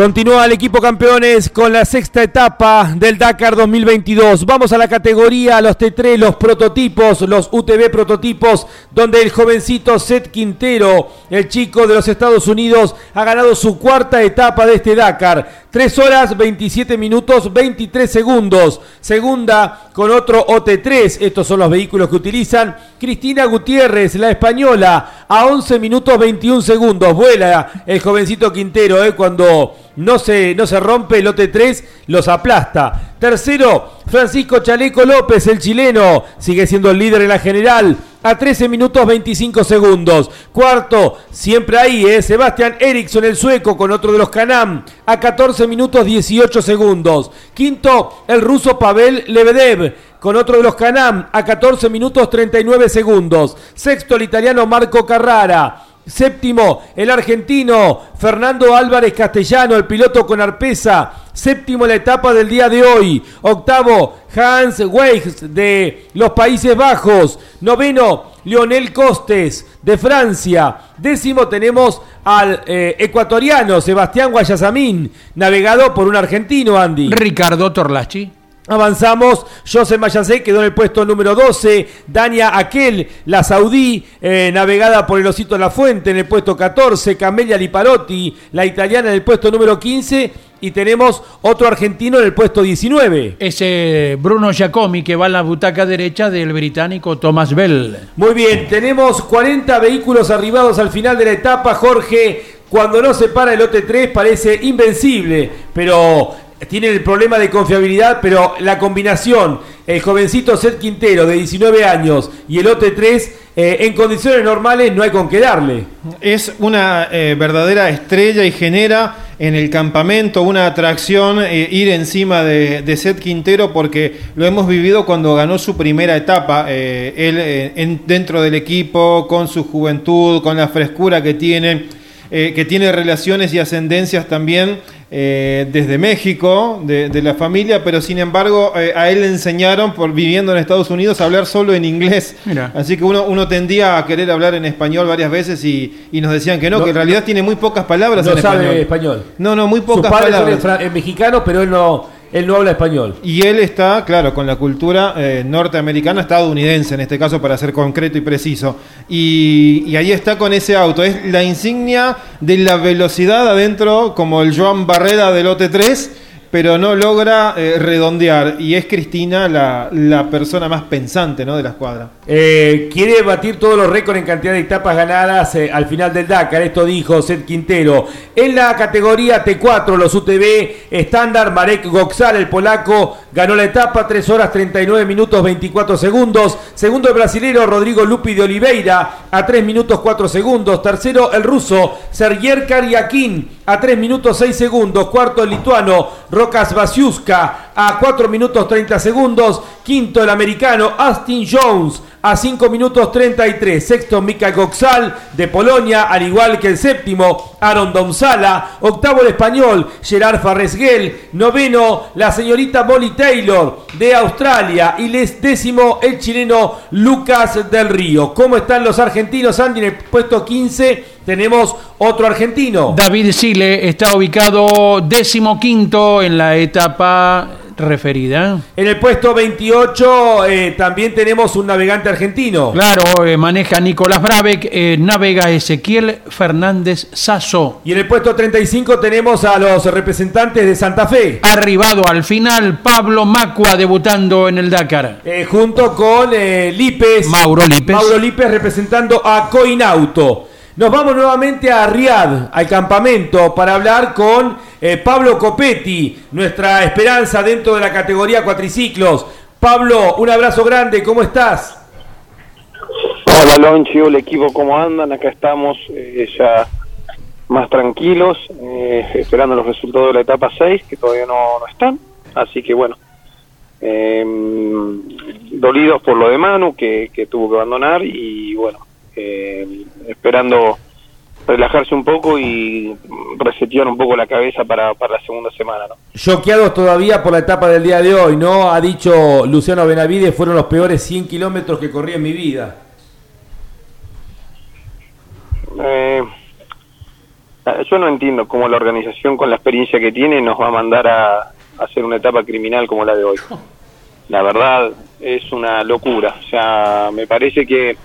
Continúa el equipo campeones con la sexta etapa del Dakar 2022. Vamos a la categoría, los T3, los prototipos, los UTV prototipos, donde el jovencito Seth Quintero, el chico de los Estados Unidos, ha ganado su cuarta etapa de este Dakar. 3 horas 27 minutos 23 segundos. Segunda con otro OT3. Estos son los vehículos que utilizan. Cristina Gutiérrez, la española, a 11 minutos 21 segundos. Vuela el jovencito Quintero eh, cuando no se, no se rompe, lote 3 los aplasta. Tercero, Francisco Chaleco López, el chileno, sigue siendo el líder en la general a 13 minutos 25 segundos. Cuarto, siempre ahí, ¿eh? Sebastián Eriksson, el sueco, con otro de los Canam, a 14 minutos 18 segundos. Quinto, el ruso Pavel Lebedev, con otro de los Canam, a 14 minutos 39 segundos. Sexto, el italiano Marco Carrara. Séptimo, el argentino Fernando Álvarez Castellano, el piloto con arpesa. Séptimo la etapa del día de hoy. Octavo, Hans Weiss de los Países Bajos. Noveno, Lionel Costes de Francia. Décimo tenemos al eh, ecuatoriano Sebastián Guayasamín, navegado por un argentino, Andy. Ricardo Torlachi. Avanzamos, José Mayacé quedó en el puesto número 12, Dania Aquel, la saudí, eh, navegada por el Osito La Fuente en el puesto 14, Camelia Liparotti, la italiana en el puesto número 15 y tenemos otro argentino en el puesto 19. Ese Bruno Giacomi que va en la butaca derecha del británico Thomas Bell. Muy bien, tenemos 40 vehículos arribados al final de la etapa, Jorge. Cuando no se para el lote 3 parece invencible, pero tienen el problema de confiabilidad, pero la combinación, el jovencito Seth Quintero de 19 años y el OT3, eh, en condiciones normales no hay con qué darle. Es una eh, verdadera estrella y genera en el campamento una atracción eh, ir encima de, de Seth Quintero porque lo hemos vivido cuando ganó su primera etapa, él en, dentro del equipo, con su juventud, con la frescura que tiene, que tiene relaciones y ascendencias también eh, desde México, de, la familia, pero sin embargo eh, a él le enseñaron, por viviendo en Estados Unidos, a hablar solo en inglés. Así que uno, uno tendía a querer hablar en español varias veces y, nos decían que no, que en realidad tiene muy pocas palabras no en sabe español. No, no, muy pocas Sus palabras. Son es mexicano, pero él no él no habla español. Y él está, claro, con la cultura eh, norteamericana, estadounidense en este caso, para ser concreto y preciso. Y, ahí está con ese auto. Es la insignia de la velocidad adentro, como el Joan Barrera del OT3 pero no logra eh, redondear. Y es Cristina la, la, persona más pensante ¿no? de la escuadra. Eh, quiere batir todos los récords en cantidad de etapas ganadas eh, al final del Dakar. Esto dijo Seth Quintero. En la categoría T4, los UTV estándar, Marek Goxal, el polaco, ganó la etapa 3 horas 39 minutos 24 segundos. Segundo el brasilero Rodrigo Lupi de Oliveira a 3 minutos 4 segundos. Tercero el ruso Sergier Kariakin a 3 minutos 6 segundos. Cuarto el lituano Rocas Basiuska a 4 minutos 30 segundos. Quinto el americano Austin Jones a 5 minutos 33. Sexto Mika Goxal de Polonia, al igual que el séptimo Aaron Domsala. Octavo el español Gerard Farresguel. Noveno la señorita Molly Taylor de Australia. Y les décimo el chileno Lucas del Río. ¿Cómo están los argentinos? Andy en el puesto 15 tenemos otro argentino. David Sile está ubicado décimo quinto en la etapa referida. En el puesto 28 eh, también tenemos un navegante argentino. Claro, eh, maneja Nicolás Brabeck, eh, navega Ezequiel Fernández Sasso. Y en el puesto 35 tenemos a los representantes de Santa Fe. Arribado al final, Pablo Macua debutando en el Dakar. junto con Lipes. Mauro Lipes. Mauro Lipes representando a Coinauto. Nos vamos nuevamente a Riad, al campamento, para hablar con eh, Pablo Copetti, nuestra esperanza dentro de la categoría cuatriciclos. Pablo, un abrazo grande, ¿cómo estás? Hola Lonchi, el equipo, ¿cómo andan? Acá estamos eh, ya más tranquilos, eh, esperando los resultados de la etapa 6, que todavía no, están. Así que bueno, dolidos por lo de Manu, que tuvo que abandonar, y bueno, eh, esperando relajarse un poco y resetear un poco la cabeza para, para la segunda semana. ¿no? Choqueados todavía por la etapa del día de hoy, ¿no? Ha dicho Luciano Benavides, fueron los peores 100 kilómetros que corrí en mi vida. Eh, yo no entiendo cómo la organización con la experiencia que tiene nos va a mandar a hacer una etapa criminal como la de hoy. La verdad es una locura. O sea, me parece que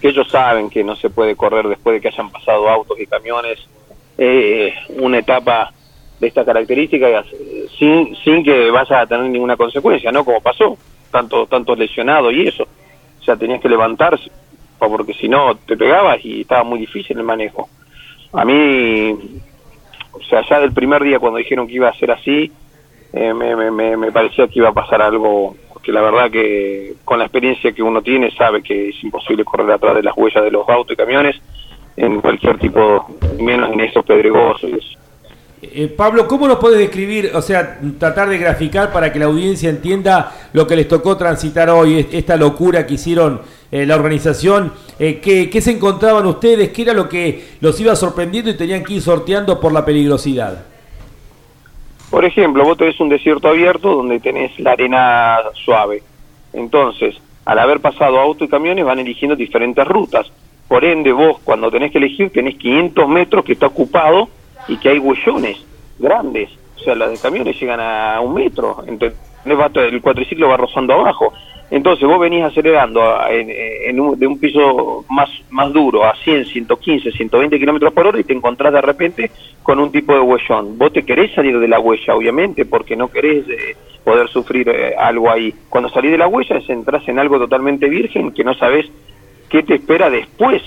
que ellos saben que no se puede correr después de que hayan pasado autos y camiones eh, una etapa de esta característica sin, sin que vayas a tener ninguna consecuencia, ¿no? Como pasó, tanto, tanto lesionado y eso. O sea, tenías que levantarse, porque si no te pegabas y estaba muy difícil el manejo. A mí o sea, ya del primer día cuando dijeron que iba a ser así, eh, me, me, me parecía que iba a pasar algo que la verdad que con la experiencia que uno tiene sabe que es imposible correr atrás de las huellas de los autos y camiones en cualquier tipo, menos en esos pedregosos. Eh, Pablo, ¿cómo nos puedes describir, o sea, tratar de graficar para que la audiencia entienda lo que les tocó transitar hoy, es- esta locura que hicieron eh, la organización? Eh, ¿qué, qué se encontraban ustedes? ¿Qué era lo que los iba sorprendiendo y tenían que ir sorteando por la peligrosidad? Por ejemplo, vos tenés un desierto abierto donde tenés la arena suave. Entonces, al haber pasado autos y camiones, van eligiendo diferentes rutas. Por ende, vos cuando tenés que elegir, tenés 500 metros que está ocupado y que hay huellones grandes. O sea, las de camiones llegan a un metro. Entonces, el cuatriciclo va rozando abajo. Entonces, vos venís acelerando en, un- de un piso más, más duro a 100, 115, 120 kilómetros por hora y te encontrás de repente con un tipo de huellón. Vos te querés salir de la huella, obviamente, porque no querés eh, poder sufrir eh, algo ahí. Cuando salís de la huella, entras en algo totalmente virgen que no sabés qué te espera después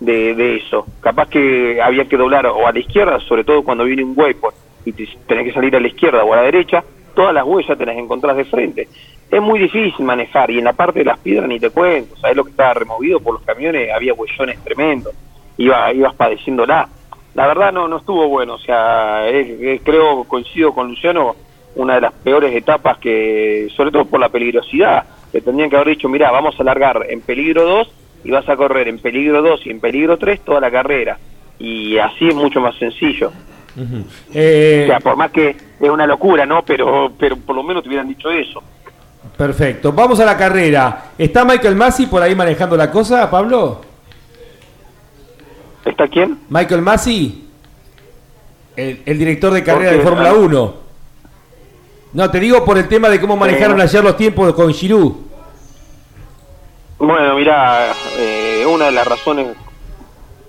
de, de eso. Capaz que había que doblar o a la izquierda, sobre todo cuando viene un waypoint y te- tenés que salir a la izquierda o a la derecha, todas las huellas te las encontrás de frente. Es muy difícil manejar y en la parte de las piedras ni te cuento, sabés lo que estaba removido por los camiones, había huellones tremendos, iba, ibas padeciéndola. La verdad no, no estuvo bueno, o sea, es- es- creo, coincido con Luciano, una de las peores etapas que, sobre todo por la peligrosidad, que tendrían que haber dicho, mira, vamos a alargar en peligro 2 y vas a correr en peligro 2 y en peligro 3 toda la carrera. Y así es mucho más sencillo. Eh, O sea, por más que es una locura, ¿no? Pero, pero por lo menos te hubieran dicho eso. Perfecto, vamos a la carrera. ¿Está Michael Massey por ahí manejando la cosa, Pablo? ¿Está quién? Michael Massey, el, el director de carrera de Fórmula Ah. 1. No, te digo por el tema de cómo manejaron Eh. ayer los tiempos con Giroud. Bueno, mira, eh, una de las razones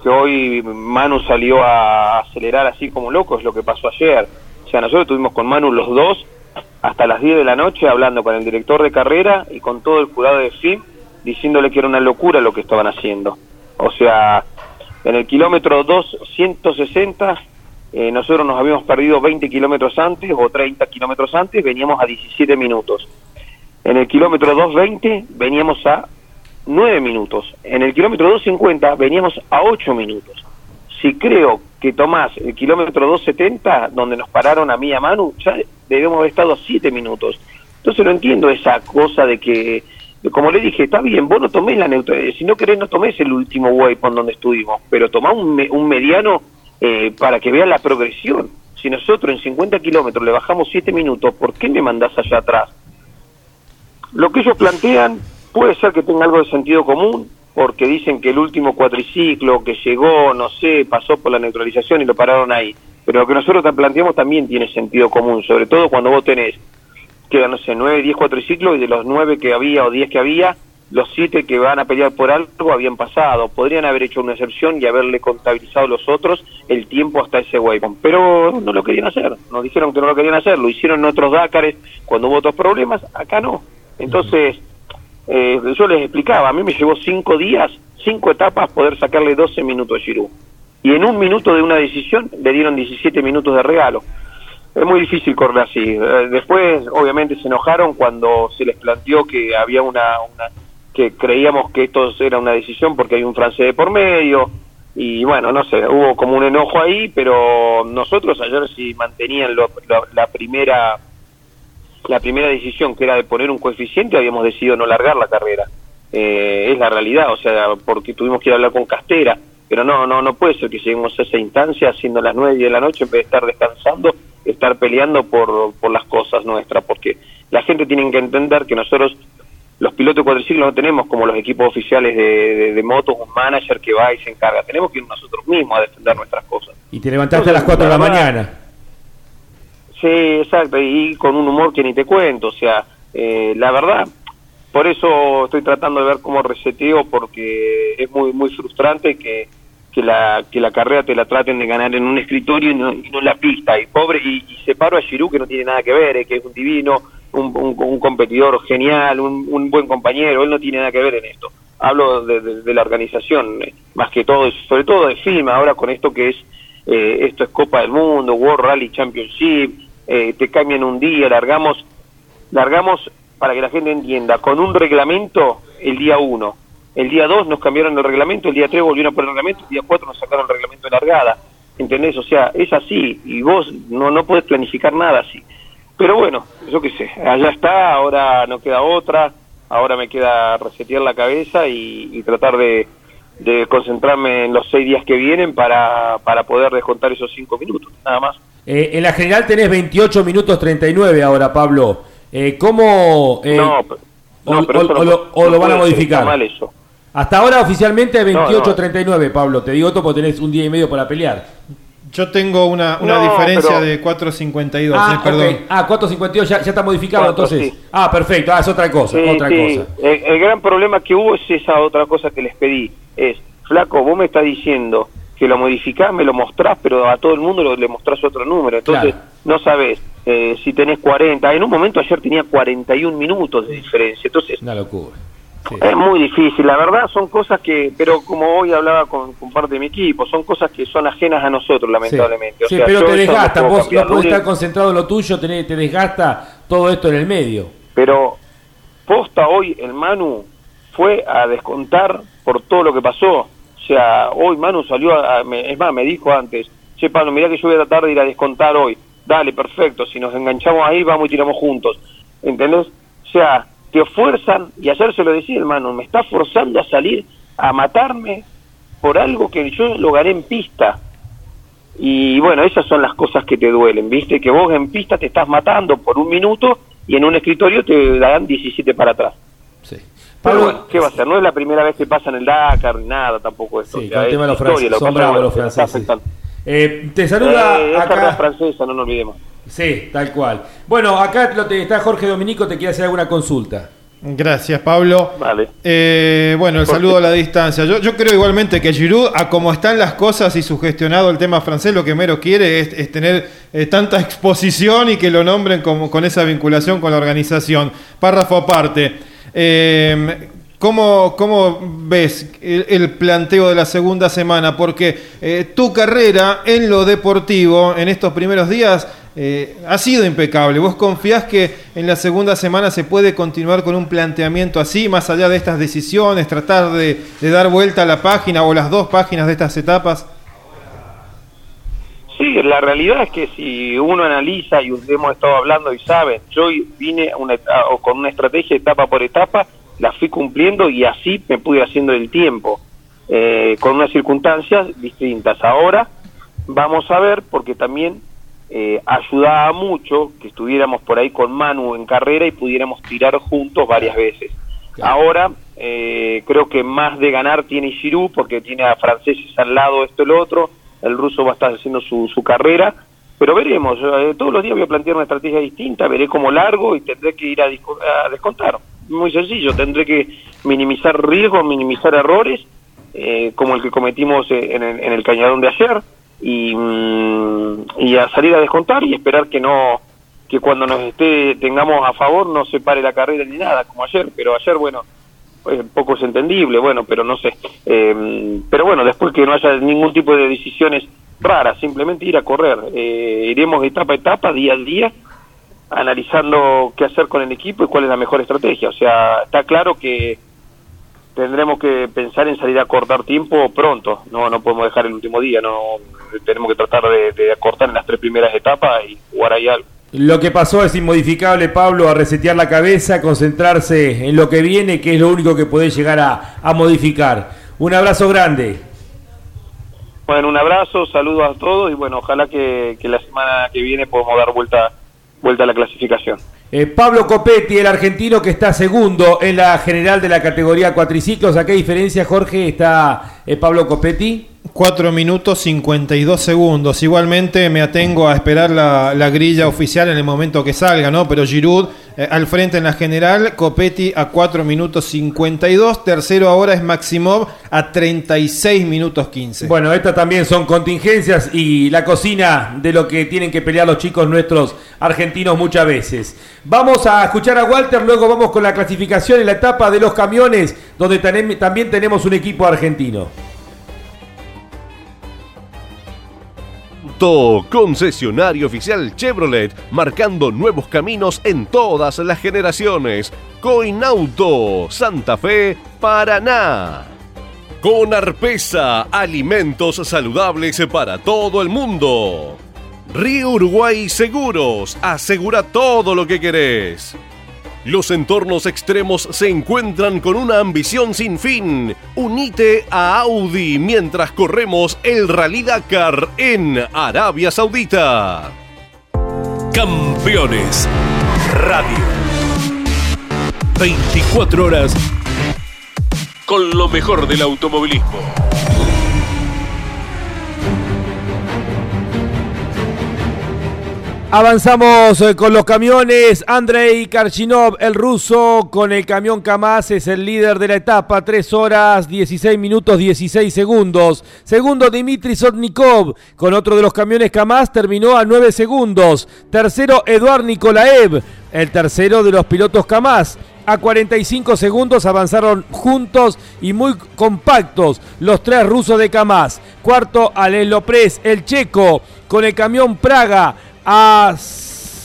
que hoy Manu salió a acelerar así como loco es lo que pasó ayer. O sea, nosotros estuvimos con Manu los dos hasta las 10 de la noche hablando con el director de carrera y con todo el jurado de FIM diciéndole que era una locura lo que estaban haciendo. O sea, en el kilómetro 260 eh, nosotros nos habíamos perdido 20 kilómetros antes o 30 kilómetros antes, veníamos a 17 minutos. En el kilómetro 220 veníamos a 9 minutos. En el kilómetro 250 veníamos a 8 minutos. Si creo que tomás el kilómetro 270, donde nos pararon a mí y a Manu, ya debemos haber estado a 7 minutos. Entonces no entiendo esa cosa de que, como le dije, está bien, vos no tomés la neutralidad, si no querés no tomés el último waypoint donde estuvimos, pero tomá un, me- un mediano eh, para que vean la progresión. Si nosotros en 50 kilómetros le bajamos 7 minutos, ¿por qué me mandás allá atrás? Lo que ellos plantean puede ser que tenga algo de sentido común, porque dicen que el último cuatriciclo que llegó, no sé, pasó por la neutralización y lo pararon ahí. Pero lo que nosotros te planteamos también tiene sentido común, sobre todo cuando vos tenés, que no sé, 9, 10 cuatriciclos y de los 9 que había o 10 que había, los 7 que van a pelear por algo habían pasado. Podrían haber hecho una excepción y haberle contabilizado los otros el tiempo hasta ese waypoint. Pero no lo querían hacer. Nos dijeron que no lo querían hacer. Lo hicieron en otros Dakares cuando hubo otros problemas. Acá no. Entonces, eh, yo les explicaba, a mí me llevó 5 días, 5 etapas poder sacarle 12 minutos a Giroud. Y en un minuto de una decisión le dieron 17 minutos de regalo. Es muy difícil correr así. Eh, después, obviamente, se enojaron cuando se les planteó que había una, una que creíamos que esto era una decisión porque hay un francés de por medio y bueno, no sé, hubo como un enojo ahí, pero nosotros ayer si mantenían lo- lo- la primera la primera decisión que era de poner un coeficiente habíamos decidido no largar la carrera. Eh, es la realidad, o sea, porque tuvimos que ir a hablar con Castera, pero no, no, no puede ser que lleguemos a esa instancia haciendo las nueve de la noche en vez de estar descansando, estar peleando por, por las cosas nuestras, porque la gente tiene que entender que nosotros los pilotos de no tenemos como los equipos oficiales de, de- de motos un manager que va y se encarga, tenemos que ir nosotros mismos a defender nuestras cosas. Y te levantaste a las 4 de la mañana. Sí, exacto, y con un humor que ni te cuento, o sea, eh, la verdad, por eso estoy tratando de ver cómo reseteo, porque es muy muy frustrante que, que, la, que la carrera te la traten de ganar en un escritorio y no, y no en la pista, y pobre, y, y separo a Giroud que no tiene nada que ver, eh, que es un divino, un, un, un competidor genial, un, un buen compañero, él no tiene nada que ver en esto. Hablo de, de- la organización, eh, más que todo, sobre todo de FIMA, ahora con esto que es eh, esto es Copa del Mundo, World Rally Championship, eh, te cambian un día, largamos, largamos para que la gente entienda, con un reglamento el día 1, el día 2 nos cambiaron el reglamento, el día 3 volvieron por el reglamento, el día 4 nos sacaron el reglamento de largada, ¿entendés? O sea, es así, y vos no, no podés planificar nada así. Pero bueno, yo qué sé, allá está, ahora no queda otra, ahora me queda resetear la cabeza y, tratar de, de concentrarme en los seis días que vienen para, para poder descontar esos cinco minutos, nada más. Eh, en la general tenés 28 minutos 39 ahora, Pablo. Eh, ¿Cómo...? eh, no, pero- o, no, pero o- eso no o lo, o no lo van a modificar? está mal eso. Hasta ahora oficialmente No, no. 28-39, Pablo. Te digo esto porque tenés un día y medio para pelear. Yo tengo una, una No, diferencia pero- de 4.52, Ah, eh, perdón. ok. Ah, 4.52 ya, ya está modificado Cuatro, entonces. sí. Ah, perfecto. Ah, es otra cosa. Sí, otra sí. cosa. El, el gran problema que hubo es esa otra cosa que les pedí. Es, flaco, vos me estás diciendo que lo modificás, me lo mostrás, pero a todo el mundo lo- le mostrás otro número. Entonces, no sabés eh, si tenés 40. En un momento ayer tenía 41 minutos de diferencia. Entonces, Una locura. es muy difícil. La verdad son cosas que, pero como hoy hablaba con, con parte de mi equipo, son cosas que son ajenas a nosotros, lamentablemente. O Sí, pero te no desgasta. puedo Vos no podés estar concentrado en lo tuyo, tenés- te desgasta todo esto en el medio. pero posta hoy el Manu fue a descontar por todo lo que pasó. O sea, hoy Manu salió, a, me- es más, me dijo antes, che Pablo, mirá que yo voy a tratar de ir a descontar hoy. Dale, perfecto, si nos enganchamos ahí vamos y tiramos juntos. ¿Entendés? O sea, te fuerzan, y ayer se lo decía el Manu, me está forzando a salir a matarme por algo que yo lo gané en pista. Y bueno, esas son las cosas que te duelen, ¿viste? Que vos en pista te estás matando por un minuto y en un escritorio te dan 17 para atrás. Pero bueno, ¿qué va a ser? No es la primera vez que pasa en el Dakar ni nada tampoco esto. Sí, O con el tema de los franceses. lo Son bravos los franceses. Eh, te saluda Eh, acá. francesa, no nos olvidemos. Sí, tal cual. Bueno, acá lo te- está Jorge Dominico, te quiere hacer alguna consulta. Gracias, Pablo. Vale. Eh, bueno, el saludo a la distancia. Yo, yo creo igualmente que Giroud, a como están las cosas y sugestionado el tema francés, lo que mero quiere es, es tener eh, tanta exposición y que lo nombren como, con esa vinculación con la organización. Párrafo aparte. Eh, ¿Cómo, cómo ves el, planteo de la segunda semana? Porque eh, tu carrera en lo deportivo en estos primeros días eh, ha sido impecable. ¿Vos confiás que en la segunda semana se puede continuar con un planteamiento así, más allá de estas decisiones, tratar de, de dar vuelta a la página o las dos páginas de estas etapas? Sí, la realidad es que si uno analiza y hemos estado hablando y saben, yo vine una con una estrategia etapa por etapa, la fui cumpliendo y así me pude haciendo el tiempo, eh, con unas circunstancias distintas. Ahora vamos a ver, porque también eh, ayudaba mucho que estuviéramos por ahí con Manu en carrera y pudiéramos tirar juntos varias veces. Ahora eh, creo que más de ganar tiene Giroud porque tiene a franceses al lado esto y lo otro, el ruso va a estar haciendo su, su carrera, pero veremos, eh, todos los días voy a plantear una estrategia distinta, veré cómo largo y tendré que ir a, a descontar. Muy sencillo, tendré que minimizar riesgos, minimizar errores, eh, como el que cometimos eh, en el, en el cañadón de ayer, y, mm, y a salir a descontar y esperar que no que cuando nos esté tengamos a favor no se pare la carrera ni nada como ayer pero ayer bueno pues, poco es entendible bueno pero no sé Eh, pero bueno después que no haya ningún tipo de decisiones raras simplemente ir a correr Eh, iremos etapa a etapa día a día analizando qué hacer con el equipo y cuál es la mejor estrategia o sea está claro que tendremos que pensar en salir a cortar tiempo pronto. No, no podemos dejar el último día. No tenemos que tratar de, de acortar en las tres primeras etapas y jugar ahí algo. Lo que pasó es inmodificable, Pablo, a resetear la cabeza, concentrarse en lo que viene, que es lo único que podés llegar a, a modificar. Un abrazo grande. Bueno, un abrazo, saludos a todos y bueno, ojalá que, que la semana que viene podamos dar vuelta vuelta a la clasificación. Eh, Pablo Copetti, el argentino que está segundo en la general de la categoría cuatriciclos. ¿A qué diferencia, Jorge, está eh, Pablo Copetti? 4 minutos 52 segundos. Igualmente me atengo a esperar la, la grilla oficial en el momento que salga, ¿no? Pero Giroud eh, al frente en la general, Copetti a 4 minutos 52. Tercero ahora es Maximov a 36 minutos 15. Bueno, estas también son contingencias y la cocina de lo que tienen que pelear los chicos nuestros argentinos muchas veces. Vamos a escuchar a Walter, luego vamos con la clasificación en la etapa de los camiones, donde también tenemos un equipo argentino. Coinauto, concesionario oficial Chevrolet, marcando nuevos caminos en todas las generaciones. Coinauto, Santa Fe, Paraná. Con Arpesa, alimentos saludables para todo el mundo. Río Uruguay Seguros, asegura todo lo que querés. Los entornos extremos se encuentran con una ambición sin fin. Unite a Audi mientras corremos el Rally Dakar en Arabia Saudita. Campeones Radio. 24 horas con lo mejor del automovilismo. Avanzamos eh, con los camiones. Andrei Karchinov, el ruso, con el camión Kamaz, es el líder de la etapa. 3 horas, 16 minutos, 16 segundos. Segundo, Dimitri Sotnikov, con otro de los camiones Kamaz, terminó a 9 segundos. Tercero, Eduard Nikolaev, el tercero de los pilotos Kamaz. A 45 segundos avanzaron juntos y muy compactos los tres rusos de Kamaz. Cuarto, Alex Lopres, el checo, con el camión Praga a,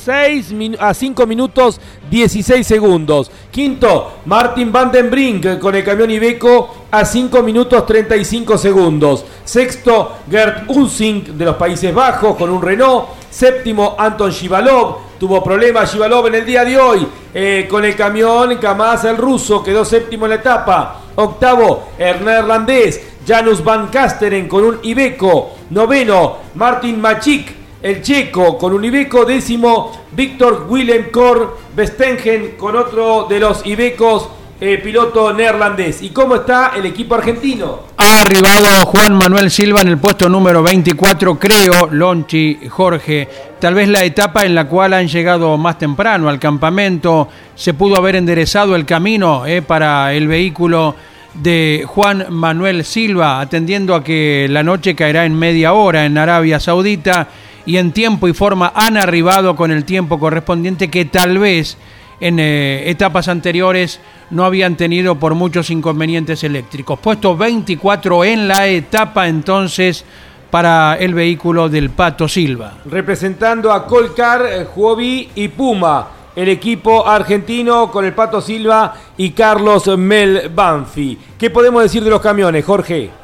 6 a 5 minutos 16 segundos. Quinto, Martin Van den Brink con el camión Ibeco a 5 minutos 35 segundos. Sexto, Gert Unsing de los Países Bajos con un Renault. Séptimo, Anton Shivalov. Tuvo problemas Shivalov en el día de hoy eh, con el camión Kamaz el ruso. Quedó séptimo en la etapa. Octavo, neerlandés Janus Van Kasteren con un Ibeco. Noveno, Martin Machik el checo con un Ibeco décimo, Víctor Willem Kor Vestengen con otro de los Ibecos, eh, piloto neerlandés. ¿Y cómo está el equipo argentino? Ha arribado Juan Manuel Silva en el puesto número 24, creo, Lonchi, Jorge. Tal vez la etapa en la cual han llegado más temprano al campamento, se pudo haber enderezado el camino eh, para el vehículo de Juan Manuel Silva, atendiendo a que la noche caerá en media hora en Arabia Saudita y en tiempo y forma han arribado con el tiempo correspondiente que tal vez en eh, etapas anteriores no habían tenido por muchos inconvenientes eléctricos. Puesto 24 en la etapa entonces para el vehículo del Pato Silva. Representando a Colcar, eh, Juovi y Puma, el equipo argentino con el Pato Silva y Carlos Mel Banfi. ¿Qué podemos decir de los camiones, Jorge?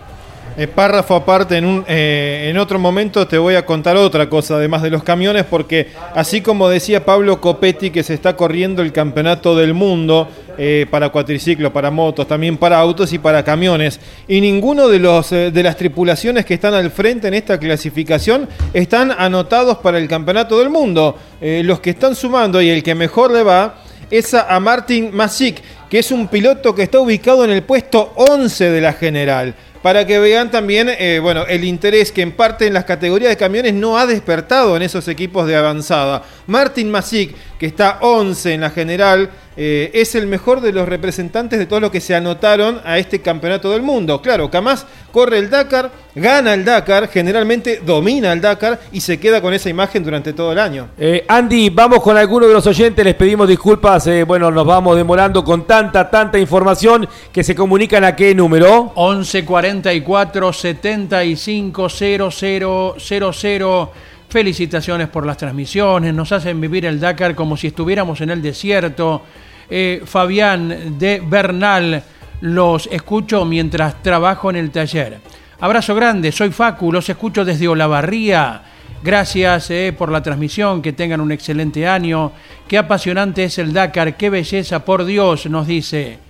Eh, párrafo aparte, en, un, eh, en otro momento te voy a contar otra cosa, además de los camiones, porque así como decía Pablo Copetti que se está corriendo el campeonato del mundo eh, para cuatriciclos, para motos, también para autos y para camiones, y ninguno de, los, de las tripulaciones que están al frente en esta clasificación están anotados para el campeonato del mundo. los que están sumando y el que mejor le va es a, Martin Masic, que es un piloto que está ubicado en el puesto 11 de la general para que vean también eh, bueno, el interés que en parte en las categorías de camiones no ha despertado en esos equipos de avanzada. Martin Masic, que está 11 en la general, eh, es el mejor de los representantes de todos los que se anotaron a este campeonato del mundo. Claro, Kamaz corre el Dakar, gana el Dakar, generalmente domina el Dakar y se queda con esa imagen durante todo el año. Eh, Andy, vamos con algunos de los oyentes, les pedimos disculpas, eh, bueno, nos vamos demorando con tanta, tanta información que se comunican a qué número. 1144 75 0000 Felicitaciones por las transmisiones, nos hacen vivir el Dakar como si estuviéramos en el desierto. Eh, Fabián de Bernal, los escucho mientras trabajo en el taller. Abrazo grande, soy Facu, los escucho desde Olavarría. Gracias eh, por la transmisión, que tengan un excelente año. Qué apasionante es el Dakar, qué belleza, por Dios, nos dice.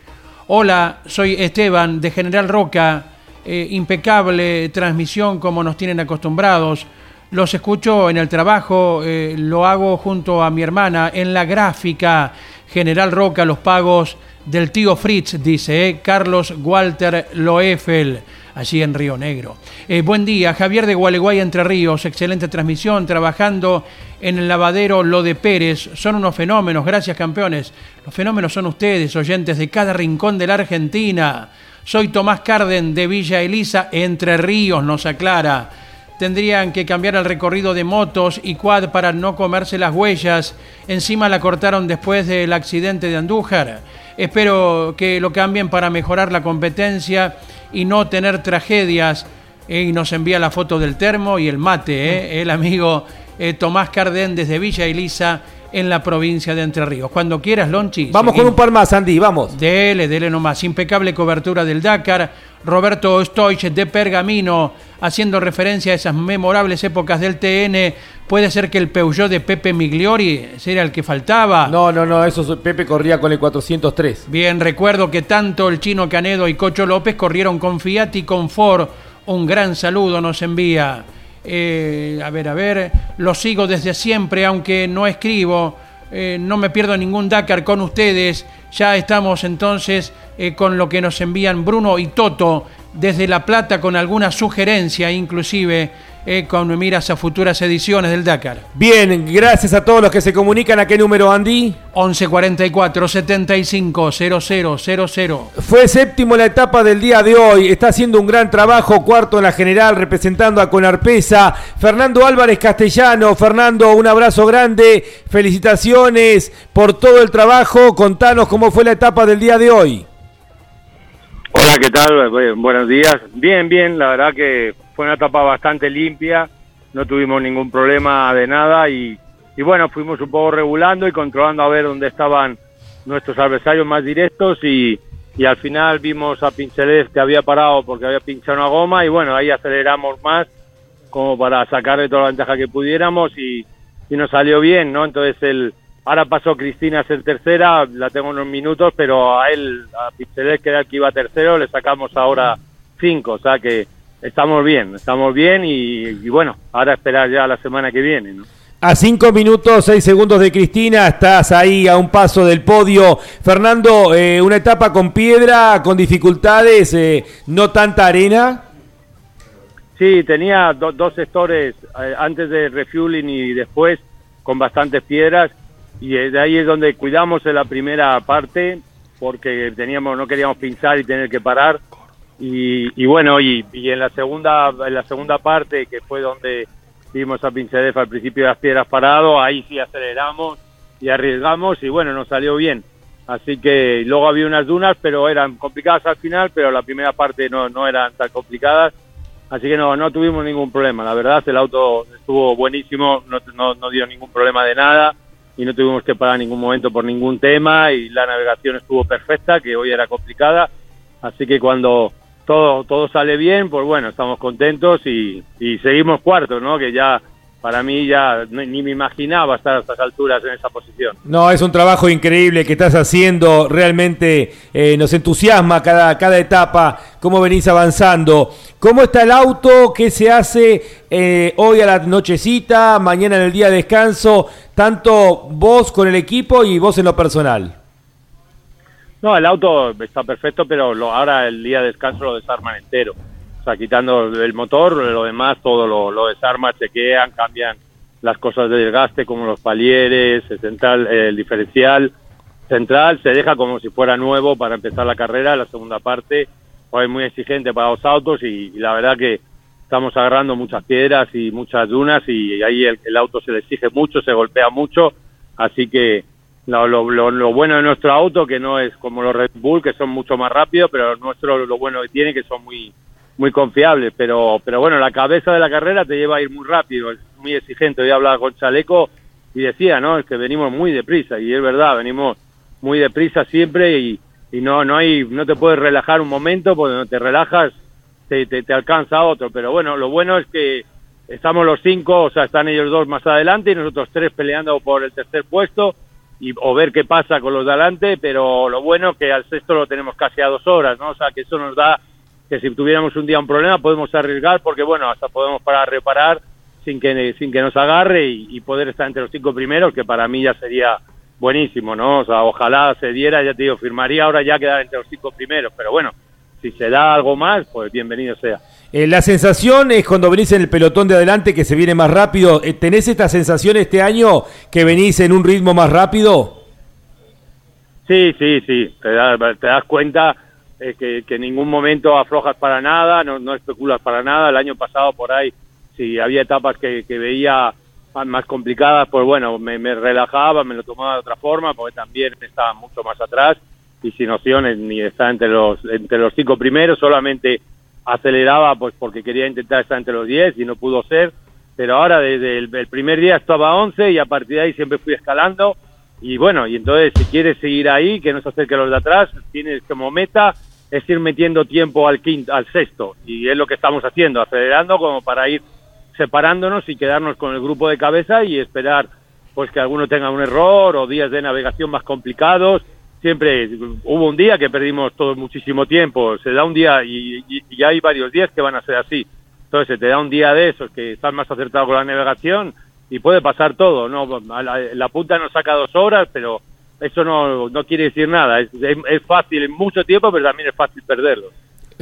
Hola, soy Esteban de General Roca. Eh, impecable transmisión como nos tienen acostumbrados. Los escucho en el trabajo, eh, lo hago junto a mi hermana en la gráfica General Roca, los pagos del tío Fritz, dice eh, Carlos Walter Loeffel, allí en Río Negro. Eh, buen día, Javier de Gualeguay, Entre Ríos, excelente transmisión, trabajando en el lavadero Lo de Pérez, son unos fenómenos, gracias campeones. Los fenómenos son ustedes, oyentes de cada rincón de la Argentina. Soy Tomás Carden de Villa Elisa, Entre Ríos, nos aclara tendrían que cambiar el recorrido de motos y quad para no comerse las huellas. Encima la cortaron después del accidente de Andújar. Espero que lo cambien para mejorar la competencia y no tener tragedias. eh, y nos envía la foto del termo y el mate, eh, el amigo eh, Tomás Cardén desde Villa Elisa en la provincia de Entre Ríos. Cuando quieras, Lonchi. Vamos con un par más, Andy, vamos. Dele, dele nomás. Impecable cobertura del Dakar. Roberto Stoich de Pergamino, haciendo referencia a esas memorables épocas del TN. Puede ser que el Peugeot de Pepe Migliori era el que faltaba. No, no, no, eso Pepe corría con el 403. Bien, recuerdo que tanto el chino Canedo y Cocho López corrieron con Fiat y con Ford. Un gran saludo nos envía. Eh, a ver, a ver, lo sigo desde siempre, aunque no escribo. Eh, no me pierdo ningún Dakar con ustedes. Ya estamos entonces eh, con lo que nos envían Bruno y Toto desde La Plata con alguna sugerencia, inclusive eh, con miras a futuras ediciones del Dakar. Bien, gracias a todos los que se comunican. ¿A qué número, Andy? 1144 75 0000. Fue séptimo en la etapa del día de hoy. Está haciendo un gran trabajo, cuarto en la general, representando a Conarpesa. Fernando Álvarez Castellano. Fernando, un abrazo grande. Felicitaciones por todo el trabajo. Contanos cómo fue la etapa del día de hoy. Hola, ¿qué tal? Bu- Buenos días. Bien, bien, la verdad que fue una etapa bastante limpia, no tuvimos ningún problema de nada y, y bueno, fuimos un poco regulando y controlando a ver dónde estaban nuestros adversarios más directos y, y al final vimos a Pinceles que había parado porque había pinchado una goma y bueno, ahí aceleramos más como para sacarle toda la ventaja que pudiéramos y, y nos salió bien, ¿no? Entonces el ahora pasó Cristina a ser tercera, la tengo unos minutos, pero a él, a Pixeles, que era el que iba tercero, le sacamos ahora cinco, o sea que estamos bien, estamos bien y, y bueno, ahora esperar ya la semana que viene, ¿no? A cinco minutos, seis segundos de Cristina, estás ahí a un paso del podio. Fernando, eh, una etapa con piedra, con dificultades, eh, no tanta arena. Sí, tenía do- dos sectores eh, antes de refueling y después con bastantes piedras y eh, de ahí es donde cuidamos en la primera parte porque teníamos no queríamos pinchar y tener que parar y, y bueno y, y en la segunda en la segunda parte que fue donde vimos a Pinchedef al principio de las piedras parado ahí sí aceleramos y arriesgamos y bueno nos salió bien así que luego había unas dunas pero eran complicadas al final pero la primera parte no no eran tan complicadas Así que no, no tuvimos ningún problema. La verdad, el auto estuvo buenísimo, no, no, no dio ningún problema de nada y no tuvimos que parar en ningún momento por ningún tema y la navegación estuvo perfecta, que hoy era complicada. Así que cuando todo, todo sale bien, pues bueno, estamos contentos y, y seguimos cuartos, ¿no? Que ya, para mí ya ni, me imaginaba estar a estas alturas en esa posición. No, es un trabajo increíble que estás haciendo, realmente eh, nos entusiasma cada, cada etapa, cómo venís avanzando. ¿Cómo está el auto? ¿Qué se hace eh, hoy a la nochecita, mañana en el día de descanso? Tanto vos con el equipo y vos en lo personal. No, el auto está perfecto, pero lo, ahora el día de descanso lo desarman entero. O sea, quitando el motor, lo demás todo lo, lo desarman, chequean, cambian las cosas de desgaste como los palieres, el central, el diferencial. Central, se deja como si fuera nuevo para empezar la carrera, la segunda parte. Es muy exigente para los autos y, la verdad que estamos agarrando muchas piedras y muchas dunas y ahí el auto se le exige mucho, se golpea mucho, así que lo, lo, lo, bueno de nuestro auto que no es como los Red Bull que son mucho más rápidos, pero nuestro lo bueno que tiene que son muy muy confiables, pero pero bueno, la cabeza de la carrera te lleva a ir muy rápido, es muy exigente. Hoy hablaba con Chaleco y decía, ¿no? Es que venimos muy deprisa. Y es verdad, venimos muy deprisa siempre y, y no no hay no te puedes relajar un momento porque no te relajas te, te, te alcanza otro, pero bueno, lo bueno es que estamos los cinco, o sea, están ellos dos más adelante y nosotros tres peleando por el tercer puesto y o ver qué pasa con los de adelante, pero lo bueno es que al sexto lo tenemos casi a dos horas, ¿no? O sea, que eso nos da que si tuviéramos un día un problema podemos arriesgar porque, bueno, hasta podemos parar a reparar sin que, sin que nos agarre y, y poder estar entre los cinco primeros, que para mí ya sería buenísimo, ¿no? O sea, ojalá se diera, ya te digo, firmaría ahora ya quedar entre los cinco primeros, pero bueno, si se da algo más, pues bienvenido sea. Eh, la sensación es cuando venís en el pelotón de adelante que se viene más rápido. Eh, ¿Tenés esta sensación este año que venís en un ritmo más rápido? Sí, sí, sí, te das, te das cuenta eh, que, que en ningún momento aflojas para nada, no, no especulas para nada. El año pasado por ahí, si había etapas que, que veía más complicadas, pues bueno, me, me relajaba, me lo tomaba de otra forma, porque también estaba mucho más atrás y sin opciones ni está entre los entre los cinco primeros, solamente aceleraba pues porque quería intentar estar entre los 10 y no pudo ser, pero ahora desde el, primer día estaba a 11 y a partir de ahí siempre fui escalando y bueno, y entonces si quieres seguir ahí, que no se acerque a los de atrás, tienes como meta es ir metiendo tiempo al quinto, al sexto y es lo que estamos haciendo, acelerando como para ir separándonos y quedarnos con el grupo de cabeza y esperar pues que alguno tenga un error o días de navegación más complicados. Siempre hubo un día que perdimos todo muchísimo tiempo, se da un día y, y, hay varios días que van a ser así. Entonces se te da un día de esos que estás más acertado con la navegación y puede pasar todo, ¿no? La, la punta nos saca dos horas, pero eso no, no quiere decir nada. Es, es, es fácil en mucho tiempo, pero también es fácil perderlo.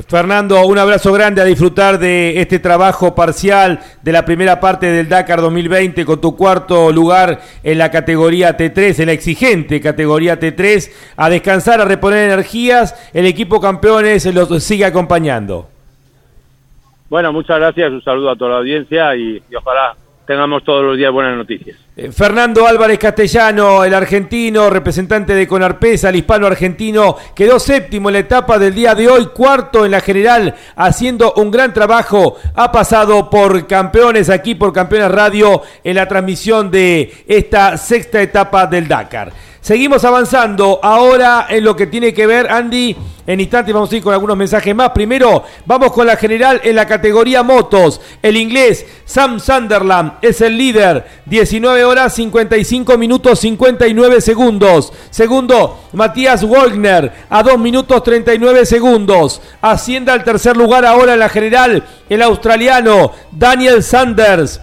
Fernando, un abrazo grande a disfrutar de este trabajo parcial de la primera parte del Dakar 2020 con tu cuarto lugar en la categoría T3, en la exigente categoría T3, a descansar, a reponer energías. El equipo campeones los sigue acompañando. Bueno, muchas gracias, un saludo a toda la audiencia y, y ojalá tengamos todos los días buenas noticias. Eh, Fernando Álvarez Castellano, el argentino, representante de Conarpesa, el hispano argentino, quedó séptimo en la etapa del día de hoy, cuarto en la general, haciendo un gran trabajo. Ha pasado por campeones aquí, por Campeones Radio, en la transmisión de esta sexta etapa del Dakar. Seguimos avanzando ahora en lo que tiene que ver, Andy. En instantes vamos a ir con algunos mensajes más. Primero, vamos con la general en la categoría motos. El inglés Sam Sunderland es el líder. 19 horas 55 minutos 59 segundos. Segundo, Matías Wagner a 2 minutos 39 segundos. Asciende al tercer lugar ahora en la general el australiano Daniel Sanders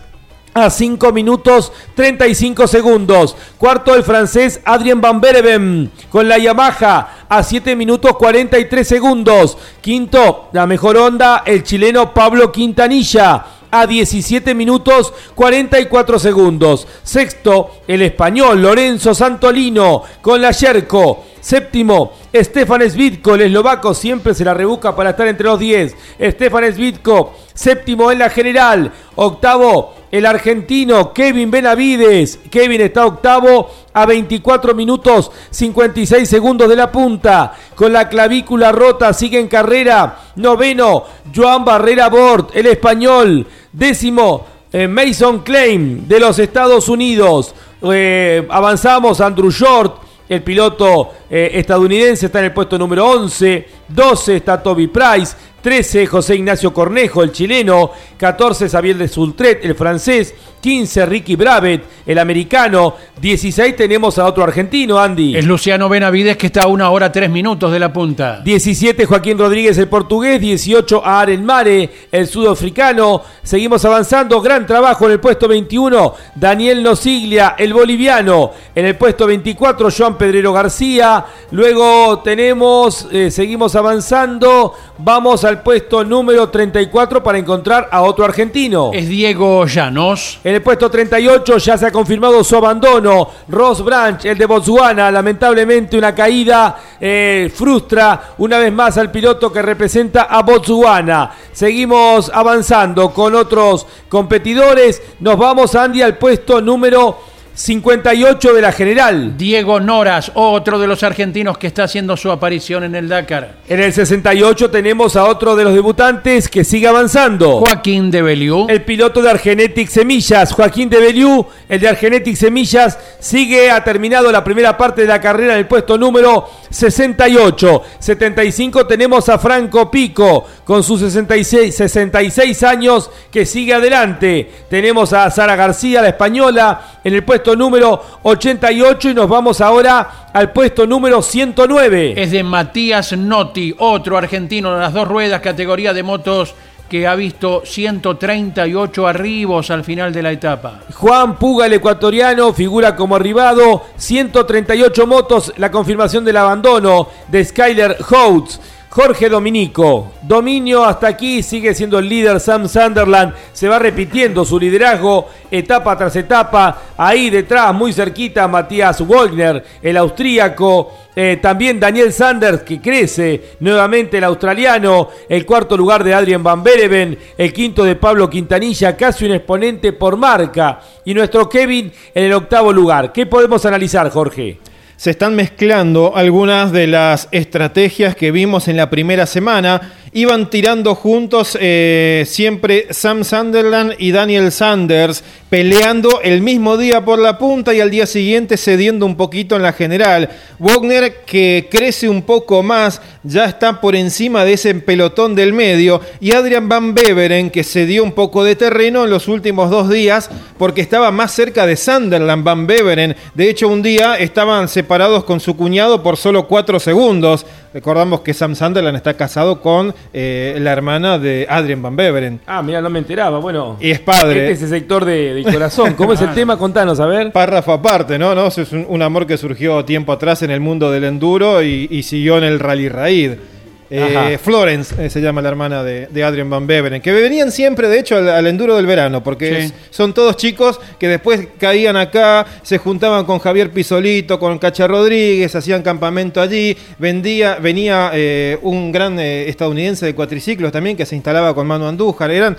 a 5 minutos 35 segundos. Cuarto el francés Adrien Van Bereven con la Yamaha a 7 minutos 43 segundos. Quinto, la mejor onda, el chileno Pablo Quintanilla a 17 minutos 44 segundos. Sexto, el español Lorenzo Santolino con la Yerko. Séptimo, Stefan Svitko, el eslovaco, siempre se la rebusca para estar entre los 10. Stefan Svitko, séptimo en la general. Octavo, el argentino Kevin Benavides. Kevin está octavo a 24 minutos 56 segundos de la punta. Con la clavícula rota, sigue en carrera. Noveno, Joan Barrera Bort, el español. Décimo, eh, Mason Klein de los Estados Unidos. Eh, avanzamos, Andrew Short el piloto eh, estadounidense está en el puesto número 11. 12 está Toby Price. 13 José Ignacio Cornejo, el chileno. 14 Xavier de Sultret, el francés. 15 Ricky Bravet, el americano. 16 tenemos a otro argentino, Andy. Es Luciano Benavides que está a una hora tres minutos de la punta. 17 Joaquín Rodríguez, el portugués. 18 Aren Mare, el sudafricano. Seguimos avanzando. Gran trabajo en el puesto 21. Daniel Nosiglia, el boliviano. En el puesto 24, Joan Pedrero García. Luego tenemos, eh, seguimos avanzando. Vamos al puesto número 34 para encontrar a otro argentino. Es Diego Llanos. En el puesto 38 ya se ha confirmado su abandono. Ross Branch, el de Botswana, lamentablemente una caída eh, frustra una vez más al piloto que representa a Botswana. Seguimos avanzando con otros competidores. Nos vamos, Andy, al puesto número 58 de la general. Diego Noras, otro de los argentinos que está haciendo su aparición en el Dakar. En el 68 tenemos a otro de los debutantes que sigue avanzando. Joaquín de Beliú. El piloto de Argenetic Semillas, Joaquín de Beliú, el de Argenetic Semillas, sigue, ha terminado la primera parte de la carrera en el puesto número 68. 75 tenemos a Franco Pico con sus 66, 66 años que sigue adelante. Tenemos a Sara García, la española, en el puesto número 88 y nos vamos ahora al puesto número 109. Es de Matías Notti, otro argentino de las dos ruedas, categoría de motos que ha visto 138 arribos al final de la etapa. Juan Puga, el ecuatoriano, figura como arribado. 138 motos, la confirmación del abandono de Skyler Houtz. Jorge Dominico, dominio hasta aquí, sigue siendo el líder Sam Sunderland, se va repitiendo su liderazgo etapa tras etapa, ahí detrás, muy cerquita, Matías Wagner, el austríaco, eh, también Daniel Sanders, que crece nuevamente el australiano, el cuarto lugar de Adrian Van Bereven, el quinto de Pablo Quintanilla, casi un exponente por marca, y nuestro Kevin en el octavo lugar. ¿Qué podemos analizar, Jorge? Se están mezclando algunas de las estrategias que vimos en la primera semana iban tirando juntos eh, siempre Sam Sunderland y Daniel Sanders, peleando el mismo día por la punta y al día siguiente cediendo un poquito en la general. Wagner que crece un poco más, ya está por encima de ese pelotón del medio y Adrian Van Beveren que cedió un poco de terreno en los últimos dos días porque estaba más cerca de Sunderland Van Beveren. De hecho un día estaban separados con su cuñado por solo cuatro segundos. Recordamos que Sam Sunderland está casado con eh, la hermana de Adrian Van Beveren. Ah, mira, no me enteraba. Bueno, Y es padre. Este es el sector de, de corazón. ¿Cómo es el tema? Contanos, a ver. Párrafo aparte, ¿no? ¿no? Es un, un amor que surgió tiempo atrás en el mundo del enduro y, y siguió en el Rally Raid. Eh. Florence eh, se llama la hermana de, de Adrian Van Beveren, que venían siempre, de hecho, al, al enduro del verano, porque Sí. es- son todos chicos que después caían acá, se juntaban con Javier Pisolito, con Cacha Rodríguez, hacían campamento allí. Vendía, venía eh, un gran estadounidense de cuatriciclos también que se instalaba con Manu Andújar. Eran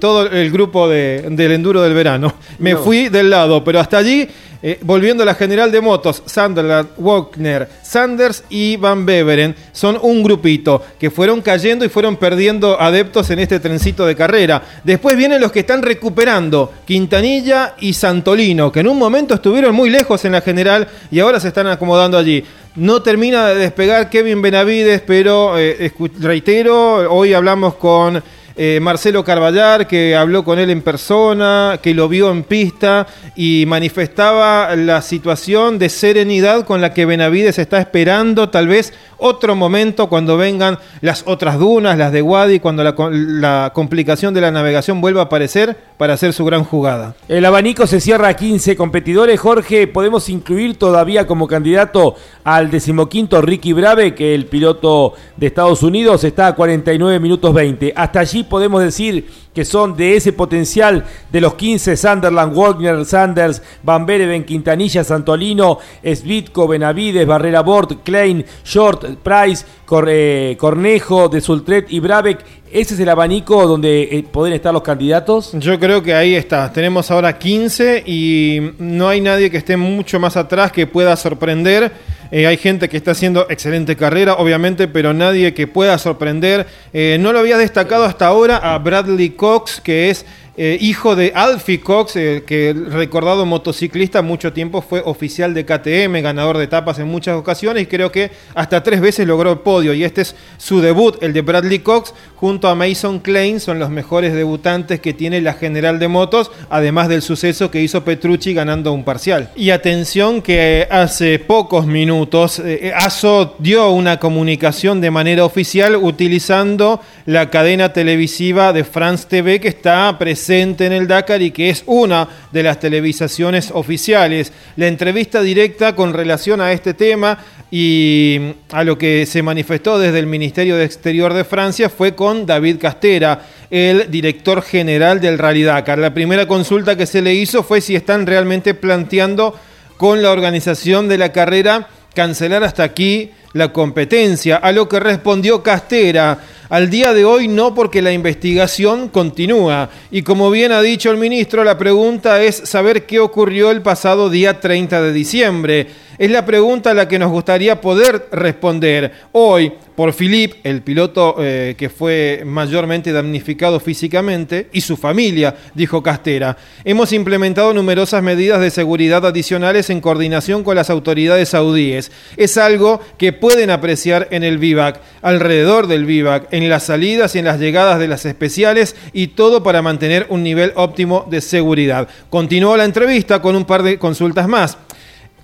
todo el grupo de- del enduro del verano. Me No. fui del lado, pero hasta allí, eh, volviendo a la general de motos, Sunderland, Wagner, Sanders y Van Beveren son un grupito que fueron cayendo y fueron perdiendo adeptos en este trencito de carrera. Después vienen los que están recuperando, Quintanilla y Santolino, que en un momento estuvieron muy lejos en la general y ahora se están acomodando allí. No termina de despegar Kevin Benavides, pero eh, reitero, hoy hablamos con eh, Marcelo Carballar, que habló con él en persona, que lo vio en pista y manifestaba la situación de serenidad con la que Benavides está esperando tal vez otro momento cuando vengan las otras dunas, las de Wadi, cuando la, la complicación de la navegación vuelva a aparecer para hacer su gran jugada. El abanico se cierra a 15 competidores. Jorge, podemos incluir todavía como candidato al decimoquinto Ricky Brave, que el piloto de Estados Unidos está a 49 minutos 20. Hasta allí podemos decir que son de ese potencial de los 15 Sunderland, Wagner, Sanders, Van Bereven, Quintanilla, Santolino, Svitko, Benavides, Barrera Bort, Klein, Short, Price, eh, Cornejo, De Sultret y Brabeck. ¿Ese es el abanico donde eh, pueden estar los candidatos? Yo creo que ahí está. Tenemos ahora 15 y no hay nadie que esté mucho más atrás que pueda sorprender. Eh, hay gente que está haciendo excelente carrera, obviamente, pero nadie que pueda sorprender. Eh, no lo había destacado hasta ahora a Bradley Cox, que es eh, hijo de Alfie Cox, eh, que recordado motociclista, mucho tiempo fue oficial de KTM, ganador de etapas en muchas ocasiones y creo que hasta tres veces logró el podio. Y este es su debut, el de Bradley Cox, junto a Mason Klein, son los mejores debutantes que tiene la General de Motos, además del suceso que hizo Petrucci ganando un parcial. Y atención que hace pocos minutos eh, ASO dio una comunicación de manera oficial utilizando la cadena televisiva de France TV que está presente en el Dakar y que es una de las televisaciones oficiales. La entrevista directa con relación a este tema y a lo que se manifestó desde el Ministerio de Exterior de Francia fue con David Castera, el director general del Rally Dakar. La primera consulta que se le hizo fue si están realmente planteando con la organización de la carrera cancelar hasta aquí la competencia, a lo que respondió Castera. Al día de hoy no porque la investigación continúa. Y como bien ha dicho el ministro, la pregunta es saber qué ocurrió el pasado día 30 de diciembre. Es la pregunta a la que nos gustaría poder responder hoy por Philippe, el piloto eh, que fue mayormente damnificado físicamente, y su familia, dijo Castera. Hemos implementado numerosas medidas de seguridad adicionales en coordinación con las autoridades saudíes. Es algo que pueden apreciar en el vivac, alrededor del vivac, en las salidas y en las llegadas de las especiales y todo para mantener un nivel óptimo de seguridad. Continuó la entrevista con un par de consultas más.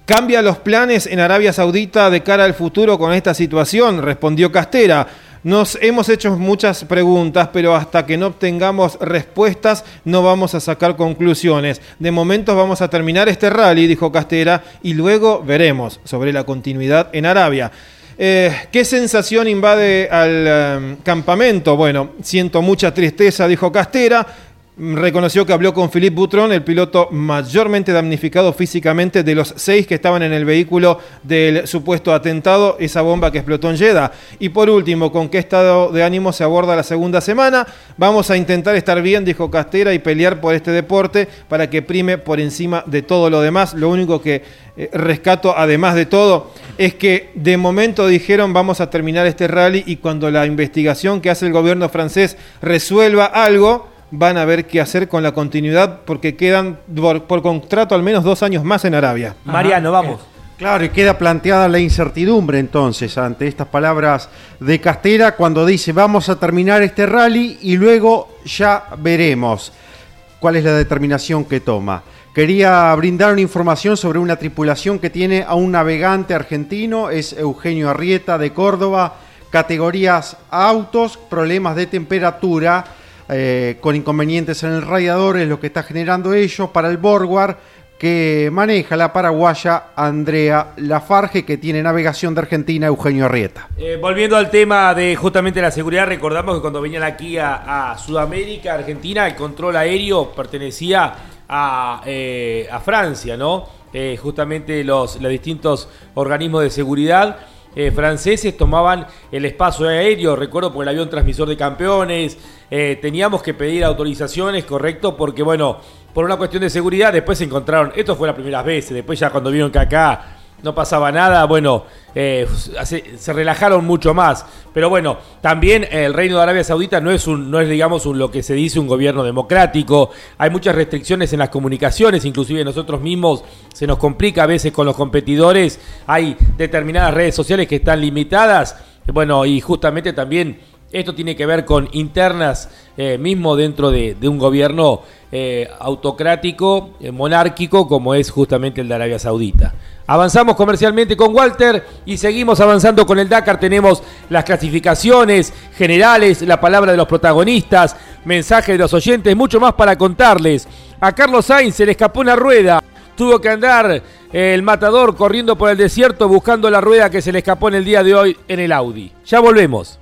¿Cambia los planes en Arabia Saudita de cara al futuro con esta situación? Respondió Castera. Nos hemos hecho muchas preguntas, pero hasta que no obtengamos respuestas no vamos a sacar conclusiones. De momento vamos a terminar este rally, dijo Castera, y luego veremos sobre la continuidad en Arabia. Eh, ¿Qué sensación invade al eh, campamento? Bueno, siento mucha tristeza, dijo Castera. Reconoció que habló con Philippe Boutron, el piloto mayormente damnificado físicamente de los seis que estaban en el vehículo del supuesto atentado, esa bomba que explotó en Jeddah. Y por último, ¿con qué estado de ánimo se aborda la segunda semana? Vamos a intentar estar bien, dijo Castera, y pelear por este deporte para que prime por encima de todo lo demás. Lo único que eh, rescato, además de todo, es que de momento dijeron vamos a terminar este rally y cuando la investigación que hace el gobierno francés resuelva algo, van a ver qué hacer con la continuidad porque quedan por, contrato al menos dos años más en Arabia. Mariano, vamos. Claro, y queda planteada la incertidumbre entonces ante estas palabras de Castera cuando dice vamos a terminar este rally y luego ya veremos cuál es la determinación que toma. Quería brindar una información sobre una tripulación que tiene a un navegante argentino, es Eugenio Arrieta de Córdoba, categorías autos, problemas de temperatura eh, con inconvenientes en el radiador, es lo que está generando ellos para el Borgward que maneja la paraguaya Andrea Lafarge, que tiene navegación de Argentina, Eugenio Arrieta. Eh, volviendo al tema de justamente la seguridad, recordamos que cuando venían aquí a, Sudamérica, Argentina, el control aéreo pertenecía a, eh, Francia, ¿no? justamente los, los distintos organismos de seguridad eh, franceses tomaban el espacio aéreo, recuerdo por el avión transmisor de campeones, eh, teníamos que pedir autorizaciones, correcto, porque bueno, por una cuestión de seguridad después se encontraron, esto fue las primeras veces, después ya cuando vieron que acá no pasaba nada, bueno, eh, se, relajaron mucho más. Pero bueno, también el Reino de Arabia Saudita no es, un, no es digamos, un, lo que se dice un gobierno democrático. Hay muchas restricciones en las comunicaciones, inclusive nosotros mismos se nos complica a veces con los competidores. Hay determinadas redes sociales que están limitadas. Bueno, y justamente también esto tiene que ver con internas eh, mismo dentro de, un gobierno eh, autocrático, monárquico, como es justamente el de Arabia Saudita. Avanzamos comercialmente con Walter y seguimos avanzando con el Dakar. Tenemos las clasificaciones generales, la palabra de los protagonistas, mensajes de los oyentes, mucho más para contarles. A Carlos Sainz se le escapó una rueda. Tuvo que andar el matador corriendo por el desierto buscando la rueda que se le escapó en el día de hoy en el Audi. Ya volvemos.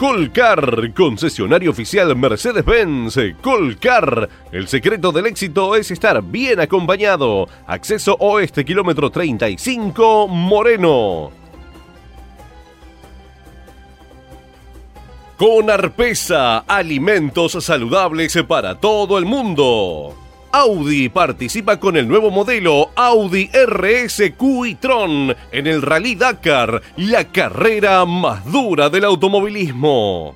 Colcar, concesionario oficial Mercedes-Benz. Colcar, el secreto del éxito es estar bien acompañado. Acceso oeste, kilómetro 35, Moreno. Con Arpesa, alimentos saludables para todo el mundo. Audi participa con el nuevo modelo Audi RSQ y Tron en el Rally Dakar, la carrera más dura del automovilismo.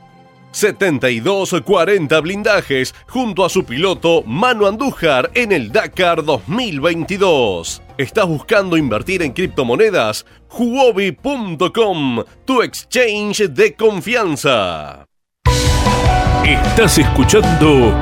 72-40 blindajes junto a su piloto Manu Andújar en el Dakar 2022. ¿Estás buscando invertir en criptomonedas? Huobi.com, tu exchange de confianza. Estás escuchando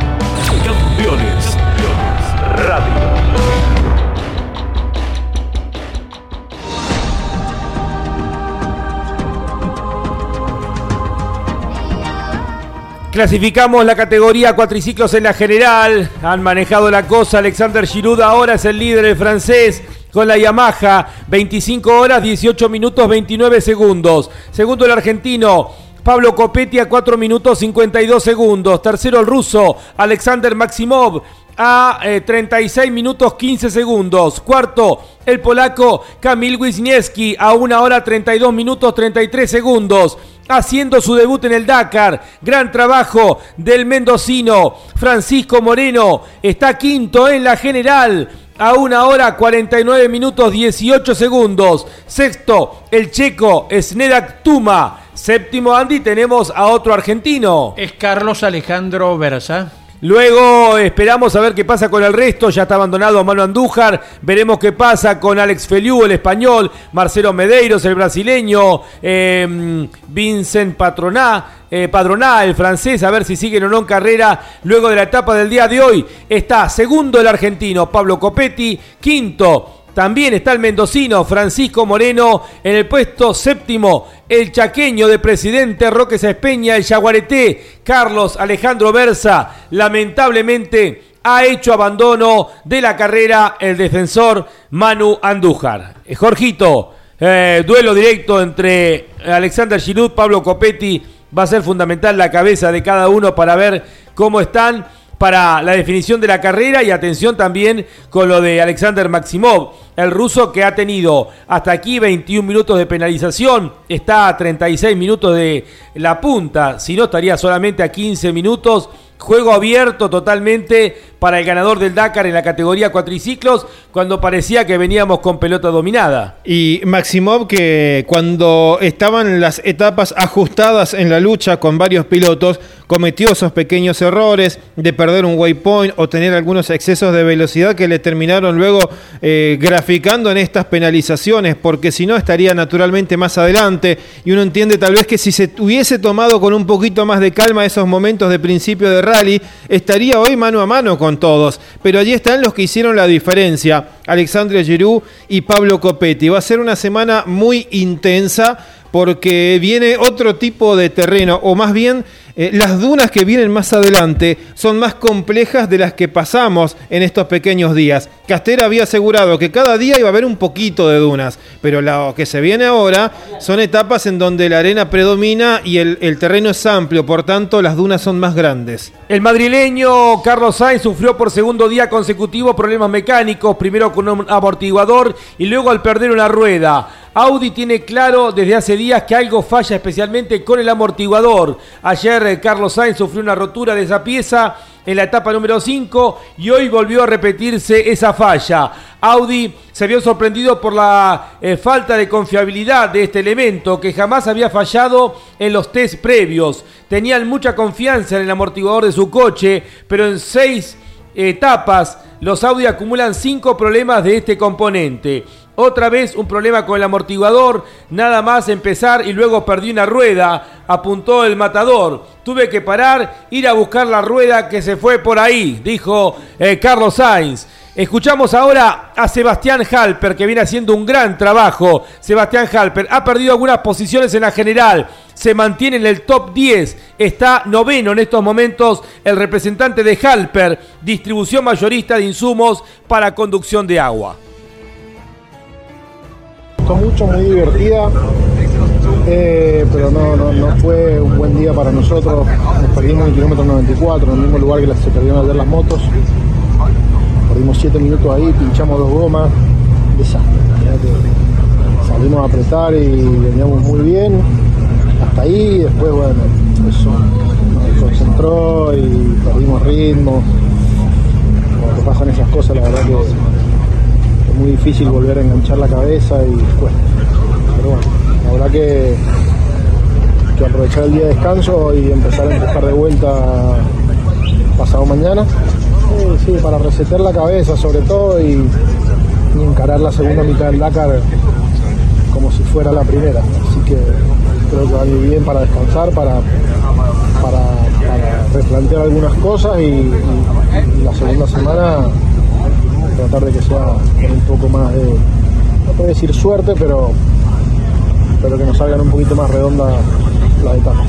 Clasificamos la categoría cuatriciclos en la general. Han manejado la cosa. Alexander Giroud ahora es el líder, el francés con la Yamaha. 25 horas, 18 minutos, 29 segundos. Segundo el argentino. Pablo Copetti a 4 minutos 52 segundos. Tercero el ruso Alexander Maximov a 36 eh, minutos 15 segundos. Cuarto, el polaco Kamil Wisniewski a 1 hora 32 minutos 33 segundos. Haciendo su debut en el Dakar. Gran trabajo del mendocino Francisco Moreno. Está quinto en la general a 1 hora 49 minutos 18 segundos. Sexto, el checo Snedak Tuma. Séptimo, Andy, tenemos a otro argentino. Es Carlos Alejandro Versa. Luego esperamos a ver qué pasa con el resto. Ya está abandonado Mano Andújar. Veremos qué pasa con Alex Feliu, el español. Marcelo Medeiros, el brasileño. Em, Vincent Patroná. Eh, Padroná, el francés, a ver si siguen o no en carrera luego de la etapa del día de hoy. Está segundo el argentino Pablo Copetti, quinto también está el mendocino Francisco Moreno en el puesto séptimo. El chaqueño de presidente Roque Espeña, el yaguareté Carlos Alejandro Versa, lamentablemente ha hecho abandono de la carrera el defensor Manu Andújar. Jorgito, eh, duelo directo entre Alexander Giroud, Pablo Copetti va a ser fundamental la cabeza de cada uno para ver cómo están para la definición de la carrera y atención también con lo de Alexander Maximov, el ruso que ha tenido hasta aquí 21 minutos de penalización, está a 36 minutos de la punta, si no estaría solamente a 15 minutos Juego abierto totalmente para el ganador del Dakar en la categoría cuatriciclos cuando parecía que veníamos con pelota dominada. Y Maximov que cuando estaban las etapas ajustadas en la lucha con varios pilotos cometió esos pequeños errores de perder un waypoint o tener algunos excesos de velocidad que le terminaron luego eh, graficando en estas penalizaciones porque si no estaría naturalmente más adelante y uno entiende tal vez que si se hubiese tomado con un poquito más de calma esos momentos de principio de rally estaría hoy mano a mano con todos. Pero allí están los que hicieron la diferencia, Alexandre Giroud y Pablo Copetti. Va a ser una semana muy intensa porque viene otro tipo de terreno, o más bien eh, las dunas que vienen más adelante son más complejas de las que pasamos en estos pequeños días. Castera había asegurado que cada día iba a haber un poquito de dunas, pero lo que se viene ahora son etapas en donde la arena predomina y el, el terreno es amplio, por tanto las dunas son más grandes. El madrileño Carlos Sainz sufrió por segundo día consecutivo problemas mecánicos, primero con un amortiguador y luego al perder una rueda. Audi tiene claro desde hace días que algo falla especialmente con el amortiguador. Ayer eh, Carlos Sainz sufrió una rotura de esa pieza en la etapa número 5 y hoy volvió a repetirse esa falla. Audi se vio sorprendido por la eh, falta de confiabilidad de este elemento que jamás había fallado en los test previos. Tenían mucha confianza en el amortiguador de su coche, pero en seis etapas los Audi acumulan cinco problemas de este componente. Otra vez un problema con el amortiguador, nada más empezar y luego perdí una rueda, apuntó el matador. Tuve que parar, ir a buscar la rueda que se fue por ahí, dijo eh, Carlos Sainz. Escuchamos ahora a Sebastián Halper, que viene haciendo un gran trabajo. Sebastián Halper ha perdido algunas posiciones en la general, se mantiene en el top 10, está noveno en estos momentos el representante de Halper, distribución mayorista de insumos para conducción de agua mucho, muy divertida, eh, pero no, no, fue un buen día para nosotros. Nos perdimos el kilómetro 94, en el mismo lugar que se perdieron ayer las motos. Perdimos 7 minutos ahí, pinchamos dos gomas, desastre. Salimos a apretar y veníamos muy bien hasta ahí, después bueno, eso nos concentró y perdimos ritmo. Cuando pasan esas cosas, la verdad que muy difícil volver a enganchar la cabeza y cuesta. Pero bueno, verdad que, que aprovechar el día de descanso y empezar a empujar de vuelta pasado mañana. Sí, para resetear la cabeza sobre todo y, encarar la segunda mitad del Dakar como si fuera la primera. Así que creo que va a ir bien para descansar, para, para, replantear algunas cosas y la segunda semana tratar de que sea un poco más de, no puedo decir suerte, pero, pero que nos salgan un poquito más redondas las etapas.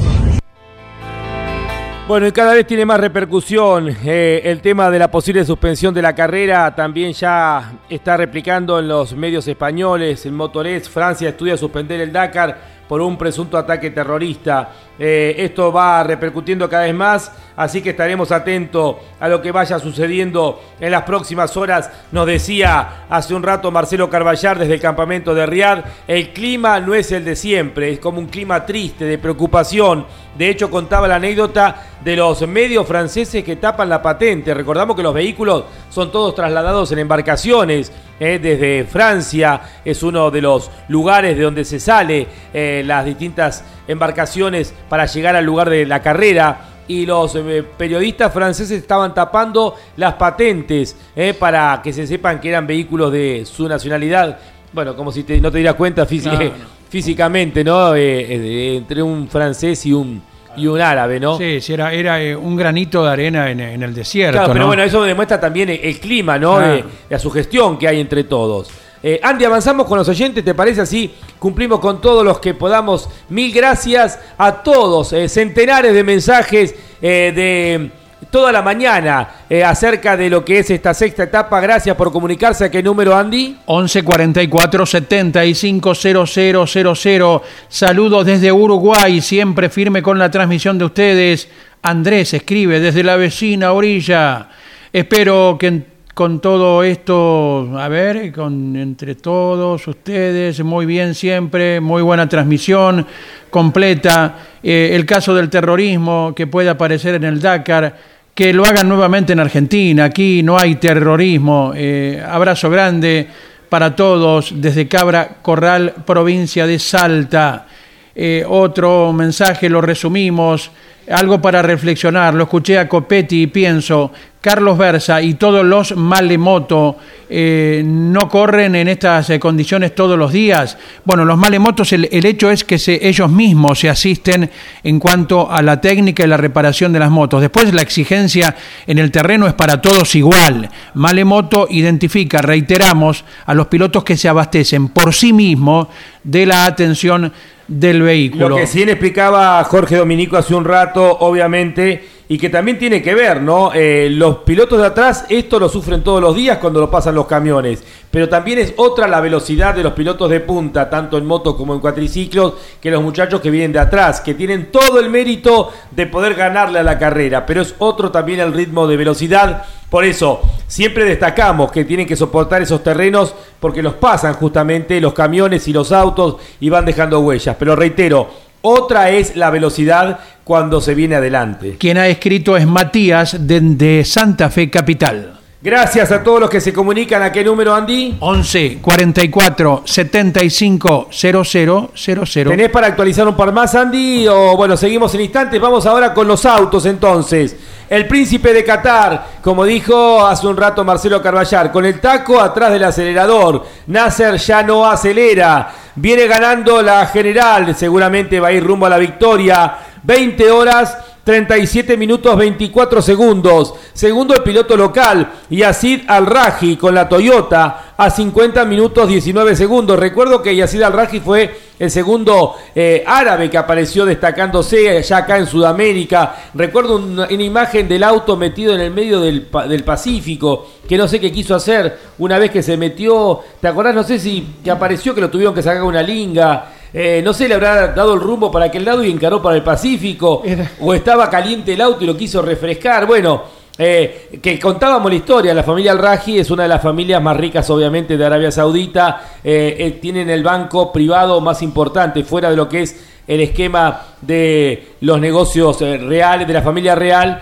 Bueno, y cada vez tiene más repercusión eh, el tema de la posible suspensión de la carrera. También ya está replicando en los medios españoles. En Motorés, Francia estudia suspender el Dakar por un presunto ataque terrorista. Eh, esto va repercutiendo cada vez más, así que estaremos atentos a lo que vaya sucediendo en las próximas horas. Nos decía hace un rato Marcelo Carballar desde el campamento de Riad, el clima no es el de siempre, es como un clima triste, de preocupación. De hecho, contaba la anécdota de los medios franceses que tapan la patente. Recordamos que los vehículos son todos trasladados en embarcaciones eh, desde Francia, es uno de los lugares de donde se sale eh, las distintas embarcaciones para llegar al lugar de la carrera. Y los eh, periodistas franceses estaban tapando las patentes para que se sepan que eran vehículos de su nacionalidad. Bueno, como si no te dieras cuenta físicamente, ¿no? entre un francés y un, y un árabe, ¿no? Sí, sí era, era eh, un granito de arena en, el desierto. Claro, pero bueno, eso demuestra también el, clima, ¿no? De, la sugestión que hay entre todos. Eh, Andy, avanzamos con los oyentes, ¿te parece así? Cumplimos con todos los que podamos. Mil gracias a todos, eh, centenares de mensajes de toda la mañana eh, acerca de lo que es esta sexta etapa. Gracias por comunicarse. ¿A qué número, Andy? 11 44 75 0000. Saludos desde Uruguay, siempre firme con la transmisión de ustedes. Andrés escribe desde la vecina orilla. Espero que con todo esto, a ver, con entre todos ustedes, muy bien siempre, muy buena transmisión completa. Eh, el caso del terrorismo que puede aparecer en el Dakar, que lo hagan nuevamente en Argentina. Aquí no hay terrorismo. Eh, abrazo grande para todos desde Cabra Corral, provincia de Salta. Eh, otro mensaje, lo resumimos, algo para reflexionar. Lo escuché a Copetti y pienso, Carlos Versa y todos los malemoto eh, no corren en estas eh, condiciones todos los días. Bueno, los malemotos, el, hecho es que ellos mismos se asisten en cuanto a la técnica y la reparación de las motos. Después la exigencia en el terreno es para todos igual. Malemoto identifica, reiteramos, a los pilotos que se abastecen por sí mismos de la atención del vehículo. Lo que sí explicaba Jorge Dominico hace un rato, obviamente, y que también tiene que ver, ¿no? Eh, los pilotos de atrás, esto lo sufren todos los días cuando lo pasan los camiones, pero también es otra la velocidad de los pilotos de punta, tanto en moto como en cuatriciclos, que los muchachos que vienen de atrás, que tienen todo el mérito de poder ganarle a la carrera, pero es otro también el ritmo de velocidad. Por eso, siempre destacamos que tienen que soportar esos terrenos porque los pasan justamente los camiones y los autos y van dejando huellas. Pero reitero, otra es la velocidad cuando se viene adelante. Quien ha escrito es Matías de, Santa Fe Capital. Gracias a todos los que se comunican. ¿A qué número, Andy? 11 44 75 0000. ¿Tenés para actualizar un par más, Andy? O bueno, seguimos en instantes. Vamos ahora con los autos entonces. El príncipe de Qatar, como dijo hace un rato Marcelo Carballar, con el taco atrás del acelerador. Nasser ya no acelera. Viene ganando la general. Seguramente va a ir rumbo a la victoria. 20 horas. 37 minutos 24 segundos. Segundo el piloto local, Yacid Al-Raji con la Toyota a 50 minutos 19 segundos. Recuerdo que Yacid Al-Raji fue el segundo eh, árabe que apareció destacándose ya acá en Sudamérica. Recuerdo una, imagen del auto metido en el medio del, del Pacífico, que no sé qué quiso hacer una vez que se metió. ¿Te acordás? No sé si que apareció que lo tuvieron que sacar una linga. Eh, no sé, le habrá dado el rumbo para aquel lado y encaró para el Pacífico. O estaba caliente el auto y lo quiso refrescar. Bueno, eh, que contábamos la historia. La familia Al-Raji es una de las familias más ricas, obviamente, de Arabia Saudita. Eh, eh, tienen el banco privado más importante, fuera de lo que es el esquema de los negocios reales, de la familia real.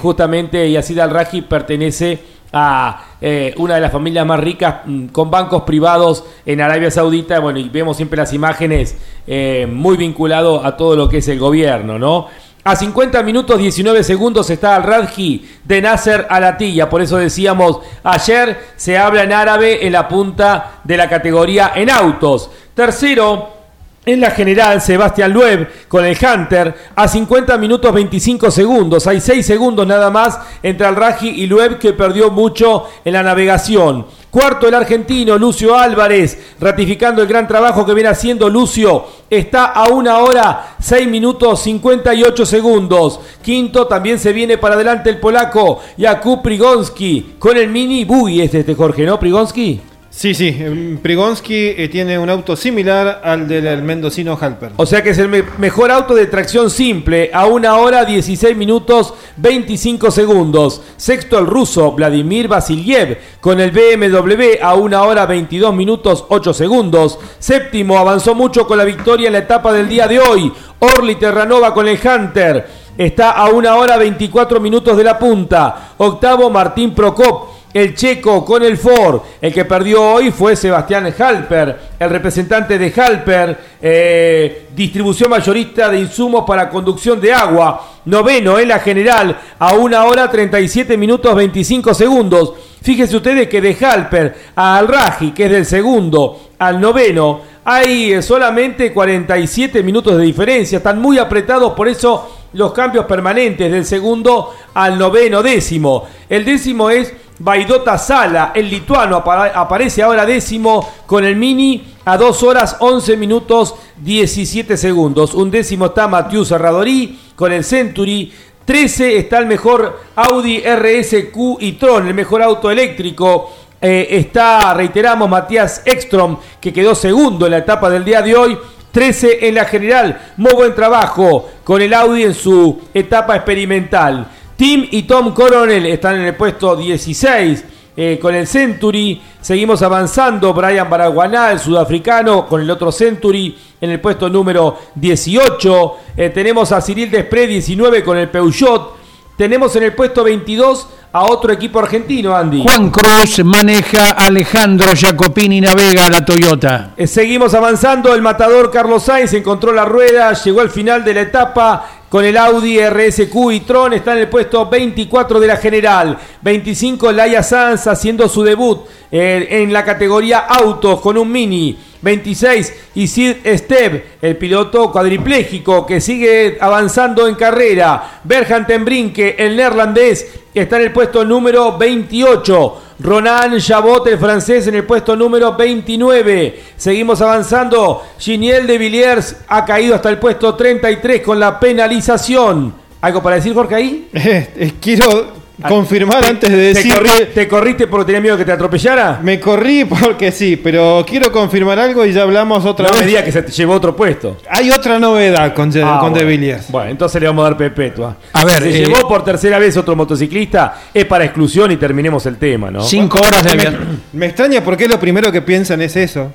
Justamente Yacid Al-Raji pertenece a eh, una de las familias más ricas mm, con bancos privados en Arabia Saudita. Bueno, y vemos siempre las imágenes eh, muy vinculado a todo lo que es el gobierno, ¿no? A 50 minutos 19 segundos está al Radji de Nasser Alatilla. Por eso decíamos, ayer se habla en árabe en la punta de la categoría en autos. Tercero, en la general, Sebastián Loeb con el Hunter a 50 minutos 25 segundos. Hay 6 segundos nada más entre Al-Raji y Loeb que perdió mucho en la navegación. Cuarto, el argentino Lucio Álvarez, ratificando el gran trabajo que viene haciendo Lucio. Está a una hora, 6 minutos 58 segundos. Quinto, también se viene para adelante el polaco Jakub Prigonski con el mini buggy. Es este Jorge, ¿no? Prigonski. Sí, sí. em, Prigonski eh, tiene un auto similar al del el mendocino Halper. O sea que es el me- mejor auto de tracción simple, a una hora 16 minutos 25 segundos. Sexto el ruso Vladimir Vasiliev con el BMW a una hora 22 minutos 8 segundos. Séptimo avanzó mucho con la victoria en la etapa del día de hoy. Orly Terranova con el Hunter. Está a una hora 24 minutos de la punta. Octavo Martín Prokop el checo con el Ford. El que perdió hoy fue Sebastián Halper, el representante de Halper, eh, distribución mayorista de insumos para conducción de agua. Noveno en la general, a una hora 37 minutos 25 segundos. Fíjense ustedes que de Halper a Al-Raji, que es del segundo, al noveno, hay solamente 47 minutos de diferencia. Están muy apretados, por eso los cambios permanentes del segundo al noveno décimo. El décimo es Baidota Sala, el lituano apa- aparece ahora décimo con el mini a 2 horas 11 minutos 17 segundos. Un décimo está Mathieu Serradori con el Century 13 está el mejor Audi RSQ y Tron, el mejor auto eléctrico. Eh, está, reiteramos, Matías Ekstrom, que quedó segundo en la etapa del día de hoy. 13 en la general. Muy buen trabajo con el Audi en su etapa experimental. Tim y Tom Coronel están en el puesto 16. eh, con el Century, seguimos avanzando. Brian Baraguaná, el sudafricano, con el otro Century en el puesto número 18. Eh, tenemos a Cyril Desprez, 19, con el Peugeot. Tenemos en el puesto 22 a otro equipo argentino, Andy. Juan Cruz maneja a Alejandro Jacopini navega la Toyota. Eh, Seguimos avanzando. El matador Carlos Sainz encontró la rueda, llegó al final de la etapa con el Audi RSQ y Tron. Está en el puesto 24 de la general. 25 Laia Sanz haciendo su debut eh, en la categoría autos con un mini. 26 Isid Steb, el piloto cuadripléjico que sigue avanzando en carrera. Berjan Tembrinke, el neerlandés, está en el puesto número 28. Ronan Jabot, el francés, en el puesto número 29. Seguimos avanzando. Giniel de Villiers ha caído hasta el puesto 33 con la penalización. ¿Algo para decir, Jorge, ahí? quiero confirmar antes de ¿Te, decir corri- te corriste porque tenías miedo que te atropellara? Me corrí porque sí, pero quiero confirmar algo y ya hablamos otra No vez. me digas que se te llevó otro puesto. Hay otra novedad con, Je- Ah, con De bueno. Villiers. Bueno, entonces le vamos a dar perpetua. A ver, se eh, llevó por tercera vez otro motociclista, es para exclusión y terminemos el tema, ¿no? Cinco horas de avión. Me extraña porque lo primero que piensan es eso.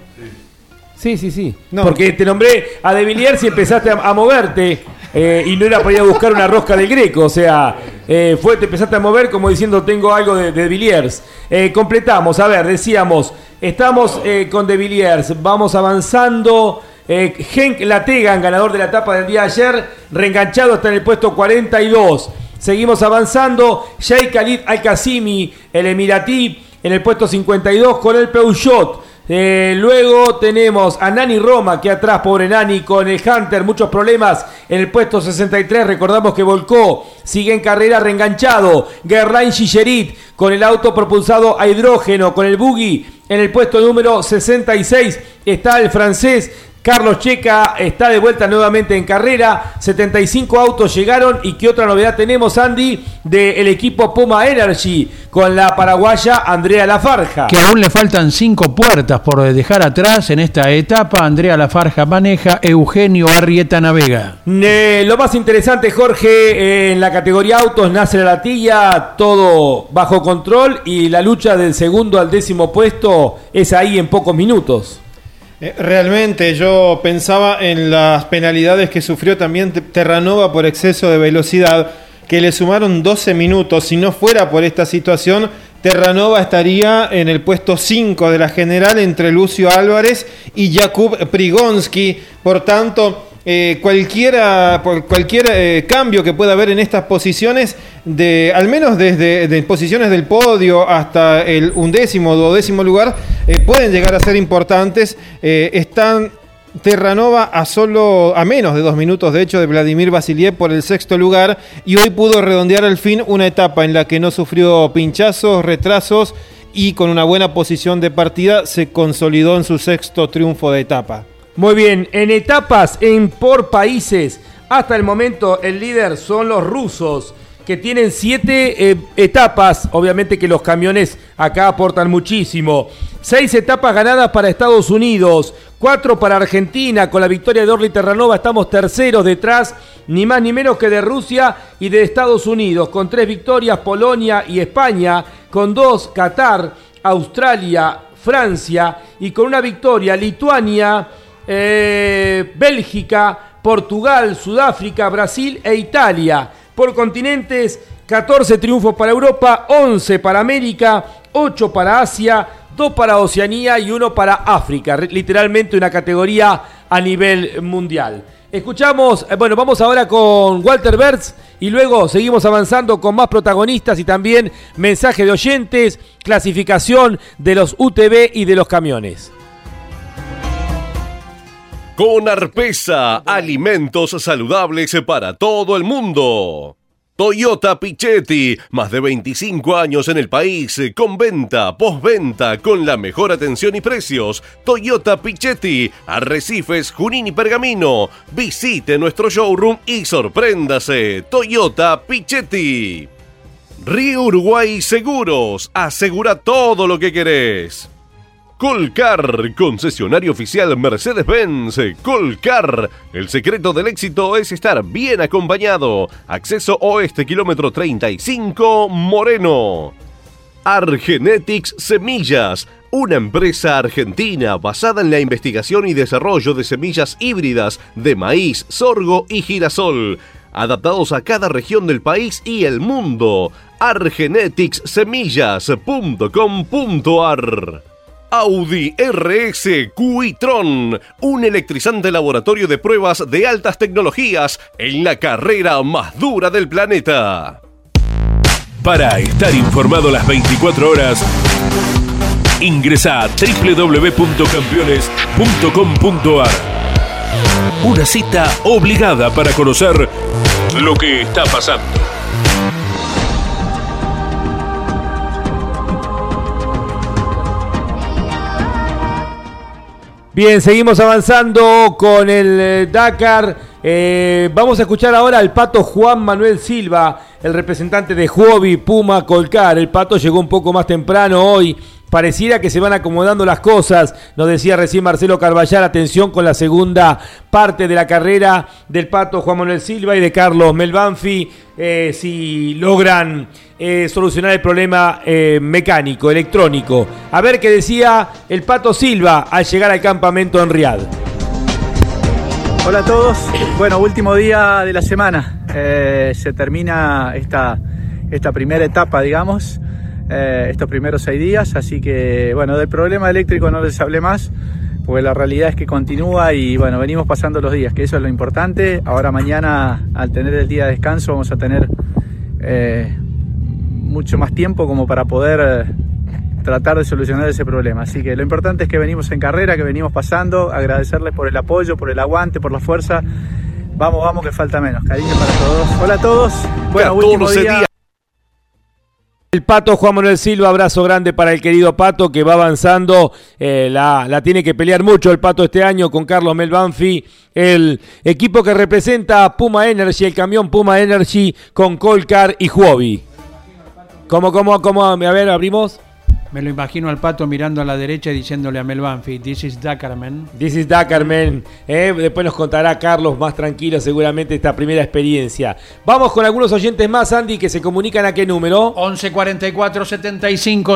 Sí, sí, sí. No. Porque te nombré a De Villiers y empezaste a, a moverte eh, y no era para ir a buscar una rosca del Greco. O sea, eh, fue, te empezaste a mover como diciendo tengo algo de, de Villiers. Eh, completamos, a ver, decíamos, estamos eh, con De Villiers, vamos avanzando. Henk Lategan, ganador de la etapa del día de ayer, reenganchado hasta en el puesto 42. Seguimos avanzando. Sheikh Khalid Al-Qasimi, el emiratí, en el puesto 52 con el Peugeot. Eh, luego tenemos a Nani Roma, que atrás, pobre Nani, con el Hunter, muchos problemas en el puesto 63. Recordamos que volcó, sigue en carrera reenganchado. Guerlain Gigerit con el auto propulsado a hidrógeno, con el buggy en el puesto número 66. Está el francés Carlos Checa está de vuelta nuevamente en carrera. 75 autos llegaron. ¿Y qué otra novedad tenemos, Andy? Del equipo Puma Energy con la paraguaya Andrea Lafarja. Que aún le faltan cinco puertas por dejar atrás en esta etapa. Andrea Lafarja maneja, Eugenio Arrieta navega. Eh, lo más interesante, Jorge, eh, en la categoría autos nace la latilla, todo bajo control y la lucha del segundo al décimo puesto es ahí en pocos minutos. Eh, Realmente yo pensaba en las penalidades que sufrió también Te- Terranova por exceso de velocidad, que le sumaron 12 minutos. Si no fuera por esta situación, Terranova estaría en el puesto 5 de la general entre Lucio Álvarez y Jakub Prigonsky. Por tanto, eh, cualquiera, cualquier eh, cambio que pueda haber en estas posiciones, de, al menos desde de posiciones del podio hasta el undécimo o duodécimo lugar, eh, pueden llegar a ser importantes. Están Terranova a solo a menos de dos minutos, de hecho, de Vladimir Vasiliev por el sexto lugar y hoy pudo redondear al fin una etapa en la que no sufrió pinchazos, retrasos y con una buena posición de partida se consolidó en su sexto triunfo de etapa. Muy bien, en etapas, en por países, hasta el momento el líder son los rusos, que tienen siete eh, etapas, obviamente que los camiones acá aportan muchísimo. Seis etapas ganadas para Estados Unidos, cuatro para Argentina, con la victoria de Orly Terranova estamos terceros detrás, ni más ni menos que de Rusia y de Estados Unidos, con tres victorias Polonia y España, con dos Qatar, Australia, Francia. Y con una victoria Lituania, eh, Bélgica, Portugal, Sudáfrica, Brasil e Italia. Por continentes, 14 triunfos para Europa, 11 para América, 8 para Asia, 2 para Oceanía y 1 para África. Literalmente una categoría a nivel mundial. Escuchamos, eh, bueno, vamos ahora con Walter Bertz y luego seguimos avanzando con más protagonistas y también mensaje de oyentes, clasificación de los UTV y de los camiones. Con Arpesa, alimentos saludables para todo el mundo. Toyota Pichetti, más de 25 años en el país, con venta, postventa, con la mejor atención y precios. Toyota Pichetti, Arrecifes, Junín y Pergamino. Visite nuestro showroom y sorpréndase. Toyota Pichetti. Río Uruguay Seguros, asegura todo lo que querés. Colcar, concesionario oficial Mercedes-Benz. Colcar, el secreto del éxito es estar bien acompañado. Acceso oeste, kilómetro 35, Moreno. Argenetics Semillas, una empresa argentina basada en la investigación y desarrollo de semillas híbridas de maíz, sorgo y girasol, adaptados a cada región del país y el mundo. argeneticssemillas.com.ar Audi RS Quitron, un electrizante laboratorio de pruebas de altas tecnologías en la carrera más dura del planeta. Para estar informado las 24 horas, ingresa a www.campeones.com.ar. Una cita obligada para conocer lo que está pasando. Bien, seguimos avanzando con el eh, Dakar. Eh, vamos a escuchar ahora al pato Juan Manuel Silva, el representante de Huobi Puma Colcar. El pato llegó un poco más temprano hoy. Pareciera que se van acomodando las cosas, nos decía recién Marcelo Carballar, atención con la segunda parte de la carrera del Pato Juan Manuel Silva y de Carlos Melbanfi, eh, si logran eh, solucionar el problema eh, mecánico, electrónico. A ver qué decía el Pato Silva al llegar al campamento en Riad. Hola a todos, bueno, último día de la semana, se termina esta, esta primera etapa, digamos. Eh, estos primeros seis días, así que bueno, del problema eléctrico no les hablé más, porque la realidad es que continúa y bueno, venimos pasando los días, que eso es lo importante. Ahora mañana, al tener el día de descanso, vamos a tener eh, mucho más tiempo como para poder eh, tratar de solucionar ese problema. Así que lo importante es que venimos en carrera, que venimos pasando, agradecerles por el apoyo, por el aguante, por la fuerza. Vamos, vamos, que falta menos. Cariño para todos. Hola a todos. Bueno, último día. El Pato Juan Manuel Silva, abrazo grande para el querido Pato que va avanzando, eh, la, la, tiene que pelear mucho el Pato este año con Carlos Melbanfi, el equipo que representa Puma Energy, el camión Puma Energy con Colcar y Huobi. ¿Cómo, cómo, cómo? A ver, abrimos. Me lo imagino al pato mirando a la derecha y diciéndole a Mel Banfi, This is Dakarman. This is Dakarman. Eh, después nos contará Carlos más tranquilo seguramente esta primera experiencia. Vamos con algunos oyentes más, Andy, que se comunican a qué número. 1144 75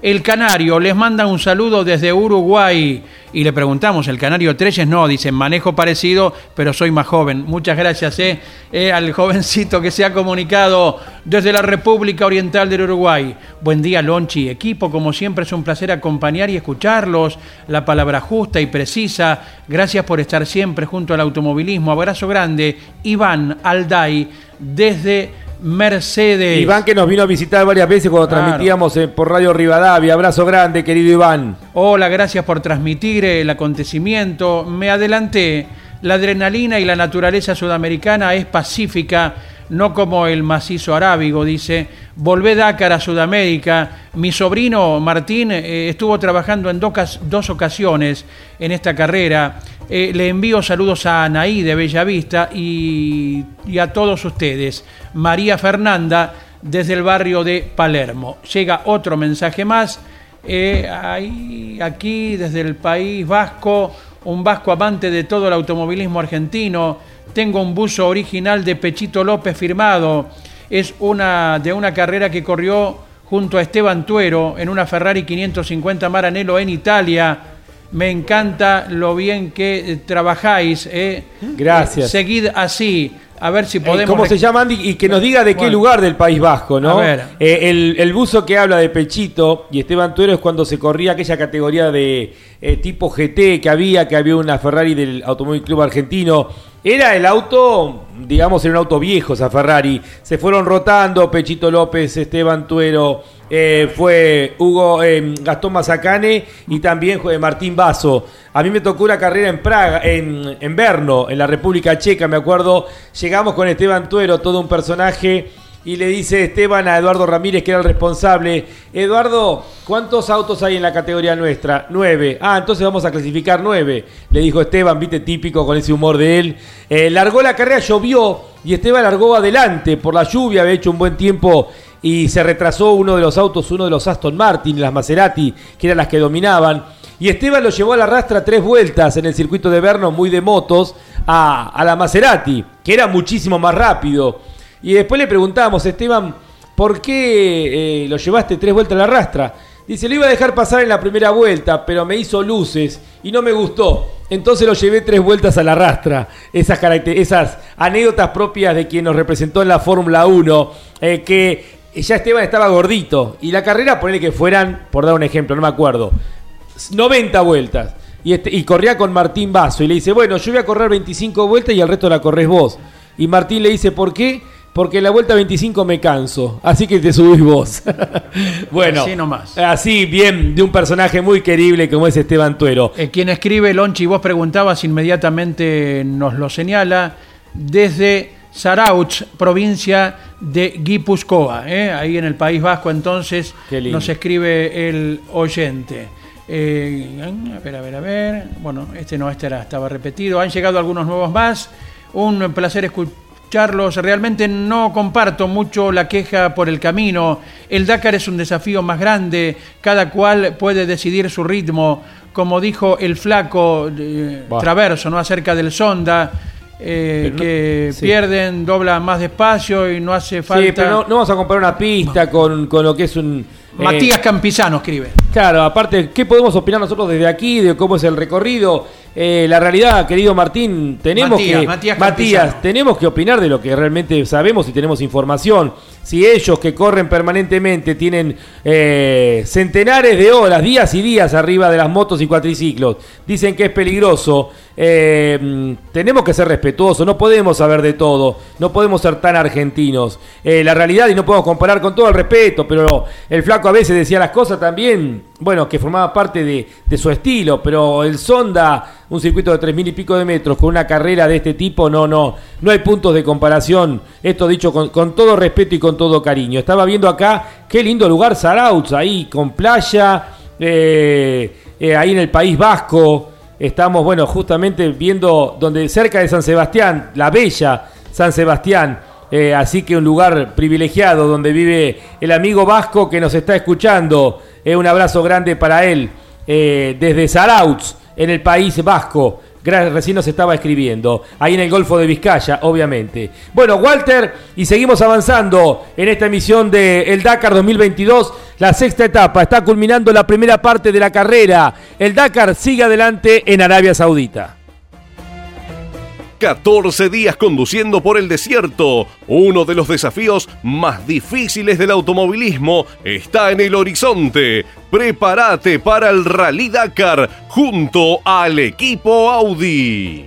El Canario les manda un saludo desde Uruguay. Y le preguntamos, el Canario Treyes no, dice, manejo parecido, pero soy más joven. Muchas gracias eh, eh, al jovencito que se ha comunicado desde la República Oriental del Uruguay. Buen día, Lonchi, equipo, como siempre es un placer acompañar y escucharlos. La palabra justa y precisa. Gracias por estar siempre junto al automovilismo. Abrazo grande, Iván Alday, desde Mercedes. Iván que nos vino a visitar varias veces cuando transmitíamos eh, por Radio Rivadavia. Abrazo grande, querido Iván. Hola, gracias por transmitir el acontecimiento. Me adelanté. La adrenalina y la naturaleza sudamericana es pacífica, no como el macizo arábigo, dice. Volvé Dakar a Sudamérica. Mi sobrino Martín eh, estuvo trabajando en dos ocasiones en esta carrera. Eh, le envío saludos a Anaí de Bellavista y, y a todos ustedes. María Fernanda desde el barrio de Palermo. Llega otro mensaje más. Eh, aquí desde el País Vasco, un vasco amante de todo el automovilismo argentino. Tengo un buzo original de Pechito López firmado. Es una de una carrera que corrió junto a Esteban Tuero en una Ferrari 550 Maranello en Italia me encanta lo bien que eh, trabajáis. Eh. Gracias. seguid así. A ver si Eh, podemos. ¿Cómo se llama Andy? Y que nos diga de qué Bueno. lugar del País Vasco, ¿no? A ver. Eh, el, el buzo que habla de Pechito y Esteban Tuero es cuando se corría aquella categoría de eh, tipo GT que había, que había una Ferrari del Automóvil Club Argentino. Era el auto, digamos, era un auto viejo esa Ferrari. Se fueron rotando Pechito López, Esteban Tuero, eh, fue Hugo eh, Gastón Mazacane y también Martín Basso. A mí me tocó una carrera en Praga, en, en en la República Checa, me acuerdo. Llegamos con Esteban Tuero, todo un personaje, y le dice Esteban a Eduardo Ramírez, que era el responsable, Eduardo, ¿cuántos autos hay en la categoría nuestra? Nueve. Ah, entonces vamos a clasificar nueve. Le dijo Esteban, viste, típico con ese humor de él. Eh, largó la carrera, llovió, y Esteban largó adelante por la lluvia, había hecho un buen tiempo y se retrasó uno de los autos, uno de los Aston Martin, las Maserati, que eran las que dominaban. Y Esteban lo llevó a la rastra tres vueltas en el circuito de Berno, muy de motos, a la Maserati, que era muchísimo más rápido. Y después le preguntamos, Esteban, ¿por qué eh, lo llevaste tres vueltas a la rastra? Dice, lo iba a dejar pasar en la primera vuelta, pero me hizo luces y no me gustó. Entonces lo llevé tres vueltas a la rastra. Esas, esas anécdotas propias de quien nos representó en la Fórmula 1, eh, que ya Esteban estaba gordito. Y la carrera, ponele que fueran, por dar un ejemplo, no me acuerdo, 90 vueltas. Y, este, y corría con Martín Vaso. Y le dice, bueno, yo voy a correr 25 vueltas y el resto la corres vos. Y Martín le dice, ¿por qué? Porque en la vuelta 25 me canso. Así que te subís vos. bueno, Así nomás. así bien, de un personaje muy querible como es Esteban Tuero. Eh, quien escribe Lonchi, vos preguntabas, inmediatamente nos lo señala, desde Sarauch, provincia de Guipúzcoa, ¿eh? ahí en el País Vasco, entonces nos escribe el oyente. Eh, a ver, a ver, a ver. Bueno, este no, este era, estaba repetido. Han llegado algunos nuevos más. Un placer escucharlos. Realmente no comparto mucho la queja por el camino. El Dakar es un desafío más grande. Cada cual puede decidir su ritmo. Como dijo el flaco eh. Traverso, ¿no? Acerca del Sonda. eh, no- que sí. pierden, doblan más despacio y no hace falta. Sí, pero no, no vamos a comparar una pista con, con lo que es un... eh, Matías Campisano escribe. Claro, aparte, ¿qué podemos opinar nosotros desde aquí de cómo es el recorrido? Eh, la realidad, querido Martín, tenemos Matías, que Matías tenemos que opinar de lo que realmente sabemos y tenemos información. Si ellos que corren permanentemente tienen eh, centenares de horas, días y días arriba de las motos y cuatriciclos, dicen que es peligroso, eh, tenemos que ser respetuosos, no podemos saber de todo, no podemos ser tan argentinos. Eh, la realidad, y no podemos comparar con todo el respeto, pero el flaco a veces decía las cosas también, bueno, que formaba parte de, de su estilo, pero el Sonda, un circuito de tres mil y pico de metros con una carrera de este tipo, no, no, no hay puntos de comparación. Esto dicho con, con todo respeto y con todo cariño. Estaba viendo acá, qué lindo lugar Zarautz, ahí con playa, eh, eh, ahí en el País Vasco. Estamos, bueno, justamente viendo donde cerca de San Sebastián, la bella San Sebastián. Eh, así que un lugar privilegiado donde vive el amigo vasco que nos está escuchando. Un abrazo grande para él desde Zarautz, en el País Vasco. Recién nos estaba escribiendo, ahí en el Golfo de Vizcaya, obviamente. Bueno, Walter, y seguimos avanzando en esta emisión de El Dakar 2022, la sexta etapa. Está culminando la primera parte de la carrera. El Dakar sigue adelante en Arabia Saudita. 14 días conduciendo por el desierto. Uno de los desafíos más difíciles del automovilismo está en el horizonte. Prepárate para el Rally Dakar junto al equipo Audi.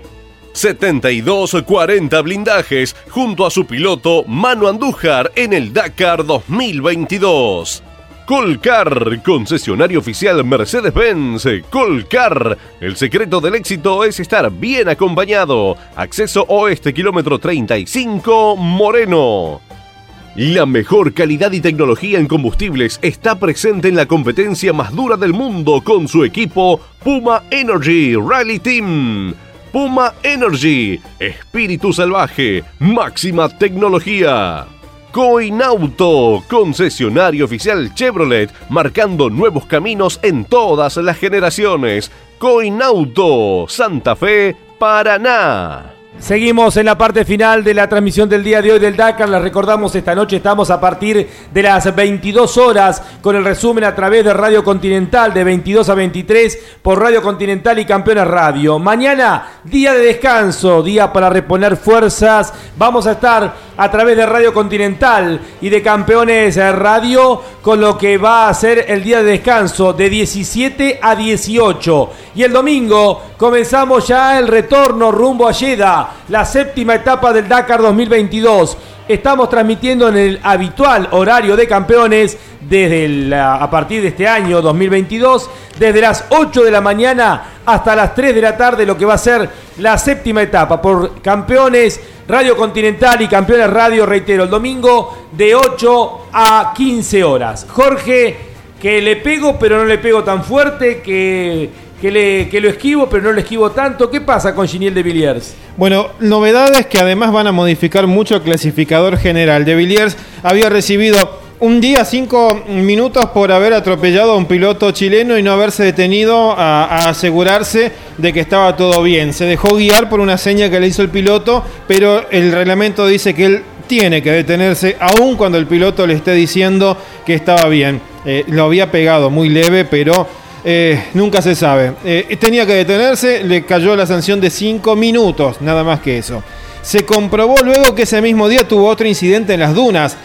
72-40 blindajes junto a su piloto Manu Andújar en el Dakar 2022. Colcar, concesionario oficial Mercedes-Benz. Colcar, el secreto del éxito es estar bien acompañado. Acceso oeste, kilómetro 35, Moreno. La mejor calidad y tecnología en combustibles está presente en la competencia más dura del mundo con su equipo Puma Energy Rally Team. Puma Energy, espíritu salvaje, máxima tecnología. Coinauto, concesionario oficial Chevrolet, marcando nuevos caminos en todas las generaciones. Coinauto, Santa Fe, Paraná. Seguimos en la parte final de la transmisión del día de hoy del Dakar. Les recordamos, esta noche estamos a partir de las 22 horas con el resumen a través de Radio Continental de 22 a 23 por Radio Continental y Campeones Radio. Mañana, día de descanso, día para reponer fuerzas vamos a estar a través de Radio Continental y de Campeones Radio con lo que va a ser el día de descanso de 17 a 18. Y el domingo comenzamos ya el retorno rumbo a Jeddah, la séptima etapa del Dakar 2022. Estamos transmitiendo en el habitual horario de campeones desde a partir de este año 2022, desde las 8 de la mañana hasta las 3 de la tarde, lo que va a ser la séptima etapa por campeones Radio Continental y campeones Radio, reitero, el domingo de 8 a 15 horas. Jorge, que le pego pero no le pego tan fuerte, que, que, le, que lo esquivo pero no lo esquivo tanto. ¿Qué pasa con Giniel de Villiers? Bueno, novedades que además van a modificar mucho el clasificador general. De Villiers había recibido un día cinco minutos por haber atropellado a un piloto chileno y no haberse detenido a, asegurarse de que estaba todo bien. Se dejó guiar por una seña que le hizo el piloto, pero el reglamento dice que él tiene que detenerse aun cuando el piloto le esté diciendo que estaba bien. Eh, lo había pegado muy leve, pero eh, nunca se sabe. Eh, tenía que detenerse, le cayó la sanción de 5 minutos, nada más que eso. Se comprobó luego que ese mismo día tuvo otro incidente en las dunas.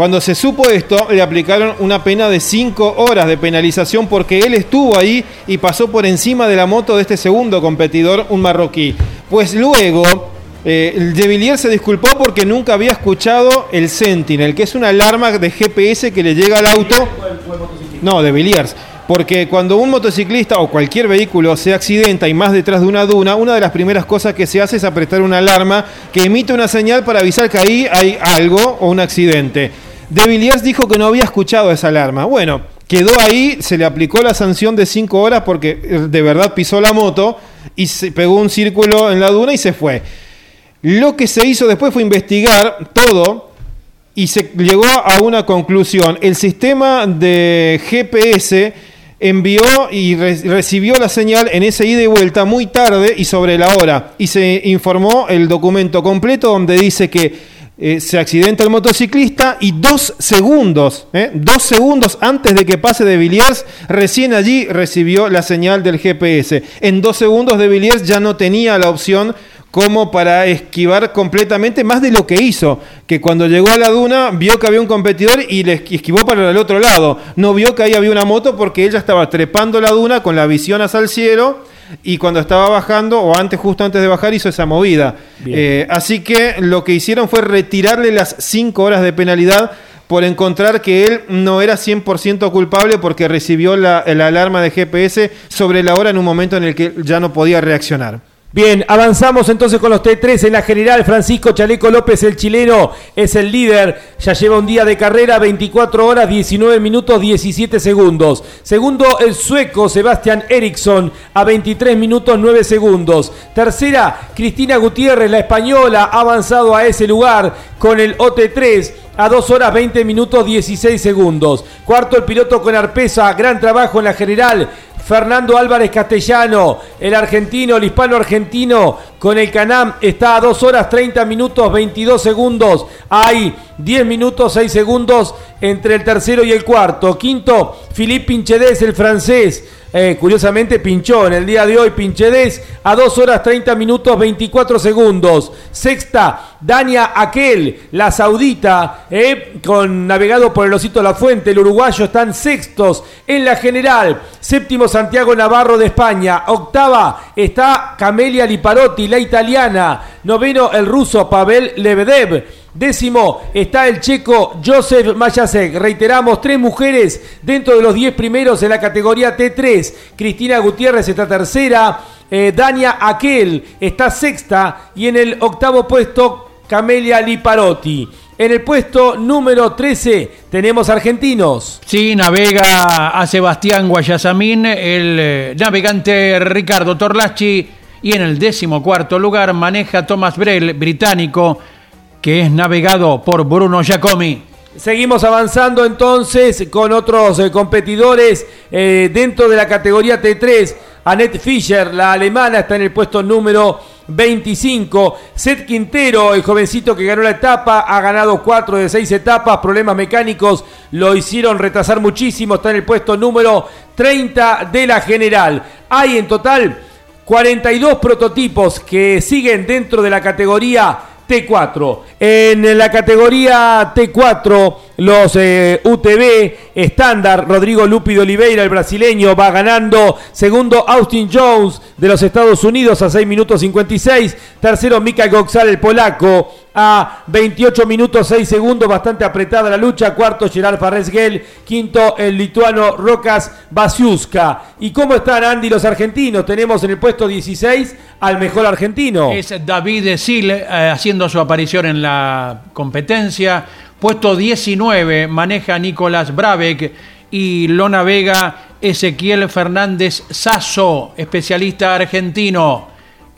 Cuando se supo esto, le aplicaron una pena de 5 horas de penalización porque él estuvo ahí y pasó por encima de la moto de este segundo competidor, un marroquí. Pues luego, eh, de Villiers se disculpó porque nunca había escuchado el Sentinel, que es una alarma de GPS que le llega al auto. No, de Villiers. Porque cuando un motociclista o cualquier vehículo se accidenta y más detrás de una duna, una de las primeras cosas que se hace es apretar una alarma que emite una señal para avisar que ahí hay algo o un accidente. De Villiers dijo que no había escuchado esa alarma. Bueno, quedó ahí, se le aplicó la sanción de 5 horas porque eh, de verdad pisó la moto y se pegó un círculo en la duna y se fue. Lo que se hizo después fue investigar todo y se llegó a una conclusión. El sistema de GPS envió y re- recibió la señal en ese ida y vuelta muy tarde y sobre la hora. Y se informó el documento completo donde dice que eh, se accidenta el motociclista y dos segundos, ¿eh? dos segundos antes de que pase de Villiers, recién allí recibió la señal del GPS. En dos segundos de Villiers ya no tenía la opción como para esquivar completamente más de lo que hizo, que cuando llegó a la duna vio que había un competidor y le esqui- esquivó para el otro lado. No vio que ahí había una moto porque ella estaba trepando la duna con la visión hacia el cielo y cuando estaba bajando o antes justo antes de bajar hizo esa movida. Eh, así que lo que hicieron fue retirarle las 5 horas de penalidad por encontrar que él no era 100% culpable porque recibió la, la alarma de GPS sobre la hora en un momento en el que ya no podía reaccionar. Bien, avanzamos entonces con los T3 en la general. Francisco Chaleco López, el chileno, es el líder. Ya lleva un día de carrera, 24 horas, 19 minutos, 17 segundos. Segundo, el sueco Sebastián Eriksson, a 23 minutos, 9 segundos. Tercera, Cristina Gutiérrez, la española, ha avanzado a ese lugar con el OT3 a 2 horas 20 minutos 16 segundos. Cuarto, el piloto con Arpesa, gran trabajo en la general. Fernando Álvarez Castellano, el argentino, el hispano argentino, con el Canam está a 2 horas 30 minutos 22 segundos. Hay 10 minutos 6 segundos entre el tercero y el cuarto. Quinto, Philippe Pinchedes, el francés. Eh, curiosamente pinchó en el día de hoy Pinchedes a 2 horas 30 minutos 24 segundos. Sexta, Dania Aquel, la saudita, eh, con navegado por el Osito La Fuente, el uruguayo están sextos en la general. Séptimo, Santiago Navarro de España. Octava está Camelia Liparotti, la italiana. Noveno, el ruso Pavel Lebedev. Décimo está el checo Joseph Mayasek. Reiteramos, tres mujeres dentro de los 10 primeros en la categoría T3. Cristina Gutiérrez está tercera. eh, Dania Aquel está sexta. Y en el octavo puesto, Camelia Liparotti. En el puesto número 13 tenemos argentinos. Sí, navega a Sebastián Guayasamín, el eh, navegante Ricardo Torlachi. Y en el décimo cuarto lugar maneja Thomas Brell, británico, que es navegado por Bruno Giacomi. Seguimos avanzando entonces con otros eh, competidores eh, dentro de la categoría T3. Annette Fischer, la alemana, está en el puesto número 25. Seth Quintero, el jovencito que ganó la etapa, ha ganado 4 de 6 etapas. Problemas mecánicos lo hicieron retrasar muchísimo. Está en el puesto número 30 de la general. Hay en total 42 prototipos que siguen dentro de la categoría T4. En la categoría T4, los eh, UTV estándar, Rodrigo Lupi de Oliveira, el brasileño, va ganando. Segundo, Austin Jones de los Estados Unidos a 6 minutos 56. Tercero, Mika Goxal, el polaco, a 28 minutos 6 segundos, bastante apretada la lucha. Cuarto, Gerard Farresguel. Quinto, el lituano Rokas Basiuska. ¿Y cómo están, Andy, los argentinos? Tenemos en el puesto 16 al mejor argentino. Es David Sil eh, haciendo su aparición en la competencia. Puesto 19 maneja Nicolás Brabeck y Lona Vega Ezequiel Fernández Sasso, especialista argentino.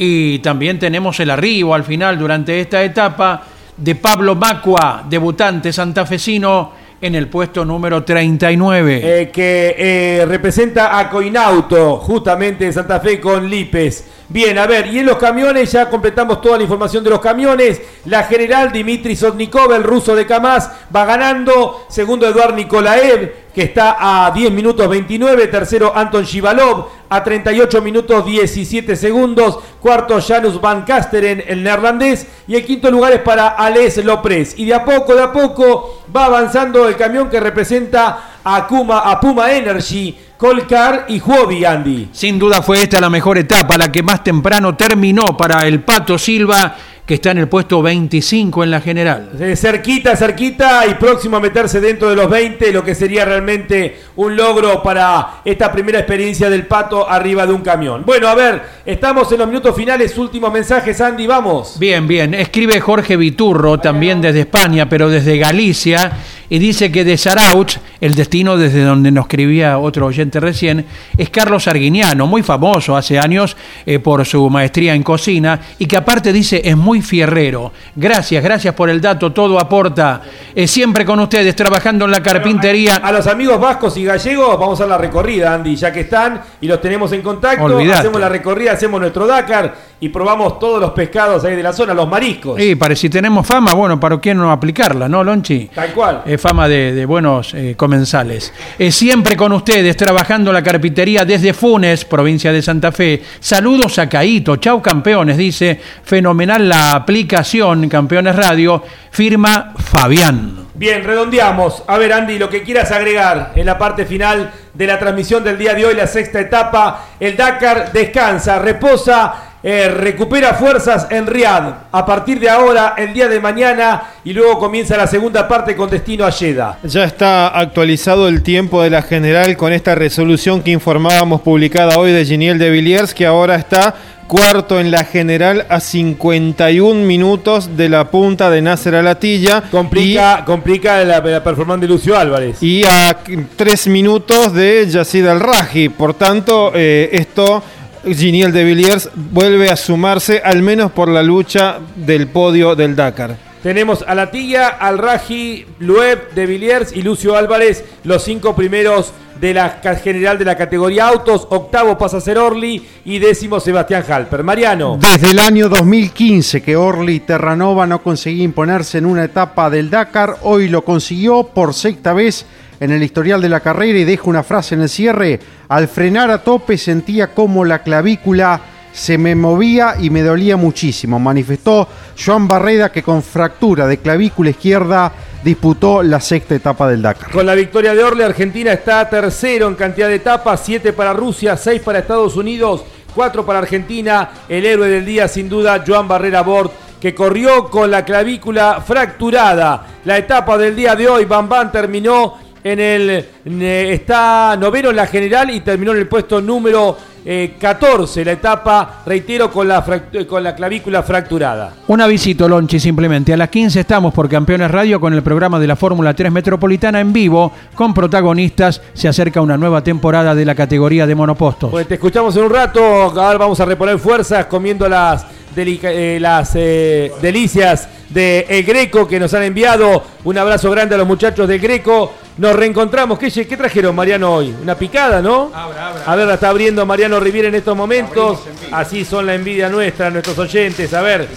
Y también tenemos el arribo al final durante esta etapa de Pablo Macua, debutante santafesino en el puesto número 39. Eh, que eh, representa a Coinauto, justamente de Santa Fe con Lipes. Bien, a ver, y en los camiones ya completamos toda la información de los camiones. La general Dimitri Sotnikov, el ruso de Kamaz, va ganando. Segundo, Eduard Nikolaev, que está a 10 minutos 29. Tercero, Anton Shivalov, a 38 minutos 17 segundos. Cuarto, Janus Van Kasteren, el neerlandés. Y el quinto lugar es para Ales Lopres. Y de a poco, de a poco, va avanzando el camión que representa a, a Puma Energy. Colcar y Huobi, Andy. Sin duda fue esta la mejor etapa, la que más temprano terminó para el Pato Silva, que está en el puesto 25 en la general. Cerquita, cerquita y próximo a meterse dentro de los 20, lo que sería realmente un logro para esta primera experiencia del Pato arriba de un camión. Bueno, a ver, estamos en los minutos finales, últimos mensajes, Andy, vamos. Bien, bien. Escribe Jorge Viturro, también desde España, pero desde Galicia, y dice que de Sarauch, el destino desde donde nos escribía otro oyente recién, es Carlos Arguiniano, muy famoso hace años eh, por su maestría en cocina, y que aparte dice es muy fierrero. Gracias, gracias por el dato, todo aporta. Eh, siempre con ustedes, trabajando en la carpintería. A los amigos vascos y gallegos vamos a la recorrida, Andy, ya que están y los tenemos en contacto. Olvidate. Hacemos la recorrida, hacemos nuestro Dakar y probamos todos los pescados ahí de la zona, los mariscos. Sí, para si tenemos fama, bueno, ¿para qué no aplicarla, no, Lonchi? Tal cual. Eh, fama de, de buenos eh, comensales. Eh, siempre con ustedes, trabajando la carpintería desde Funes, provincia de Santa Fe. Saludos a Caíto, chau campeones, dice. Fenomenal la aplicación, Campeones Radio, firma Fabián. Bien, redondeamos. A ver, Andy, lo que quieras agregar en la parte final de la transmisión del día de hoy, la sexta etapa. El Dakar descansa, reposa, eh, recupera fuerzas en Riyadh. A partir de ahora, el día de mañana, y luego comienza la segunda parte con destino a Jeddah. Ya está actualizado el tiempo de la general con esta resolución que informábamos publicada hoy de Giniel de Villiers, que ahora está cuarto en la general a 51 minutos de la punta de Nasser Alatilla. Complica, complica la, la performance de Lucio Álvarez. Y a 3 minutos de Yacid Al-Raji. Por tanto, eh, esto Giniel de Villiers vuelve a sumarse al menos por la lucha del podio del Dakar. Tenemos a Latilla, al Raji, Lueb, De Villiers y Lucio Álvarez, los cinco primeros de la general de la categoría autos. Octavo pasa a ser Orly y décimo Sebastián Halper. Mariano. Desde el año 2015 que Orly Terranova no conseguía imponerse en una etapa del Dakar, hoy lo consiguió por sexta vez en el historial de la carrera y deja una frase en el cierre. Al frenar a tope sentía como la clavícula se me movía y me dolía muchísimo, manifestó Joan Barreda que con fractura de clavícula izquierda disputó la sexta etapa del Dakar. Con la victoria de Orly, Argentina está tercero en cantidad de etapas, siete para Rusia, seis para Estados Unidos, cuatro para Argentina. El héroe del día, sin duda, Joan Barrera Bort, que corrió con la clavícula fracturada. La etapa del día de hoy, Bam Bam terminó en el. eh, está noveno en la general y terminó en el puesto número eh, 14. La etapa, reitero, con la, fract- con la clavícula fracturada. Un avisito, Lonchi, simplemente. A las 15 estamos por Campeones Radio con el programa de la Fórmula 3 Metropolitana en vivo, con protagonistas. Se acerca una nueva temporada de la categoría de monopostos. Pues te escuchamos en un rato. Ahora vamos a reponer fuerzas comiendo las, eh, las eh, delicias de El Greco que nos han enviado. Un abrazo grande a los muchachos del Greco. Nos reencontramos. ¿Qué, qué trajeron, Mariano, hoy? Una picada, ¿no? A ver, la está abriendo Mariano Riviera en estos momentos. Así son la envidia nuestra, nuestros oyentes. A ver,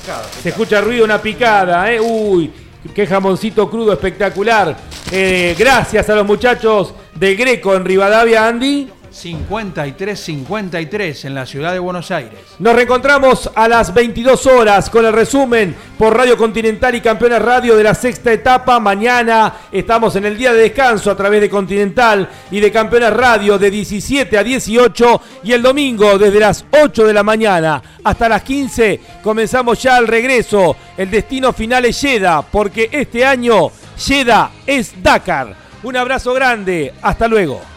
se escucha ruido, una picada, ¿eh? Uy, qué jamoncito crudo espectacular. Eh, gracias a los muchachos del Greco en Rivadavia, Andy. 5353 en la ciudad de Buenos Aires. Nos reencontramos a las 22 horas con el resumen por Radio Continental y Campeones Radio de la sexta etapa. Mañana estamos en el día de descanso a través de Continental y de Campeones Radio de 17 a 18 y el domingo desde las 8 de la mañana hasta las 15 comenzamos ya el regreso. El destino final es Jeddah porque este año Jeddah es Dakar. Un abrazo grande, hasta luego.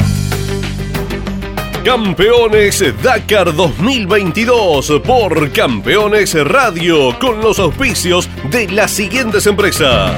Campeones Dakar 2022 por Campeones Radio con los auspicios de las siguientes empresas.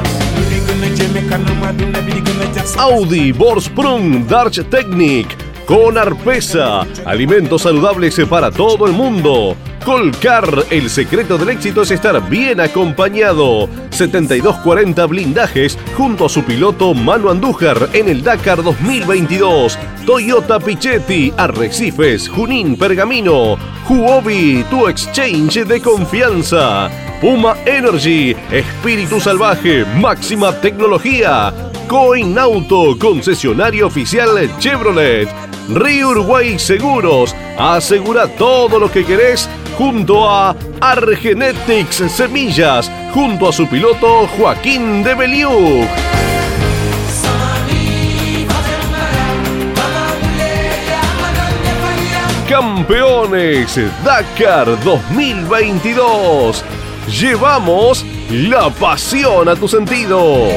Audi, Borsprung, Darch Technic, con Arpesa, alimentos saludables para todo el mundo. Colcar, el secreto del éxito es estar bien acompañado. 7240 blindajes junto a su piloto Manu Andújar en el Dakar 2022. Toyota Pichetti, Arrecifes, Junín Pergamino. Huobi, tu exchange de confianza. Puma Energy, espíritu salvaje, máxima tecnología. Coin Auto, concesionario oficial Chevrolet. Río Uruguay Seguros, asegura todo lo que querés junto a Argenetics Semillas, junto a su piloto Joaquín de Beliú. Campeones Dakar 2022. Llevamos la pasión a tus sentidos.